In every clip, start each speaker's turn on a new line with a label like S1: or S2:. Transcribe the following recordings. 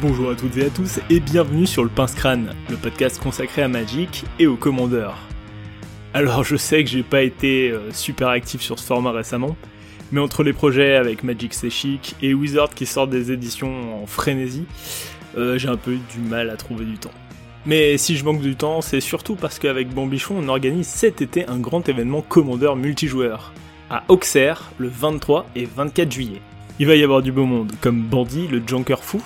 S1: Bonjour à toutes et à tous et bienvenue sur le Pince Crâne, le podcast consacré à Magic et aux commandeurs. Alors je sais que j'ai pas été euh, super actif sur ce format récemment, mais entre les projets avec Magic C'est Chic et Wizard qui sortent des éditions en frénésie, euh, j'ai un peu du mal à trouver du temps. Mais si je manque du temps, c'est surtout parce qu'avec Bambichon, on organise cet été un grand événement commandeur multijoueur, à Auxerre, le 23 et 24 juillet. Il va y avoir du beau monde, comme Bandit, le Junker fou,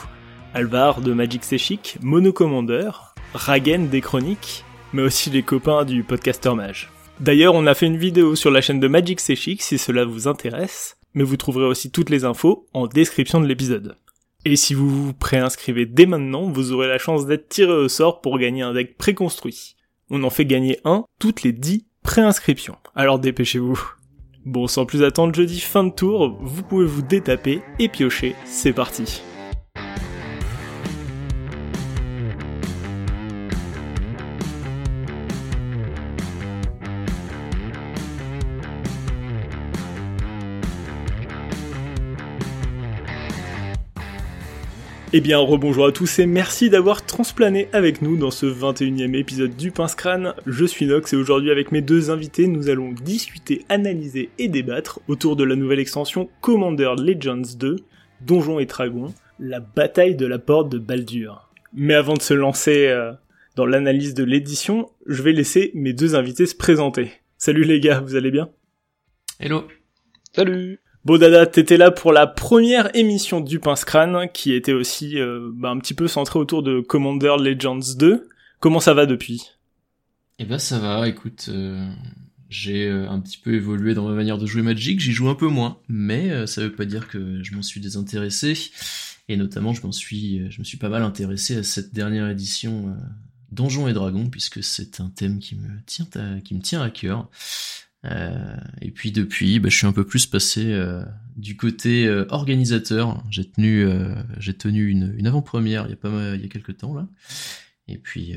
S1: Alvar de Magic C'est Chic, Mono Commander, Ragen des Chroniques, mais aussi les copains du podcaster Mage. D'ailleurs, on a fait une vidéo sur la chaîne de Magic C'est Chic si cela vous intéresse, mais vous trouverez aussi toutes les infos en description de l'épisode. Et si vous vous préinscrivez dès maintenant, vous aurez la chance d'être tiré au sort pour gagner un deck préconstruit. On en fait gagner un toutes les 10 préinscriptions. Alors dépêchez-vous. Bon, sans plus attendre, jeudi fin de tour, vous pouvez vous détaper et piocher, c'est parti. Eh bien, rebonjour à tous et merci d'avoir transplané avec nous dans ce 21e épisode du Pince Crâne. Je suis Nox et aujourd'hui avec mes deux invités, nous allons discuter, analyser et débattre autour de la nouvelle extension Commander Legends 2, Donjons et Dragons, la bataille de la porte de Baldur. Mais avant de se lancer euh, dans l'analyse de l'édition, je vais laisser mes deux invités se présenter. Salut les gars, vous allez bien?
S2: Hello
S3: Salut
S1: Bodada, t'étais là pour la première émission du Pince Crâne, qui était aussi euh, bah, un petit peu centrée autour de Commander Legends 2. Comment ça va depuis?
S2: Eh ben ça va, écoute, euh, j'ai euh, un petit peu évolué dans ma manière de jouer Magic, j'y joue un peu moins, mais ça veut pas dire que je m'en suis désintéressé, et notamment je m'en suis, je me suis pas mal intéressé à cette dernière édition Donjons et Dragons, puisque c'est un thème qui me tient à, qui me tient à cœur. Euh, et puis depuis, bah, je suis un peu plus passé euh, du côté euh, organisateur. J'ai tenu, j'ai tenu une, une avant-première il y a pas mal, il y a quelques temps là. Et puis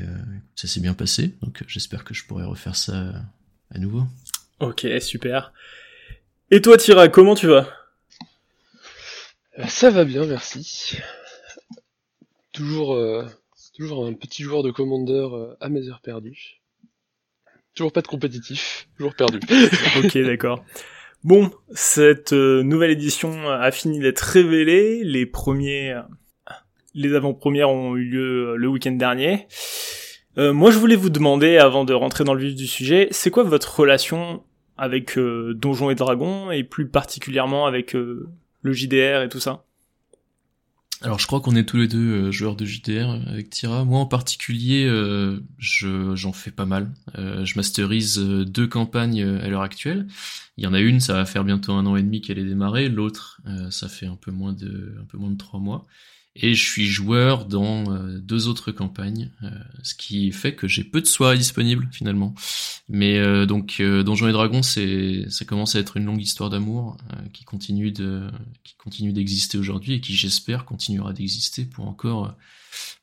S2: ça s'est bien passé, donc j'espère que je pourrai refaire ça à nouveau.
S1: Ok, super. Et toi, Tira, comment tu vas?
S3: Ça va bien, merci. Toujours, toujours un petit joueur de Commander à mes heures perdues. Toujours pas de compétitif, toujours perdu.
S1: ok, d'accord. Bon, cette euh, nouvelle édition a fini d'être révélée. Les premiers, euh, les avant-premières ont eu lieu euh, le week-end dernier. moi, je voulais vous demander, avant de rentrer dans le vif du sujet, c'est quoi votre relation avec Donjons et Dragons et plus particulièrement avec le JDR et tout ça?
S2: Alors je crois qu'on est tous les deux euh, joueurs de JDR euh, avec Tira. Moi en particulier, euh, j'en fais pas mal. je masterise deux campagnes à l'heure actuelle. Il y en a une, ça va faire bientôt un an et demi qu'elle est démarrée. L'autre, ça fait un peu moins de un peu moins de trois mois et je suis joueur dans euh, deux autres campagnes, euh, ce qui fait que j'ai peu de soirées disponibles finalement. Mais euh, donc Donjons et Dragons, c'est ça commence à être une longue histoire d'amour qui continue de qui continue d'exister aujourd'hui et qui j'espère continuera d'exister pour encore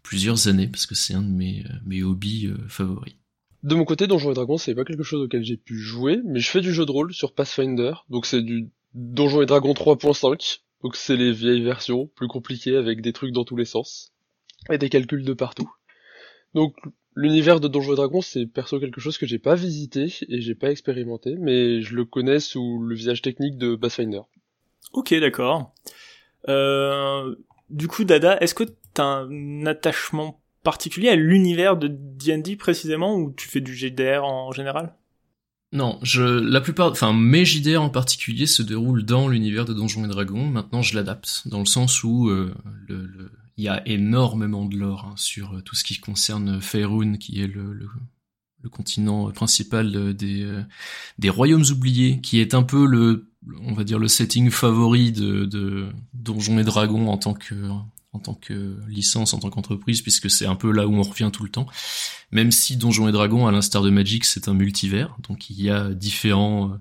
S2: plusieurs années parce que c'est un de mes mes hobbies favoris.
S3: De mon côté, Donjons et Dragons, c'est pas quelque chose auquel j'ai pu jouer, mais je fais du jeu de rôle sur Pathfinder, donc c'est du Donjons et Dragons 3.5 donc c'est les vieilles versions, plus compliquées avec des trucs dans tous les sens. Et des calculs de partout. Donc l'univers de Donjons et Dragons c'est perso quelque chose que j'ai pas visité et j'ai pas expérimenté, mais je le connais sous le visage technique de Pathfinder.
S1: Ok d'accord. Euh, du coup Dada, est-ce que t'as un attachement particulier à l'univers de D&D précisément ou tu fais du GDR en général?
S2: Non, je, la plupart, enfin, mes JDR en particulier se déroulent dans l'univers de Donjons et Dragons. Maintenant, je l'adapte dans le sens où euh, le, le, il y a énormément de lore hein, sur euh, tout ce qui concerne Faerun, qui est le, continent principal des, euh, des royaumes oubliés, qui est un peu le, on va dire le setting favori de, de Donjons et Dragons en tant que en tant que licence, en tant qu'entreprise, puisque c'est un peu là où on revient tout le temps. Même si Donjons et Dragons, à l'instar de Magic, c'est un multivers, donc il y a différents, euh,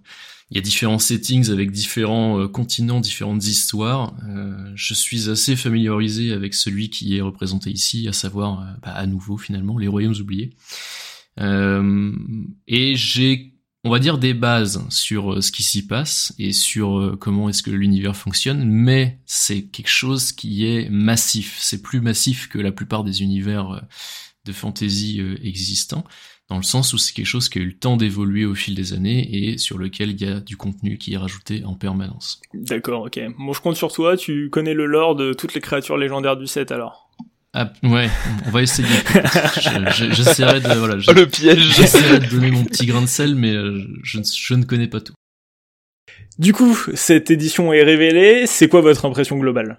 S2: il y a différents settings avec différents euh, continents, différentes histoires. Euh, je suis assez familiarisé avec celui qui est représenté ici, à savoir, bah, à nouveau finalement, les Royaumes oubliés. et j'ai on va dire des bases sur euh, ce qui s'y passe et sur euh, comment est-ce que l'univers fonctionne, mais c'est quelque chose qui est massif. C'est plus massif que la plupart des univers euh, de fantasy existants, dans le sens où c'est quelque chose qui a eu le temps d'évoluer au fil des années et sur lequel il y a du contenu qui est rajouté en permanence.
S1: D'accord, ok. Bon, je compte sur toi, tu connais le lore de toutes les créatures légendaires du set alors?
S2: Ah, ouais, on va essayer. J'essaierai de voilà.
S3: Oh, le piège.
S2: J'essaierai de donner mon petit grain de sel, mais euh, je, je ne connais pas tout.
S1: Du coup, cette édition est révélée. C'est quoi votre impression globale?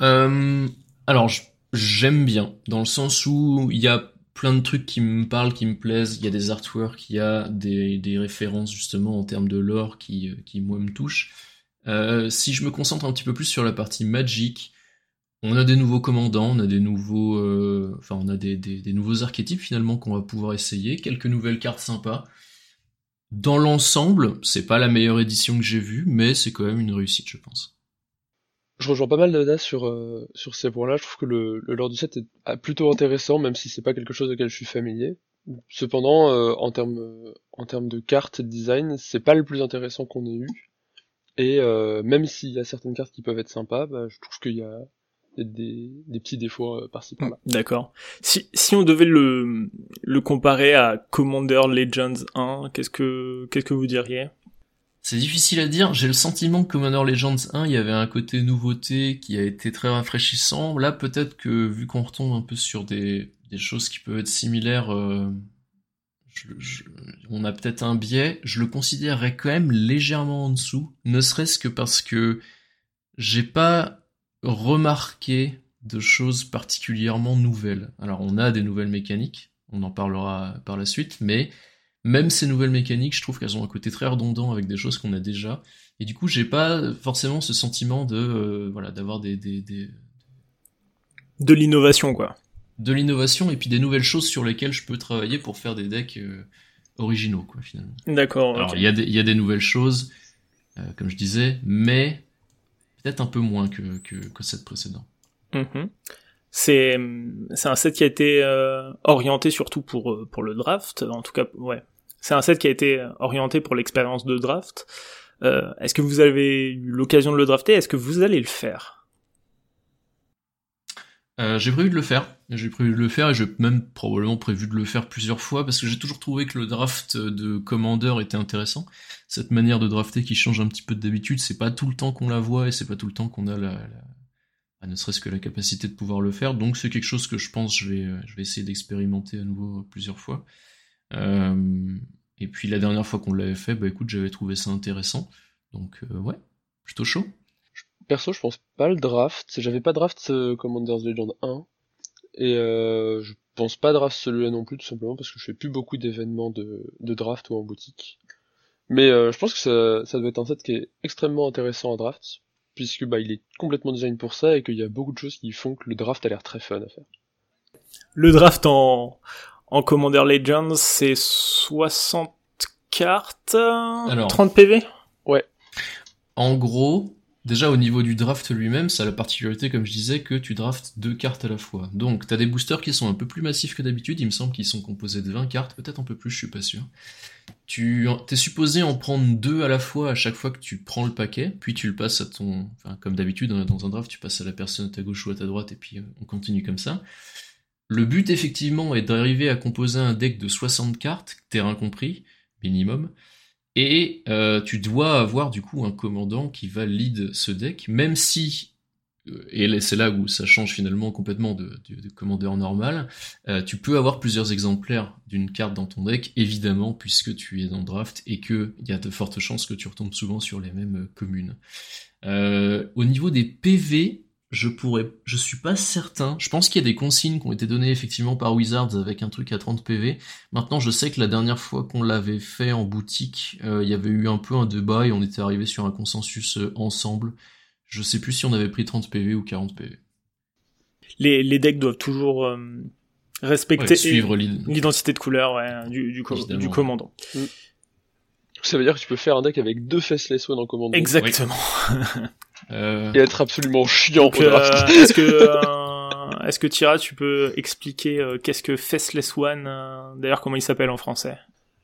S2: Euh, Alors, j'aime bien, dans le sens où il y a plein de trucs qui me parlent, qui me plaisent. Il y a des artworks, il y a des, des références justement en termes de lore qui, qui moi me touchent. Euh, si je me concentre un petit peu plus sur la partie magique, on a des nouveaux commandants, on a des nouveaux, euh, enfin on a des, des, nouveaux archétypes finalement qu'on va pouvoir essayer, quelques nouvelles cartes sympas. Dans l'ensemble, c'est pas la meilleure édition que j'ai vue, mais c'est quand même une réussite, je pense.
S3: Je rejoins pas mal Dada sur euh, sur ces points-là. Je trouve que le, le lore du set est ah, plutôt intéressant, même si c'est pas quelque chose auquel je suis familier. Cependant, euh, en termes en termes de cartes et de design, c'est pas le plus intéressant qu'on ait eu. Et même s'il y a certaines cartes qui peuvent être sympas, bah, je trouve qu'il y a des, des petits défauts euh, par-ci par-là.
S1: D'accord. Si, si on devait le, le comparer à Commander Legends 1, qu'est-ce que, qu'est-ce que vous diriez?
S2: C'est difficile à dire. J'ai le sentiment que Commander Legends 1, il y avait un côté nouveauté qui a été très rafraîchissant. Là, peut-être que vu qu'on retombe un peu sur des, des choses qui peuvent être similaires, euh, je, on a peut-être un biais. Je le considérerais quand même légèrement en dessous, ne serait-ce que parce que j'ai pas remarquer de choses particulièrement nouvelles. Alors on a des nouvelles mécaniques, on en parlera par la suite, mais même ces nouvelles mécaniques, je trouve qu'elles ont un côté très redondant avec des choses qu'on a déjà. Et du coup, j'ai pas forcément ce sentiment de euh, voilà d'avoir des, des,
S1: de l'innovation quoi.
S2: De l'innovation et puis des nouvelles choses sur lesquelles je peux travailler pour faire des decks euh, originaux quoi finalement.
S1: D'accord.
S2: Alors il y a des y a des nouvelles choses, euh, comme je disais, mais peut-être un peu moins que, que, que cette précédente.
S1: Mhm. C'est un set qui a été euh, orienté surtout pour euh, pour le draft, en tout cas ouais. C'est un set qui a été orienté pour l'expérience de draft. Euh, Est-ce que vous avez eu l'occasion de le drafter? Est-ce que vous allez le faire?
S2: Euh, j'ai prévu de le faire. J'ai prévu de le faire et j'ai même probablement prévu de le faire plusieurs fois parce que j'ai toujours trouvé que le draft de Commander était intéressant. Cette manière de drafter qui change un petit peu d'habitude, c'est pas tout le temps qu'on la voit et c'est pas tout le temps qu'on a la, la... ne serait-ce que la capacité de pouvoir le faire. Donc c'est quelque chose que je pense je vais, je vais essayer d'expérimenter à nouveau plusieurs fois. Euh... Et puis la dernière fois qu'on l'avait fait, bah écoute, j'avais trouvé ça intéressant. Donc euh, ouais, plutôt chaud.
S3: Perso, je pense pas le draft. J'avais pas draft euh, Commanders Legend 1. Et euh, je pense pas draft celui-là non plus, tout simplement parce que je fais plus beaucoup d'événements de, de draft ou en boutique. Mais euh, je pense que ça, ça doit être un set qui est extrêmement intéressant à draft, puisque bah il est complètement design pour ça et qu'il y a beaucoup de choses qui font que le draft a l'air très fun à faire.
S1: Le draft en, en Commander Legends, c'est 60 cartes, Alors, 30 PV
S3: Ouais.
S2: En gros, Déjà au niveau du draft lui-même, ça a la particularité, comme je disais, que tu draftes deux cartes à la fois. Donc t'as des boosters qui sont un peu plus massifs que d'habitude, il me semble qu'ils sont composés de 20 cartes, peut-être un peu plus, je suis pas sûr. Tu es supposé en prendre deux à la fois à chaque fois que tu prends le paquet, puis tu le passes à ton... Comme d'habitude, hein, dans un draft, tu passes à la personne à ta gauche ou à ta droite, et puis euh, on continue comme ça. Le but, effectivement, est d'arriver à composer un deck de 60 cartes, terrain compris, minimum, et euh, tu dois avoir du coup un commandant qui va ce deck, même si, euh, et c'est là où ça change finalement complètement de, de, commandeur normal, euh, tu peux avoir plusieurs exemplaires d'une carte dans ton deck, évidemment, puisque tu es dans draft et qu'il y a de fortes chances que tu retombes souvent sur les mêmes communes. au niveau des PV, je pourrais, je suis pas certain. Je pense qu'il y a des consignes qui ont été données effectivement par Wizards avec un truc à 30 PV. Maintenant, je sais que la dernière fois qu'on l'avait fait en boutique, euh, il y avait eu un peu un débat et on était arrivé sur un consensus euh, ensemble. Je sais plus si on avait pris 30 PV ou 40 PV.
S1: Les, les decks doivent toujours euh, respecter
S2: suivre
S1: l'identité de couleur du, du, du commandant. Mm.
S3: Ça veut dire que tu peux faire un deck avec deux Faceless One en commandant.
S1: Exactement.
S3: Euh, et être absolument chiant
S1: euh, est-ce que euh, est-ce que Tira, tu peux expliquer qu'est-ce que Faceless One D'ailleurs, comment il s'appelle en français?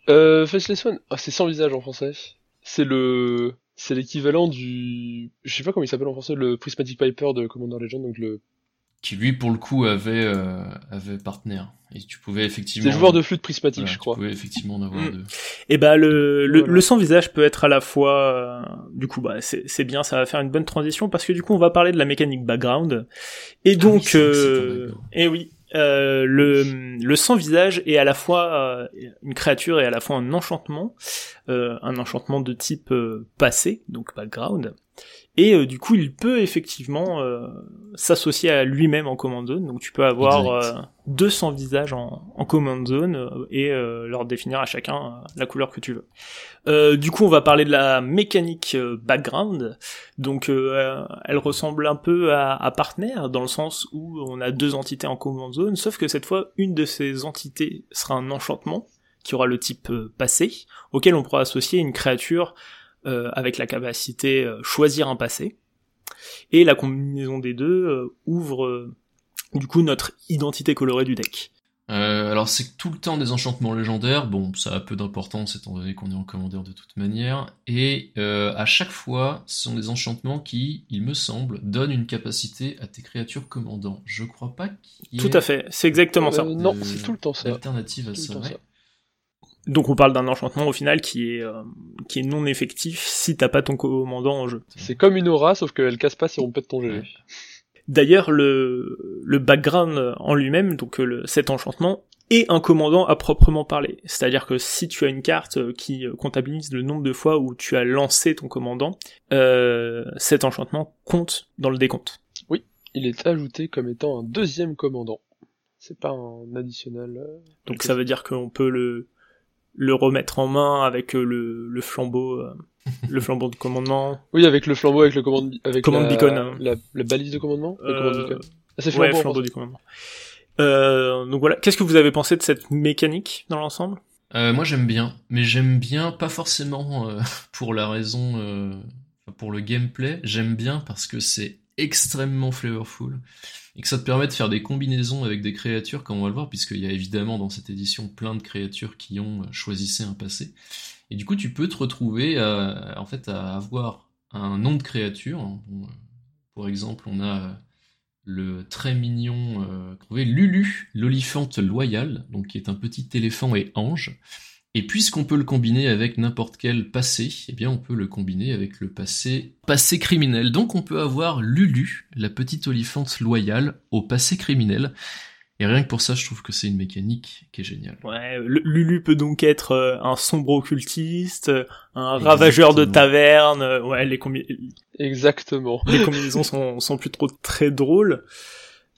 S3: Euh, Faceless One, ah, c'est sans visage en français. C'est le, c'est l'équivalent du, je sais pas comment il s'appelle en français, le Prismatic Piper de Commander Legend, donc le.
S2: Qui lui, pour le coup, avait euh, avait partenaire. Et tu pouvais effectivement.
S3: C'est joueur de flûte prismatique,
S2: voilà,
S3: je crois.
S2: Tu pouvais effectivement en avoir
S1: Mm.
S2: deux.
S1: Et bah le, le,
S3: Voilà.
S1: le sans visage peut être à la fois euh, du coup bah c'est c'est bien ça va faire une bonne transition parce que du coup on va parler de la mécanique background et donc
S2: oui, c'est vrai que c'est ton
S1: euh, et oui euh, le le sans visage est à la fois euh, une créature et à la fois un enchantement euh, un enchantement de type euh, passé donc background et euh, du coup il peut effectivement euh, s'associer à lui-même en command zone donc tu peux avoir euh, 200 visages en, en command zone euh, et leur définir à chacun la couleur que tu veux. Du coup, on va parler de la mécanique background. Donc, elle ressemble un peu à, à Partner dans le sens où on a deux entités en command zone, sauf que cette fois, une de ces entités sera un enchantement qui aura le type passé, auquel on pourra associer une créature avec la capacité euh, choisir un passé. Et la combinaison des deux euh, ouvre euh, du coup notre identité colorée du deck.
S2: Euh, alors c'est tout le temps des enchantements légendaires, bon ça a peu d'importance étant donné qu'on est en commandeur de toute manière, et euh, à chaque fois ce sont des enchantements qui, il me semble, donnent une capacité à tes créatures commandants. Je crois pas qu'il y
S1: Tout
S2: ait
S1: à fait, c'est exactement ça.
S3: Euh, non,
S2: Euh,
S3: c'est tout le temps ça.
S2: d'alternative à
S3: Tout le
S2: ça.
S3: temps
S2: ouais.
S3: ça.
S1: Donc on parle d'un enchantement au final qui est euh, qui est non effectif si t'as pas ton commandant en jeu.
S3: C'est comme une aura, sauf qu'elle casse pas si on pète ton GG.
S1: D'ailleurs le le background en lui-même, donc le, cet enchantement est un commandant à proprement parler. C'est-à-dire que si tu as une carte euh, qui euh, comptabilise le nombre de fois où tu as lancé ton commandant, euh, cet enchantement compte dans le décompte.
S3: Il est ajouté comme étant un deuxième commandant. C'est pas un additionnel. euh,
S1: Donc ça veut dire qu'on peut le le remettre en main avec euh, le, le flambeau euh, le flambeau de commandement.
S3: Oui, avec le flambeau, avec le commande, avec
S1: Commande
S3: la,
S1: beacon, hein.
S3: la, la balise de commandement.
S1: Euh.
S3: Ah, c'est
S1: Ouais,
S3: flambeau. en
S1: flambeau du commandement. Euh, donc voilà, qu'est-ce que vous avez pensé de cette mécanique dans l'ensemble?
S2: Euh, moi j'aime bien, mais j'aime bien pas forcément euh, pour la raison, euh, pour le gameplay, j'aime bien parce que c'est extrêmement flavorful et que ça te permet de faire des combinaisons avec des créatures comme on va le voir, puisqu'il y a évidemment dans cette édition plein de créatures qui ont euh, choisissé un passé. Et du coup tu peux te retrouver à, en fait à avoir un nom de créature. euh, pour exemple on a euh, le très mignon Lulu, l'olifante loyale, donc qui est un petit éléphant et ange. Et puisqu'on peut le combiner avec n'importe quel passé, eh bien on peut le combiner avec le passé passé criminel. Donc on peut avoir Lulu, la petite olifante loyale, au passé criminel. Et rien que pour ça, je trouve que c'est une mécanique qui est géniale.
S1: Ouais, Lulu peut donc être euh, un sombre occultiste, un ravageur de taverne. euh, Ouais, les, combi-
S3: Exactement.
S1: les combinaisons sont, sont plus trop très drôles.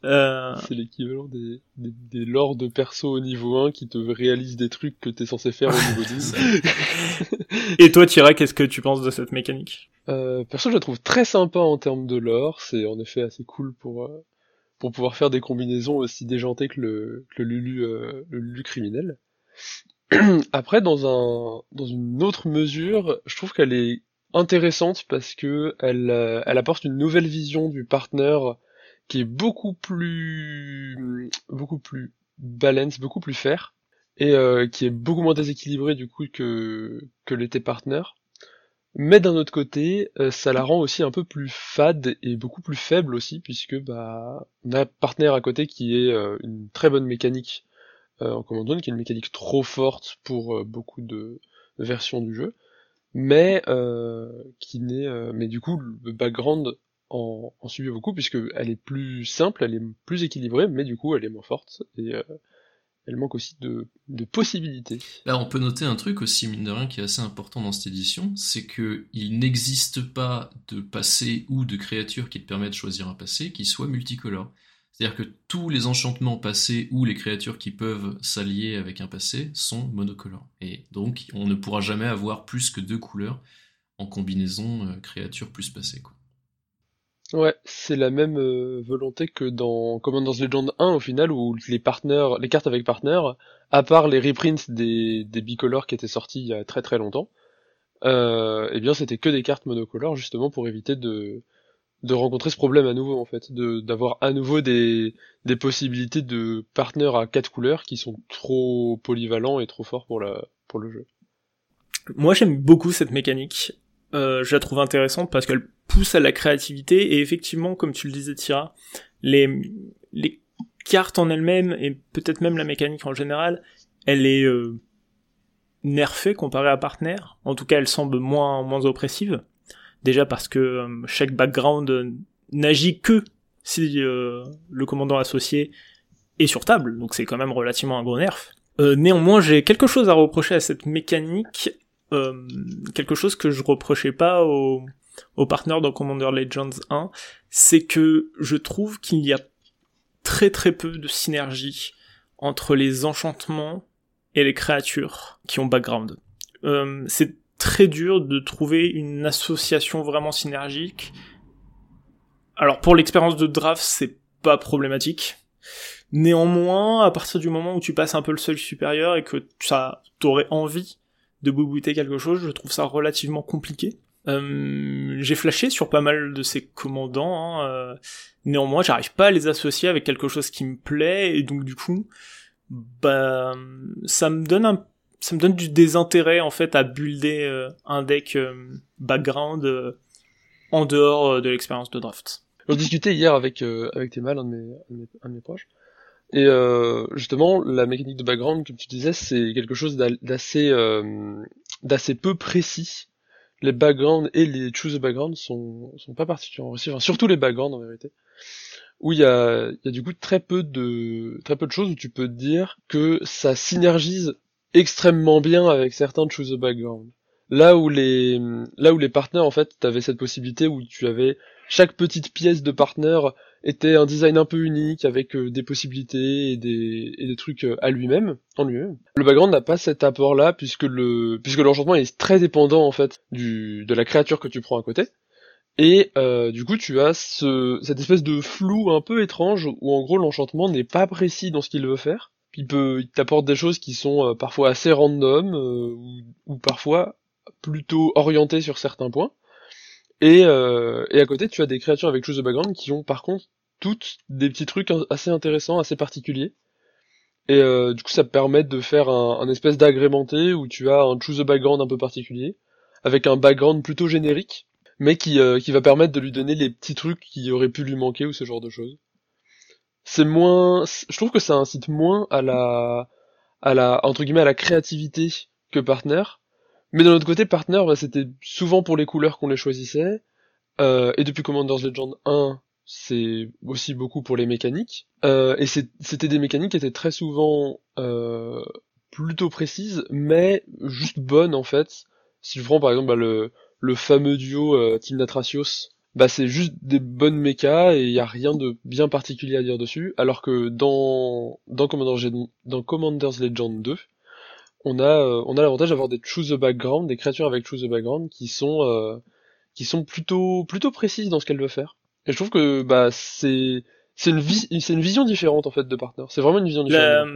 S1: Euh,
S3: C'est l'équivalent des, des, des lords de perso au niveau 1 qui te réalisent des trucs que t'es censé faire au niveau 12.
S1: et toi, Tira, qu'est-ce que tu penses de cette mécanique?
S3: Euh, perso, je la trouve très sympa en termes de lore. C'est en effet assez cool pour euh, pour pouvoir faire des combinaisons aussi déjantées que le que le Lulu euh, le Lulu criminel. Après, dans un dans une autre mesure, je trouve qu'elle est intéressante parce que elle euh, elle apporte une nouvelle vision du partenaire qui est beaucoup plus beaucoup plus balance, beaucoup plus fair et euh, qui est beaucoup moins déséquilibré du coup que que l'était partner. Mais d'un autre côté, euh, ça la rend aussi un peu plus fade et beaucoup plus faible aussi, puisque bah on a Partner à côté qui est euh, une très bonne mécanique en Command Zone, qui est une mécanique trop forte pour beaucoup de versions du jeu, mais qui n'est, mais du coup le background en, en subit beaucoup puisque elle est plus simple, elle est plus équilibrée, mais du coup elle est moins forte et euh, elle manque aussi de, possibilités.
S2: Là, on peut noter un truc aussi, mine de rien, qui est assez important dans cette édition, c'est que il n'existe pas de passé ou de créature qui te permet de choisir un passé qui soit multicolore. C'est-à-dire que tous les enchantements passés ou les créatures qui peuvent s'allier avec un passé sont monocolores. Et donc, on ne pourra jamais avoir plus que deux couleurs en combinaison euh, créature plus passé. Quoi.
S3: Ouais, c'est la même euh, volonté que dans Commander's Legend 1 au final où les partenaires, les cartes avec partenaires, à part les reprints des, des bicolores qui étaient sortis il y a très très longtemps, euh, eh bien c'était que des cartes monocolores justement pour éviter de de rencontrer ce problème à nouveau en fait, de d'avoir à nouveau des des possibilités de partenaires à quatre couleurs qui sont trop polyvalents et trop forts pour la pour le jeu.
S1: Moi j'aime beaucoup cette mécanique. Euh, je la trouve intéressante parce qu'elle pousse à la créativité et effectivement, comme tu le disais Tira, les, les cartes en elles-mêmes et peut-être même la mécanique en général, elle est euh, nerfée comparée à Partner. En tout cas, elle semble moins moins oppressive. Déjà parce que euh, chaque background euh, n'agit que si euh, le commandant associé est sur table, donc c'est quand même relativement un gros nerf. néanmoins, j'ai quelque chose à reprocher à cette mécanique, quelque chose que je reprochais pas au, au partner dans Commander Legends 1, c'est que je trouve qu'il y a très très peu de synergie entre les enchantements et les créatures qui ont background. c'est très dur de trouver une association vraiment synergique. Alors pour l'expérience de draft, c'est pas problématique. Néanmoins, à partir du moment où tu passes un peu le seuil supérieur et que ça t'aurais envie de boubouter quelque chose, je trouve ça relativement compliqué. Euh, j'ai flashé sur pas mal de ces commandants. Hein, euh, néanmoins, j'arrive pas à les associer avec quelque chose qui me plaît et donc du coup, bah, ça me donne un ça me donne du désintérêt en fait à builder euh, un deck background en dehors de l'expérience de draft.
S3: On discutait hier avec avec tes mal, un de mes, un de mes, proches, et justement la mécanique de background, comme tu disais, c'est quelque chose d'assez d'assez peu précis. Les backgrounds et les choose background sont sont pas particulièrement réussis, enfin, surtout les backgrounds en vérité où il y a, y a du coup très peu de très peu de choses où tu peux dire que ça synergise extrêmement bien avec certains Choose the Background. Là où les là où les partenaires en fait, t'avais cette possibilité où tu avais chaque petite pièce de partenaire était un design un peu unique avec euh, des possibilités et des, trucs euh, à lui-même, en lui-même. Le background n'a pas cet apport-là puisque le puisque l'enchantement est très dépendant en fait du de la créature que tu prends à côté. Et euh, du coup, tu as ce, cette espèce de flou un peu étrange où en gros l'enchantement n'est pas précis dans ce qu'il veut faire il peut, il t'apporte des choses qui sont parfois assez random ou, parfois plutôt orientées sur certains points. Et, euh, et à côté, tu as des créatures avec chose de background qui ont par contre toutes des petits trucs assez intéressants, assez particuliers. Et du coup, ça permet de faire un, espèce d'agrémenté où tu as un choose the background un peu particulier, avec un background plutôt générique, mais qui, qui va permettre de lui donner les petits trucs qui auraient pu lui manquer ou ce genre de choses c'est moins, je trouve que ça incite moins à la, à la, entre guillemets, à la créativité que Partner. Mais d'un autre côté, Partner, bah, c'était souvent pour les couleurs qu'on les choisissait. Euh, et depuis Commander's Legend 1, c'est aussi beaucoup pour les mécaniques. Euh, et c'était des mécaniques qui étaient très souvent euh, plutôt précises, mais juste bonnes en fait. Si je prends par exemple bah, le, le fameux duo euh, Team bah c'est juste des bonnes mechas et il y a rien de bien particulier à dire dessus alors que dans dans Commander's, dans Commander's Legend 2 on a euh, on a l'avantage d'avoir des choose the background des créatures avec choose the background qui sont euh, qui sont plutôt plutôt précises dans ce qu'elles veulent faire et je trouve que bah c'est c'est une, c'est une vision différente en fait de Partner. C'est vraiment une vision différente.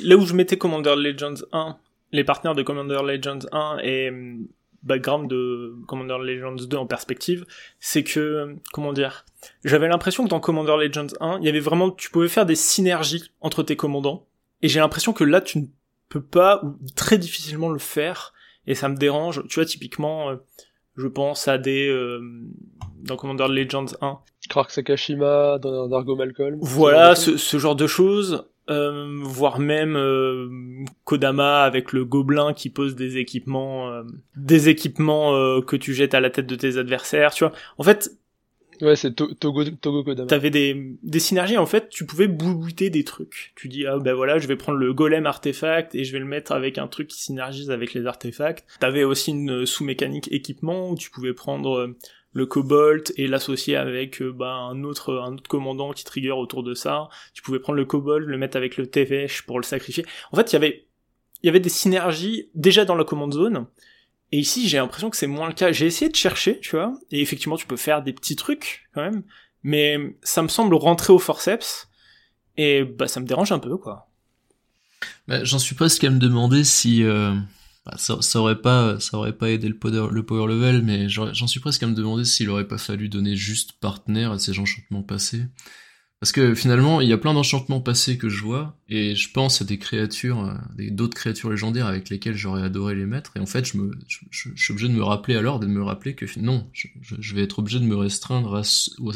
S1: Là, où je mettais Commander Legends 1, les partenaires de Commander Legends 1 et background de Commander Legends 2 en perspective, c'est que, comment dire, j'avais l'impression que dans Commander Legends 1, il y avait vraiment, tu pouvais faire des synergies entre tes commandants, et j'ai l'impression que là, tu ne peux pas, ou très difficilement le faire, et ça me dérange. Tu vois, typiquement, euh, je pense à des, euh, dans Commander Legends 1.
S3: Krark Sakashima, dans Dargo Malcolm.
S1: Voilà, ce, ce genre de choses. Euh, voire même euh, Kodama avec le gobelin qui pose des équipements euh, des équipements que tu jettes à la tête de tes adversaires tu vois en fait
S3: ouais c'est Togo
S1: t'avais des synergies en fait tu pouvais boubouter des trucs tu dis ah ben voilà je vais prendre le golem artefact et je vais le mettre avec un truc qui synergise avec les artefacts t'avais aussi une sous mécanique équipement où tu pouvais prendre le Cobalt et l'associer avec euh, bah, un autre un autre commandant qui trigger autour de ça. Tu pouvais prendre le Cobalt, le mettre avec le Tevesh pour le sacrifier. En fait, il y avait il y avait des synergies déjà dans la command zone. Et ici, j'ai l'impression que c'est moins le cas. J'ai essayé de chercher, tu vois, et effectivement, tu peux faire des petits trucs quand même, mais ça me semble rentrer au forceps et bah ça me dérange un peu quoi.
S2: Bah, J'en suis presque à me demander si euh, bah, ça, aurait pas, ça aurait pas aidé le power, le power level, mais j'en suis presque à me demander s'il aurait pas fallu donner juste partenaire à ces enchantements passés. Parce que finalement, il y a plein d'enchantements passés que je vois, et je pense à des créatures, euh, d'autres créatures légendaires avec lesquelles j'aurais adoré les mettre, et en fait, je, me, suis obligé de me rappeler alors, de me rappeler que non, je, vais être obligé de me restreindre à,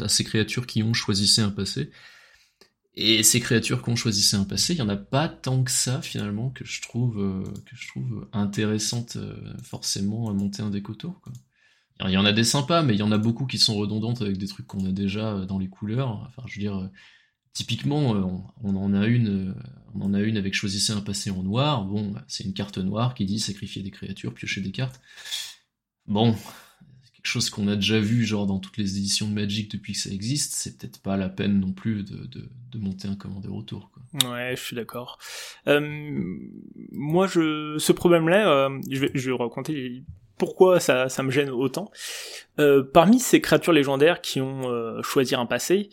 S2: ces créatures qui ont choisi un passé. Et ces créatures qui ont choisi un passé, il y en a pas tant que ça finalement que je trouve euh, que je trouve intéressante euh, forcément à monter un déco tour. Quoi. Il y en a des sympas, mais il y en a beaucoup qui sont redondantes avec des trucs qu'on a déjà euh, dans les couleurs. Enfin, je veux dire, euh, typiquement, euh, on, en a une, on en a une avec choisissez un passé en noir. Bon, c'est une carte noire qui dit sacrifier des créatures, piocher des cartes. Bon, quelque chose qu'on a déjà vu, genre dans toutes les éditions de Magic depuis que ça existe. C'est peut-être pas la peine non plus de, de, monter un commandeur autour.
S1: Quoi. Ouais, je suis d'accord. moi, je, ce problème-là, je vais, je vais raconter pourquoi ça, ça me gêne autant. Euh, parmi ces créatures légendaires qui ont euh, choisi un passé,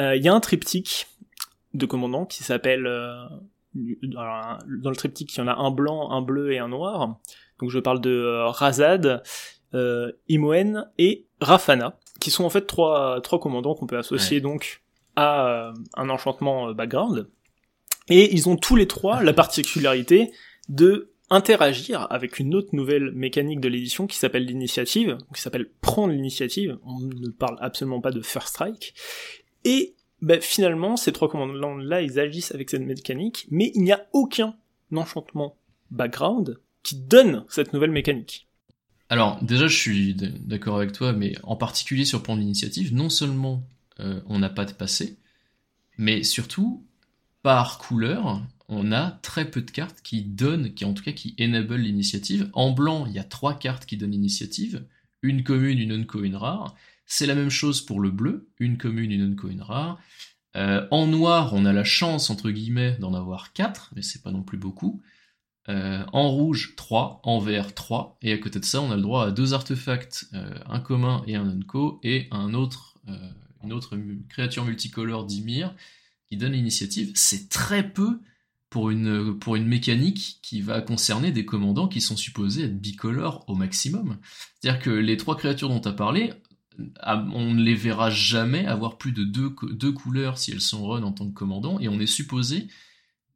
S1: euh, il y a un triptyque de commandants qui s'appelle... dans le triptyque, il y en a un blanc, un bleu et un noir. Donc je parle de Razad, Imoen et Rafana, qui sont en fait trois, trois commandants qu'on peut associer donc à un enchantement background. Et ils ont tous les trois la particularité de interagir avec une autre nouvelle mécanique de l'édition qui s'appelle l'initiative, qui s'appelle prendre l'initiative, on ne parle absolument pas de first strike, et bah, finalement ces trois commandants-là ils agissent avec cette mécanique, mais il n'y a aucun enchantement background qui donne cette nouvelle mécanique.
S2: Alors déjà je suis d'accord avec toi, mais en particulier sur prendre l'initiative, non seulement euh, on n'a pas de passé, mais surtout par couleur, on a très peu de cartes qui donnent, qui en tout cas qui enable l'initiative. En blanc, il y a trois cartes qui donnent l'initiative, une commune, une unco, une rare. C'est la même chose pour le bleu, une commune, une unco, une rare. Euh, en noir, on a la chance, entre guillemets, d'en avoir quatre, mais c'est pas non plus beaucoup. Euh, en rouge, 3, en vert, 3, et à côté de ça, on a le droit à deux artefacts, euh, un commun et un unco, et un autre, une autre créature multicolore d'Ymir, qui donne l'initiative. C'est très peu pour une, pour une mécanique qui va concerner des commandants qui sont supposés être bicolores au maximum. C'est-à-dire que les trois créatures dont tu as parlé, on ne les verra jamais avoir plus de deux, deux couleurs si elles sont run en tant que commandant, et on est supposé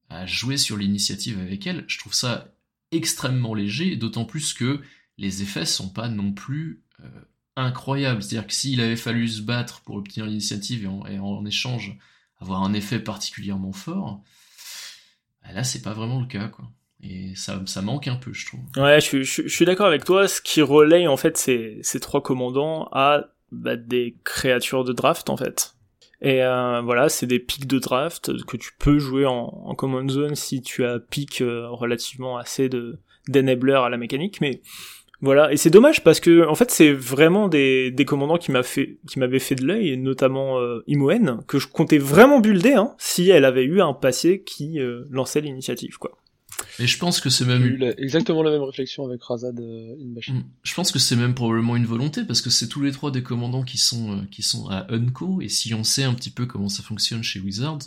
S2: à jouer sur l'initiative avec elles. Je trouve ça extrêmement léger, d'autant plus que les effets sont pas non plus euh, incroyables. C'est-à-dire que s'il avait fallu se battre pour obtenir l'initiative et en échange avoir un effet particulièrement fort, là, c'est pas vraiment le cas, quoi. Et ça, ça manque un peu, je trouve.
S1: Ouais, je, je, suis d'accord avec toi. Ce qui relaye, en fait, ces, ces trois commandants à bah, des créatures de draft, en fait. Et euh, voilà, c'est des pics de draft que tu peux jouer en, en command zone si tu as pic euh, relativement assez de à la mécanique, mais voilà, et c'est dommage parce que en fait c'est vraiment des, des commandants qui m'a fait qui m'avaient fait de l'œil, notamment euh, Imoen, que je comptais vraiment builder hein, si elle avait eu un passé qui euh, lançait l'initiative quoi.
S2: Et je pense que c'est même
S3: eu exactement la même réflexion avec Razad euh. Mm.
S2: Je pense que c'est même probablement une volonté parce que c'est tous les trois des commandants qui sont euh, qui sont à Unco et si on sait un petit peu comment ça fonctionne chez Wizards,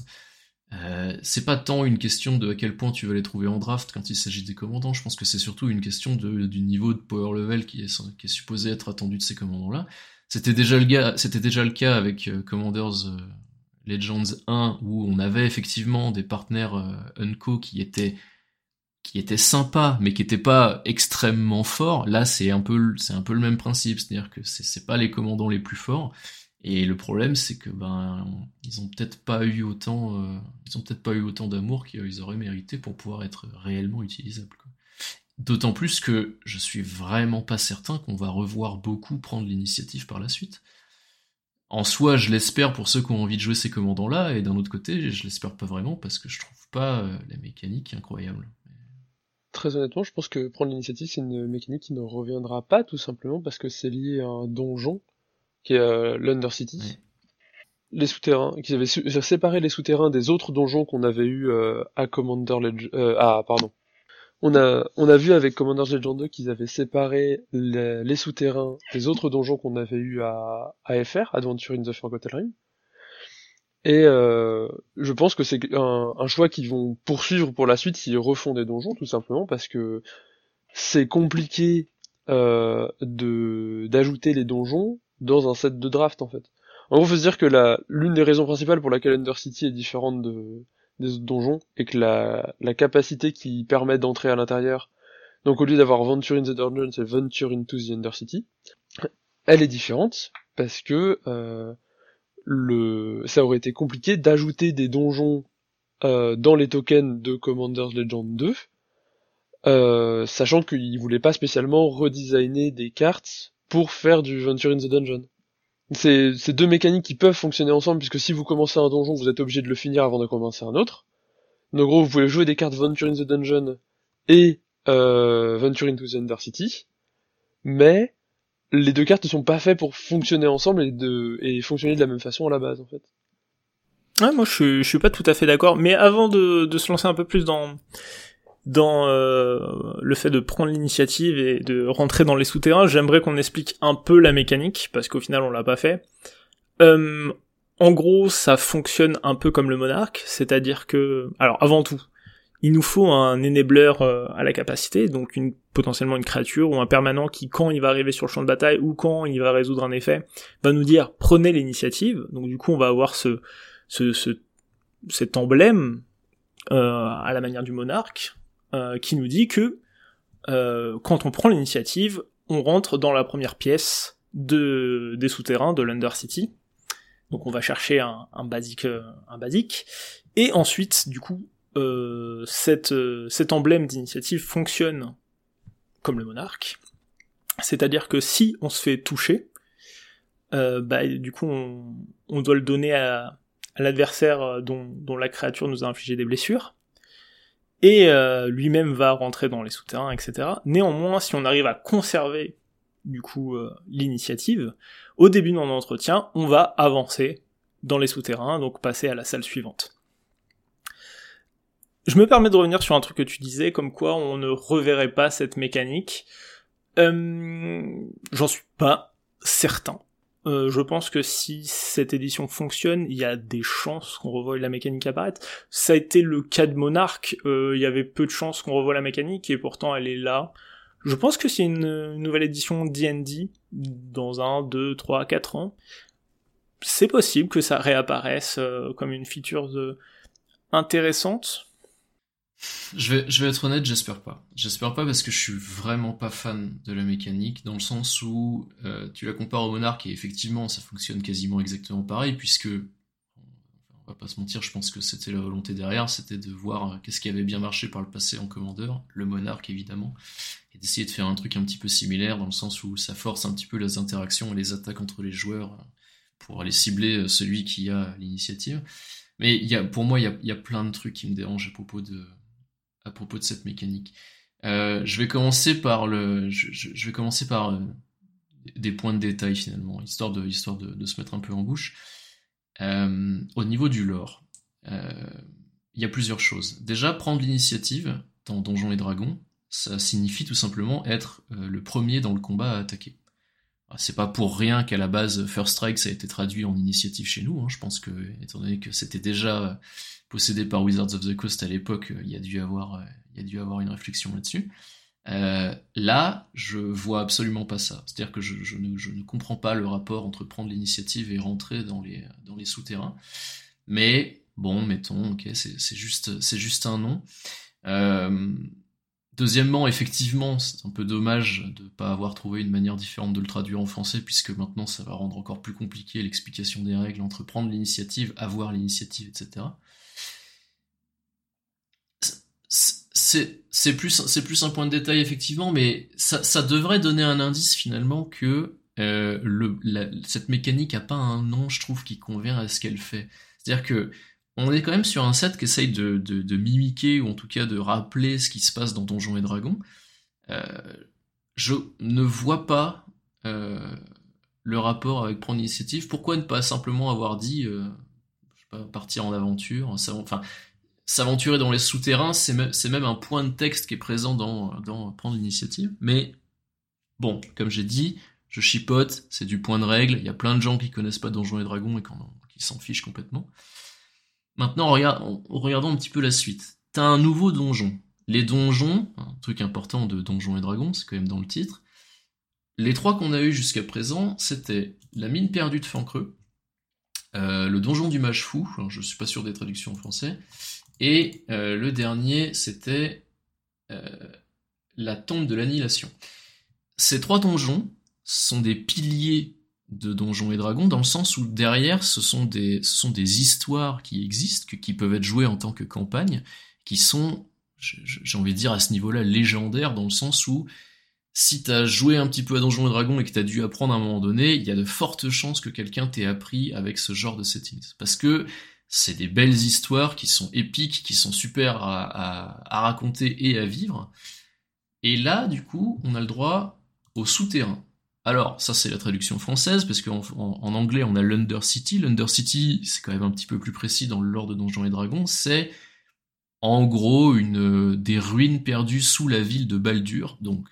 S2: euh, c'est pas tant une question de à quel point tu vas les trouver en draft quand il s'agit des commandants, je pense que c'est surtout une question de, du niveau de power level qui est, qui est supposé être attendu de ces commandants-là. C'était déjà le cas, c'était déjà le cas avec euh, Commanders euh, Legends 1 où on avait effectivement des partenaires Unco qui étaient qui étaient sympas mais qui étaient pas extrêmement forts. Là, c'est un peu c'est un peu le même principe, c'est-à-dire que c'est pas les commandants les plus forts et le problème, c'est que ben ils ont peut-être pas eu autant, euh, ils peut-être pas eu autant d'amour qu'ils auraient mérité pour pouvoir être réellement utilisables. D'autant plus que je suis vraiment pas certain qu'on va revoir beaucoup prendre l'initiative par la suite. En soi, je l'espère pour ceux qui ont envie de jouer ces commandants-là, et d'un autre côté, je l'espère pas vraiment parce que je trouve pas euh, la mécanique incroyable.
S3: Très honnêtement, je pense que prendre l'initiative, c'est une mécanique qui ne reviendra pas, tout simplement parce que c'est lié à un donjon qui est euh, l'Undercity. Les souterrains, qui avaient séparé les souterrains des autres donjons qu'on avait eu euh, à Commander Legend, euh, ah pardon. On a, on a vu avec Commander Legend 2 qu'ils avaient séparé les, souterrains des autres donjons qu'on avait eu à AFR, Adventure in the Forgotten Realm. Et euh, je pense que c'est un, un, choix qu'ils vont poursuivre pour la suite s'ils refont des donjons, tout simplement parce que c'est compliqué euh, de d'ajouter les donjons dans un set de draft en fait. En gros, faut se dire que la l'une des raisons principales pour laquelle Undercity est différente de des autres donjons est que la la capacité qui permet d'entrer à l'intérieur, donc au lieu d'avoir Venture in the Dungeon, c'est Venture into the Undercity, elle est différente parce que euh, le ça aurait été compliqué d'ajouter des donjons euh, dans les tokens de Commander's Legend 2 euh, sachant qu'ils voulaient pas spécialement redesigner des cartes pour faire du Venture in the Dungeon. C'est deux mécaniques qui peuvent fonctionner ensemble, puisque si vous commencez un donjon, vous êtes obligé de le finir avant de commencer un autre. Donc, gros, vous pouvez jouer des cartes Venture in the Dungeon et euh, Venture into the Undercity, mais les deux cartes ne sont pas faites pour fonctionner ensemble et, fonctionner de la même façon à la base, en fait.
S1: Ouais, moi, je, je suis pas tout à fait d'accord, mais avant de se lancer un peu plus dans dans euh, le fait de prendre l'initiative et de rentrer dans les souterrains, j'aimerais qu'on explique un peu la mécanique, parce qu'au final on l'a pas fait. Euh, en gros, ça fonctionne un peu comme le monarque, c'est-à-dire que, alors avant tout, il nous faut un enabler euh, à la capacité, donc une potentiellement une créature ou un permanent qui, quand il va arriver sur le champ de bataille ou quand il va résoudre un effet, va nous dire prenez l'initiative. Donc du coup, on va avoir ce, ce, ce cet emblème euh, à la manière du monarque euh, qui nous dit que euh, quand on prend l'initiative, on rentre dans la première pièce de, des souterrains de l'Undercity. Donc on va chercher un, un basique, euh, un basique, et ensuite, du coup, cet emblème d'initiative fonctionne comme le monarque. C'est-à-dire que si on se fait toucher, bah, du coup, on, doit le donner à, l'adversaire dont, la créature nous a infligé des blessures et euh, lui-même va rentrer dans les souterrains, etc. Néanmoins, si on arrive à conserver du coup euh, l'initiative, au début de notre entretien, on va avancer dans les souterrains, donc passer à la salle suivante. Je me permets de revenir sur un truc que tu disais, comme quoi on ne reverrait pas cette mécanique. Euh, J'en suis pas certain. Euh, je pense que si cette édition fonctionne, il y a des chances qu'on revoie la mécanique apparaître. Ça a été le cas de Monarch, euh, il y avait peu de chances qu'on revoie la mécanique, et pourtant elle est là. Je pense que c'est une, nouvelle édition D&D, dans un, deux, trois, quatre ans. C'est possible que ça réapparaisse euh, comme une feature de... intéressante,
S2: je vais, être honnête, j'espère pas. J'espère pas parce que je suis vraiment pas fan de la mécanique, dans le sens où euh, tu la compares au Monarque et effectivement ça fonctionne quasiment exactement pareil, puisque, on va pas se mentir, je pense que c'était la volonté derrière, c'était de voir euh, qu'est-ce qui avait bien marché par le passé en commandeur, le Monarque évidemment, et d'essayer de faire un truc un petit peu similaire, dans le sens où ça force un petit peu les interactions et les attaques entre les joueurs euh, pour aller cibler celui qui a l'initiative. Mais pour moi, il y a plein de trucs qui me dérangent à propos de à propos de cette mécanique. Euh, je vais commencer par le, je, vais commencer par euh, des points de détail finalement, histoire de, se mettre un peu en bouche. Euh, au niveau du lore, il y a plusieurs choses. Déjà, prendre l'initiative dans Donjons et Dragons, ça signifie tout simplement être le premier dans le combat à attaquer. C'est pas pour rien qu'à la base First Strike ça a été traduit en initiative chez nous. Hein. Je pense que, étant donné que c'était déjà possédé par Wizards of the Coast à l'époque, euh, il y a dû avoir, euh, il y a dû avoir une réflexion là-dessus. Euh, là, je vois absolument pas ça. C'est-à-dire que je, ne, comprends pas le rapport entre prendre l'initiative et rentrer dans les, dans les souterrains. Mais bon, mettons, ok, c'est juste, juste un nom. Euh, deuxièmement, effectivement, c'est un peu dommage de ne pas avoir trouvé une manière différente de le traduire en français, puisque maintenant ça va rendre encore plus compliqué l'explication des règles entre prendre l'initiative, avoir l'initiative, etc c'est plus plus un point de détail effectivement, mais ça, ça devrait donner un indice finalement que euh, le, cette mécanique a pas un nom, je trouve, qui convient à ce qu'elle fait. C'est-à-dire que on est quand même sur un set qui essaye de, de, mimiquer ou en tout cas de rappeler ce qui se passe dans Donjons et Dragons. Euh, je ne vois pas euh, le rapport avec prendre l'initiative. Pourquoi ne pas simplement avoir dit, euh, je sais pas, partir en aventure, enfin s'aventurer dans les souterrains, c'est même, un point de texte qui est présent dans, dans Prendre l'initiative. Mais bon, comme j'ai dit, je chipote, c'est du point de règle. Il y a plein de gens qui connaissent pas Donjons et Dragons et qui s'en fichent complètement. Maintenant, regardons un petit peu la suite. T'as un nouveau donjon. Les donjons, un truc important de Donjons et Dragons, c'est quand même dans le titre. Les trois qu'on a eu jusqu'à présent, c'était la mine perdue de Fancreux, le donjon du mage fou, alors je suis pas sûr des traductions en français, et le dernier c'était la tombe de l'annihilation. Ces trois donjons sont des piliers de Donjons et Dragons dans le sens où derrière ce sont des, ce sont des histoires qui existent, qui peuvent être jouées en tant que campagne, qui sont, j'ai envie de dire à ce niveau-là, légendaires dans le sens où si t'as joué un petit peu à Donjons et Dragons et que t'as dû apprendre à un moment donné, il y a de fortes chances que quelqu'un t'ait appris avec ce genre de settings. Parce que c'est des belles histoires qui sont épiques, qui sont super à, à raconter et à vivre. Et là, du coup, on a le droit au souterrain. Alors, ça c'est la traduction française, parce qu'en en, anglais on a l'Undercity. L'Undercity, c'est quand même un petit peu plus précis dans le lore de Donjons et Dragons, c'est en gros une des ruines perdues sous la ville de Baldur, donc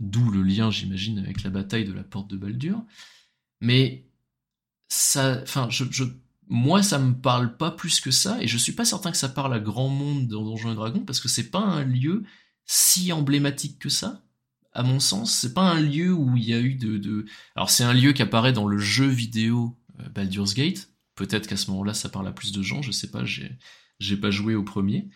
S2: d'où le lien j'imagine avec la bataille de la porte de Baldur. Mais ça, enfin, je, moi ça me parle pas plus que ça, et je suis pas certain que ça parle à grand monde dans Donjons et Dragons, parce que c'est pas un lieu si emblématique que ça à mon sens, c'est pas un lieu où il y a eu de, de... alors c'est un lieu qui apparaît dans le jeu vidéo euh, Baldur's Gate. Peut-être qu'à ce moment-là, ça parle à plus de gens. Je sais pas, j'ai j'ai pas joué au premier.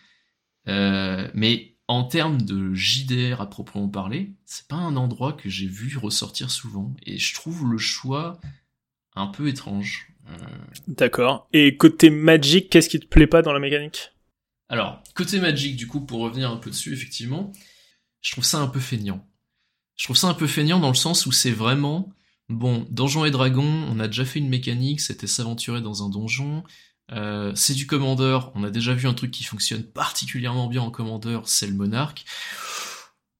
S2: Euh, mais en termes de JDR à proprement parler, c'est pas un endroit que j'ai vu ressortir souvent. Et je trouve le choix un peu étrange.
S1: Euh... D'accord. Et côté Magic, qu'est-ce qui te plaît pas dans la mécanique?
S2: Alors, côté Magic, du coup, pour revenir un peu dessus, effectivement, je trouve ça un peu feignant. Je trouve ça un peu feignant dans le sens où c'est vraiment bon. Donjons et Dragons, on a déjà fait une mécanique, c'était s'aventurer dans un donjon. Euh, c'est du commandeur, on a déjà vu un truc qui fonctionne particulièrement bien en commandeur, c'est le monarque.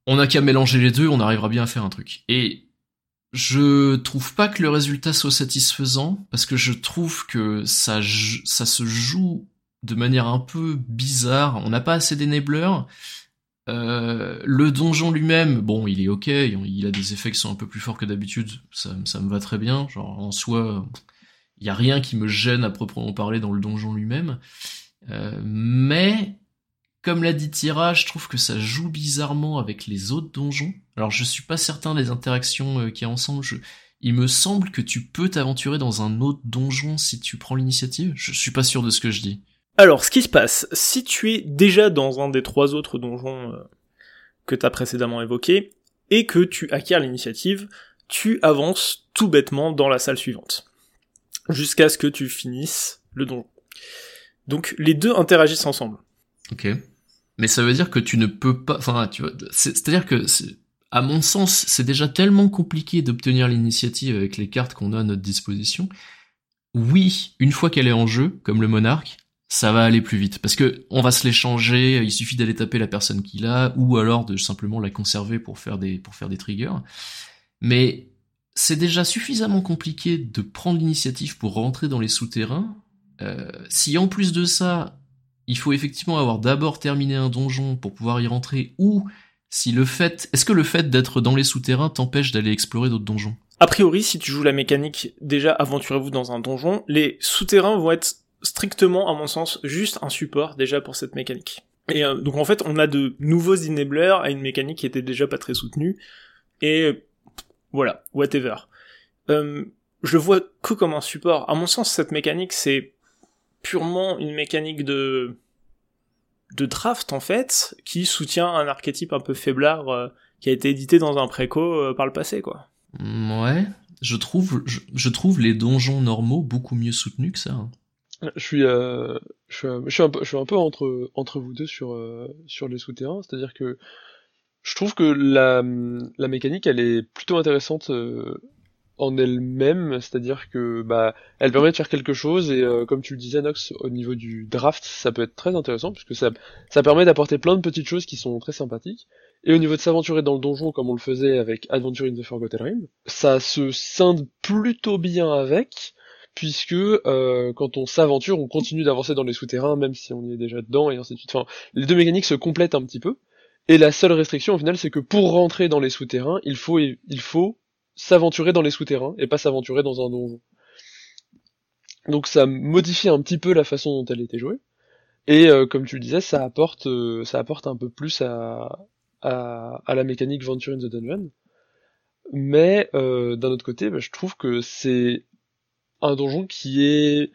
S2: On a qu'à mélanger les deux, on arrivera bien à faire un truc. Et je trouve pas que le résultat soit satisfaisant, parce que je trouve que ça, se joue de manière un peu bizarre. On n'a pas assez d'énableurs. Euh, le donjon lui-même, bon, il est ok, il a des effets qui sont un peu plus forts que d'habitude, ça, me va très bien. Genre en soi, il y a rien qui me gêne à proprement parler dans le donjon lui-même. Euh, mais comme l'a dit Tira, je trouve que ça joue bizarrement avec les autres donjons. Alors je suis pas certain des interactions euh, qu'il y a ensemble. Il me semble que tu peux t'aventurer dans un autre donjon si tu prends l'initiative. Je suis pas sûr de ce que je dis.
S1: Alors, ce qui se passe, si tu es déjà dans un des trois autres donjons euh, que tu as précédemment évoqués, et que tu acquiers l'initiative, tu avances tout bêtement dans la salle suivante, jusqu'à ce que tu finisses le donjon. Donc, les deux interagissent ensemble.
S2: Ok. Mais ça veut dire que tu ne peux pas, enfin, tu vois, c'est-à-dire que, à mon sens, c'est déjà tellement compliqué d'obtenir l'initiative avec les cartes qu'on a à notre disposition. Oui, une fois qu'elle est en jeu, comme le monarque, ça va aller plus vite parce que on va se l'échanger, il suffit d'aller taper la personne qu'il a ou alors de simplement la conserver pour faire des pour faire des triggers. Mais c'est déjà suffisamment compliqué de prendre l'initiative pour rentrer dans les souterrains. Euh, si en plus de ça, il faut effectivement avoir d'abord terminé un donjon pour pouvoir y rentrer ou si le fait est-ce que le fait d'être dans les souterrains t'empêche d'aller explorer d'autres donjons?
S1: A priori, si tu joues la mécanique déjà aventurez-vous dans un donjon, les souterrains vont être strictement, à mon sens, juste un support déjà pour cette mécanique. Et euh, donc en fait, on a de nouveaux enablers à une mécanique qui était déjà pas très soutenue. Et voilà, whatever. Euh, je le vois que comme un support. À mon sens, cette mécanique, c'est purement une mécanique de de draft en fait, qui soutient un archétype un peu faiblard euh, qui a été édité dans un préco par le passé, quoi.
S2: Ouais, je trouve, je, trouve les donjons normaux beaucoup mieux soutenus que ça. Hein.
S3: Je suis, euh, je suis, un peu, je suis un peu entre entre vous deux sur euh, sur les souterrains, c'est-à-dire que je trouve que la la mécanique elle est plutôt intéressante euh, en elle-même, c'est-à-dire que bah elle permet de faire quelque chose et euh, comme tu le disais Nox au niveau du draft ça peut être très intéressant puisque ça ça permet d'apporter plein de petites choses qui sont très sympathiques. Et au niveau de s'aventurer dans le donjon comme on le faisait avec Adventure in the Forgotten Realm ça se scinde plutôt bien avec puisque euh, quand on s'aventure, on continue d'avancer dans les souterrains, même si on y est déjà dedans, et ainsi de suite. Enfin, les deux mécaniques se complètent un petit peu. Et la seule restriction, au final, c'est que pour rentrer dans les souterrains, il faut, il faut s'aventurer dans les souterrains, et pas s'aventurer dans un donjon. Donc ça modifie un petit peu la façon dont elle était jouée. Et euh, comme tu le disais, ça apporte, euh, ça apporte un peu plus à, à, la mécanique Venture in the Dungeon. Mais d'un autre côté, bah, je trouve que c'est un donjon qui est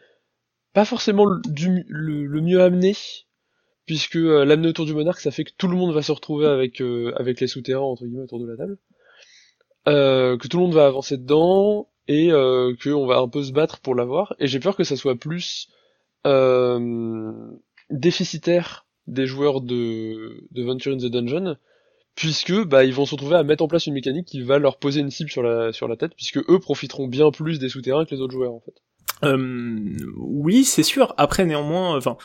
S3: pas forcément le, mieux amené, puisque euh, l'amener autour du monarque, ça fait que tout le monde va se retrouver avec euh, les souterrains entre guillemets autour de la table, euh, que tout le monde va avancer dedans et euh, qu'on va un peu se battre pour l'avoir. Et j'ai peur que ça soit plus déficitaire des joueurs de, de Venture in the Dungeon, puisque bah ils vont se retrouver à mettre en place une mécanique qui va leur poser une cible sur la sur la tête, puisque eux profiteront bien plus des souterrains que les autres joueurs en fait.
S1: Euh, oui, c'est sûr. Après, néanmoins, enfin,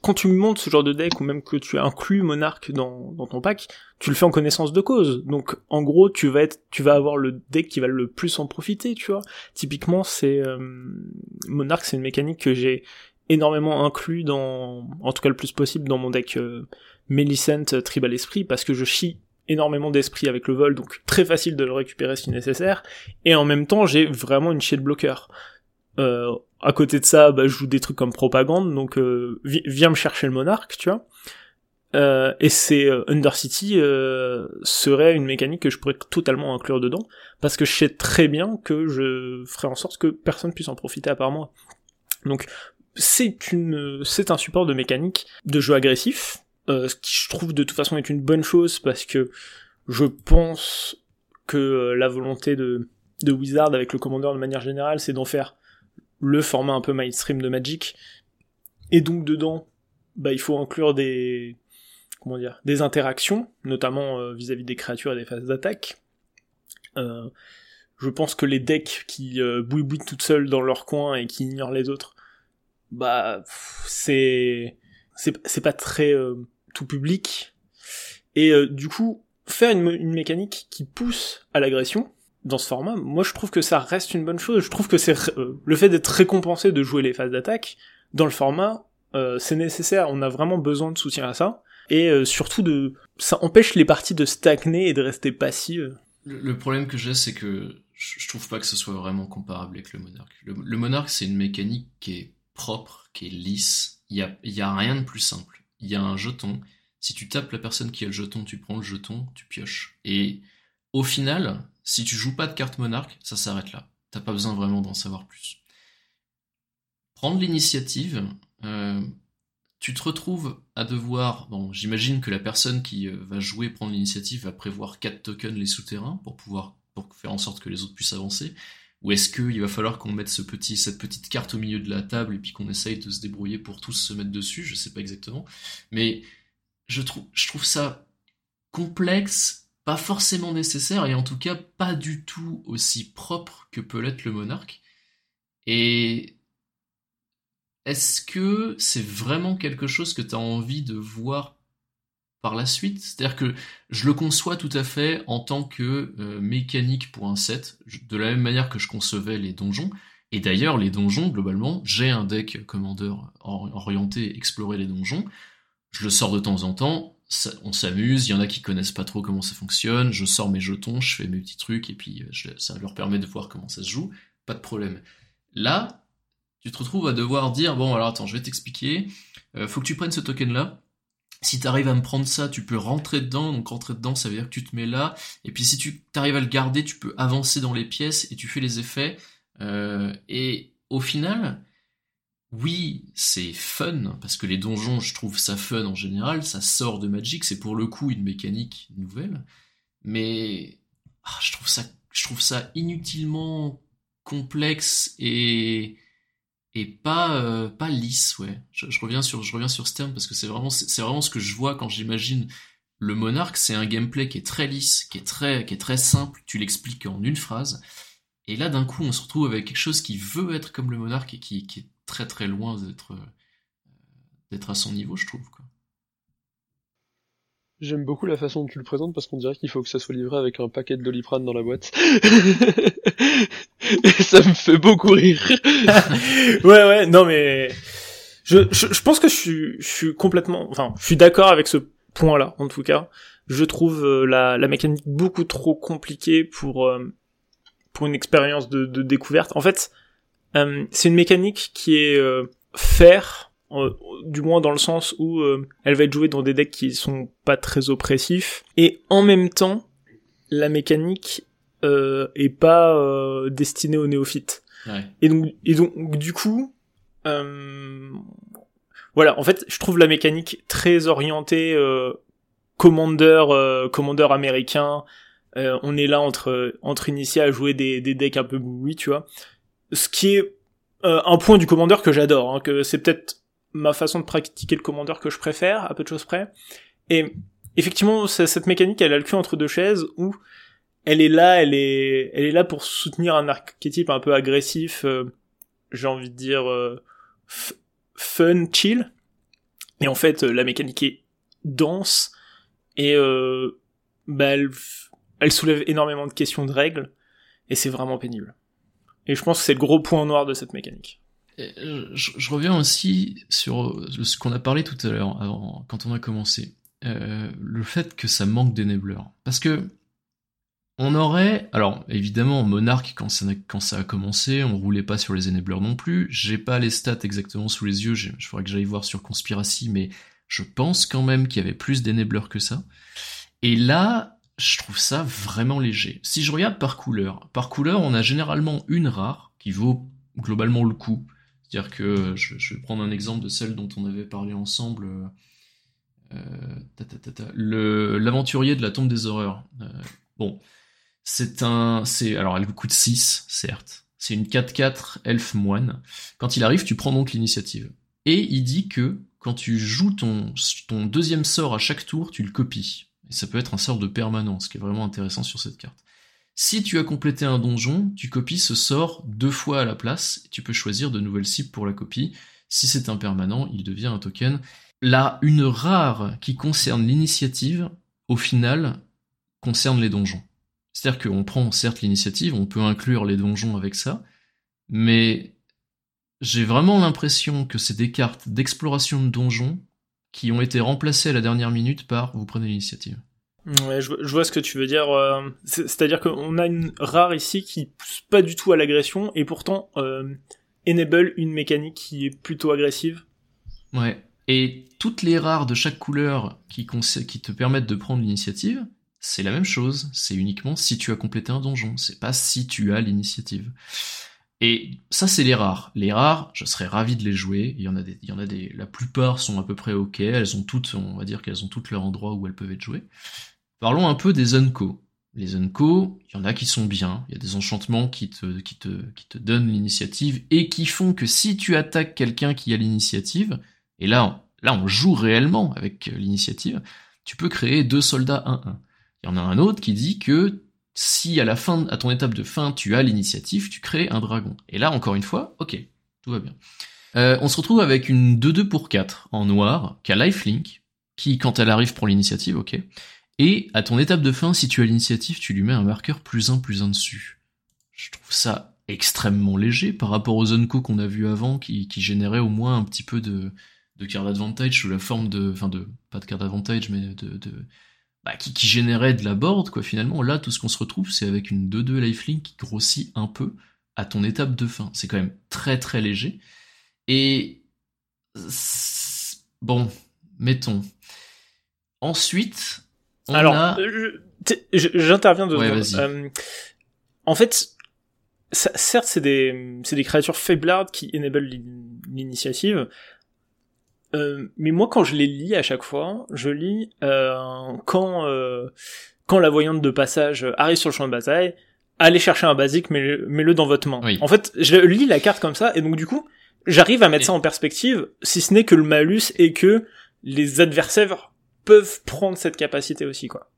S1: quand tu montes ce genre de deck ou même que tu inclus Monarque dans, dans ton pack, tu le fais en connaissance de cause. Donc, en gros, tu vas être, tu vas avoir le deck qui va le plus en profiter, tu vois. Typiquement, c'est euh, Monarque, c'est une mécanique que j'ai énormément inclus dans, en tout cas le plus possible dans mon deck euh, Millicent Tribal Esprit parce que je chie énormément d'esprit avec le vol, donc très facile de le récupérer si nécessaire, et en même temps j'ai vraiment une chier de bloqueur. Euh, à côté de ça, bah, je joue des trucs comme propagande, donc euh, viens me chercher le monarque, tu vois. Euh, et c'est euh, Undercity euh, serait une mécanique que je pourrais totalement inclure dedans, parce que je sais très bien que je ferai en sorte que personne puisse en profiter à part moi. Donc c'est une, c'est un support de mécanique de jeu agressif, euh, ce qui je trouve de toute façon est une bonne chose parce que je pense que la volonté de, de Wizard avec le commandeur de manière générale, c'est d'en faire le format un peu mainstream de Magic. Et donc dedans, bah, il faut inclure des comment dire des interactions, notamment euh, vis-à-vis des créatures et des phases d'attaque. Euh, je pense que les decks qui euh, bouillent toutes seules dans leur coin et qui ignorent les autres, bah c'est c'est pas très euh, tout public. Et du coup, faire une, mécanique qui pousse à l'agression, dans ce format, moi je trouve que ça reste une bonne chose. Je trouve que c'est euh, le fait d'être récompensé de jouer les phases d'attaque dans le format, euh, c'est nécessaire. On a vraiment besoin de soutien à ça et euh, surtout de ça empêche les parties de stagner et de rester passives.
S2: Le, problème que j'ai, c'est que je, trouve pas que ce soit vraiment comparable avec le monarque. Le, le monarque, c'est une mécanique qui est propre, qui est lisse. Il y a, y a rien de plus simple. Il y a un jeton. Si tu tapes la personne qui a le jeton, tu prends le jeton, tu pioches. Et au final, si tu joues pas de carte monarque, ça s'arrête là. T'as pas besoin vraiment d'en savoir plus. Prendre l'initiative, euh, tu te retrouves à devoir. Bon, j'imagine que la personne qui euh, va jouer prendre l'initiative va prévoir 4 tokens les souterrains pour pouvoir pour faire en sorte que les autres puissent avancer. Ou est-ce qu'il va falloir qu'on mette ce petit, cette petite carte au milieu de la table et puis qu'on essaye de se débrouiller pour tous se mettre dessus? Je sais pas exactement. Mais je je trouve ça complexe pas forcément nécessaire et en tout cas pas du tout aussi propre que peut l'être le monarque. Et est-ce que c'est vraiment quelque chose que tu as envie de voir par la suite C'est-à-dire que je le conçois tout à fait en tant que euh, mécanique pour un set, de la même manière que je concevais les donjons. Et d'ailleurs, les donjons, globalement, j'ai un deck commandeur orienté explorer les donjons. Je le sors de temps en temps on s'amuse, il y en a qui connaissent pas trop comment ça fonctionne, je sors mes jetons, je fais mes petits trucs, et puis euh, ça leur permet de voir comment ça se joue, pas de problème. Là, tu te retrouves à devoir dire, bon alors attends, je vais t'expliquer, euh, faut que tu prennes ce token-là, si tu arrives à me prendre ça, tu peux rentrer dedans, donc rentrer dedans, ça veut dire que tu te mets là, et puis si tu arrives à le garder, tu peux avancer dans les pièces, et tu fais les effets, euh, et au final, oui, c'est fun, parce que les donjons, je trouve ça fun en général, ça sort de Magic, c'est pour le coup une mécanique nouvelle, mais ah, je, trouve ça, je trouve ça inutilement complexe et, et pas, euh, pas lisse, ouais. Je, reviens sur, je reviens sur ce terme parce que c'est vraiment, c'est vraiment ce que je vois quand j'imagine le monarque, c'est un gameplay qui est très lisse, qui est très, qui est très simple, tu l'expliques en une phrase, et là d'un coup on se retrouve avec quelque chose qui veut être comme le monarque et qui, qui est très très loin d'être euh, d'être à son niveau, je trouve. Quoi.
S3: J'aime beaucoup la façon dont tu le présentes parce qu'on dirait qu'il faut que ça soit livré avec un paquet de doliprane dans la boîte. ça me fait beaucoup rire.
S1: ouais, ouais, non mais je, je, pense que je suis, je suis complètement, enfin, je suis d'accord avec ce point-là, en tout cas. Je trouve euh, la, la mécanique beaucoup trop compliquée pour euh, pour une expérience de, de découverte. En fait, euh, c'est une mécanique qui est euh, faire, du moins dans le sens où elle va être jouée dans des decks qui sont pas très oppressifs, et en même temps, la mécanique est pas destinée aux néophytes. Et donc, et donc, du coup, euh, voilà, en fait, je trouve la mécanique très orientée euh, commandeur, euh, commandeur américain. Euh, on est là entre entre initiés à jouer des, des decks un peu oui, tu vois. Ce qui est euh, un point du commandeur que j'adore, hein, que c'est peut-être ma façon de pratiquer le commandeur que je préfère, à peu de choses près. Et effectivement, cette mécanique, elle a le cul entre deux chaises où elle est là, elle est, elle est là pour soutenir un archétype un peu agressif, euh, j'ai envie de dire euh, fun, chill. Et en fait, la mécanique est dense et euh, bah, elle, elle soulève énormément de questions de règles et c'est vraiment pénible. Et je pense que c'est le gros point noir de cette mécanique.
S2: Je, reviens aussi sur ce qu'on a parlé tout à l'heure, quand on a commencé. Euh, le fait que ça manque d'énébleurs. Parce que on aurait, alors évidemment, Monarch, quand ça, a commencé, on roulait pas sur les enablers non plus. J'ai pas les stats exactement sous les yeux, je faudrait que j'aille voir sur Conspiracy, mais je pense quand même qu'il y avait plus d'enablers que ça. Et là, je trouve ça vraiment léger. Si je regarde par couleur, par couleur, on a généralement une rare qui vaut globalement le coup. C'est-à-dire que je, vais prendre un exemple de celle dont on avait parlé ensemble. Euh, l'aventurier de la tombe des horreurs. Euh, bon, c'est un, c'est, alors elle coûte 6, certes. C'est une 4-4 elfe moine. Quand il arrive, tu prends donc l'initiative. Et il dit que quand tu joues ton, deuxième sort à chaque tour, tu le copies. Et ça peut être un sort de permanence, ce qui est vraiment intéressant sur cette carte. Si tu as complété un donjon, tu copies ce sort deux fois à la place, tu peux choisir de nouvelles cibles pour la copie. Si c'est un permanent, il devient un token. Là, une rare qui concerne l'initiative, au final, concerne les donjons. C'est-à-dire qu'on prend certes l'initiative, on peut inclure les donjons avec ça, mais j'ai vraiment l'impression que c'est des cartes d'exploration de donjons qui ont été remplacées à la dernière minute par vous prenez l'initiative.
S1: Ouais, je, vois ce que tu veux dire. Euh, c'est-à-dire qu'on a une rare ici qui pousse pas du tout à l'agression et pourtant euh, enable une mécanique qui est plutôt agressive.
S2: Ouais. Et toutes les rares de chaque couleur qui, qui te permettent de prendre l'initiative, c'est la même chose, c'est uniquement si tu as complété un donjon, c'est pas si tu as l'initiative. Et ça, c'est les rares. Les rares, je serais ravi de les jouer. Il y en a des, il y en a des, la plupart sont à peu près ok. Elles ont toutes, on va dire qu'elles ont toutes leur endroit où elles peuvent être jouées. Parlons un peu des Unco. Les Unco, il y en a qui sont bien. Il y a des enchantements qui te, qui te, qui te donnent l'initiative et qui font que si tu attaques quelqu'un qui a l'initiative, et là, là, on joue réellement avec l'initiative, tu peux créer deux soldats 1-1. Il y en a un autre qui dit que si à la fin, à ton étape de fin, tu as l'initiative, tu crées un dragon. Et là, encore une fois, ok, tout va bien. Euh, on se retrouve avec une 2-2 pour 4 en noir, qui a lifelink, qui, quand elle arrive pour l'initiative, ok. Et à ton étape de fin, si tu as l'initiative, tu lui mets un marqueur plus 1 plus 1 dessus. Je trouve ça extrêmement léger par rapport aux Unco qu'on a vu avant, qui, généraient au moins un petit peu de, de card advantage sous la forme de, enfin de, pas de card advantage, mais de bah, qui, qui, générait de la board, quoi, finalement. Là, tout ce qu'on se retrouve, c'est avec une 2-2 lifelink qui grossit un peu à ton étape de fin. C'est quand même très très léger. Et bon, mettons. Ensuite, on
S1: Alors,
S2: a...
S1: j'interviens de.
S2: Ouais.
S1: Euh, en fait, ça, certes, c'est des, c'est des créatures faiblardes qui enable l'initiative, euh, mais moi, quand je les lis à chaque fois, je lis euh, quand euh, quand la voyante de passage arrive sur le champ de bataille, allez chercher un basique, mets-le dans votre main. En fait, je lis la carte comme ça, et donc du coup, j'arrive à mettre ça en perspective, si ce n'est que le malus et que les adversaires peuvent prendre cette capacité aussi, quoi.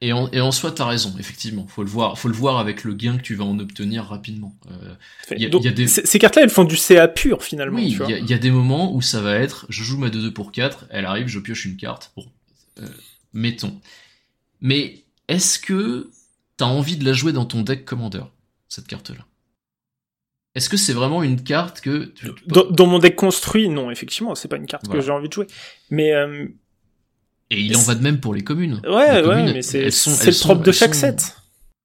S2: Et en, et en soi, t'as raison, effectivement. Faut le voir, faut le voir avec le gain que tu vas en obtenir rapidement.
S1: Euh, y a, y a des... Ces cartes-là, elles font du CA pur finalement.
S2: Oui, il y, y, a des moments où ça va être, je joue ma 2-2 pour 4, elle arrive, je pioche une carte. Bon, euh, mettons. Mais est-ce que t'as envie de la jouer dans ton deck Commander, cette carte-là? Est-ce que c'est vraiment une carte que
S1: dans, mon deck construit Non, effectivement, c'est pas une carte que j'ai envie de jouer. Mais euh,
S2: et il en va de même pour les communes.
S1: Ouais, ouais, mais c'est le propre de chaque set.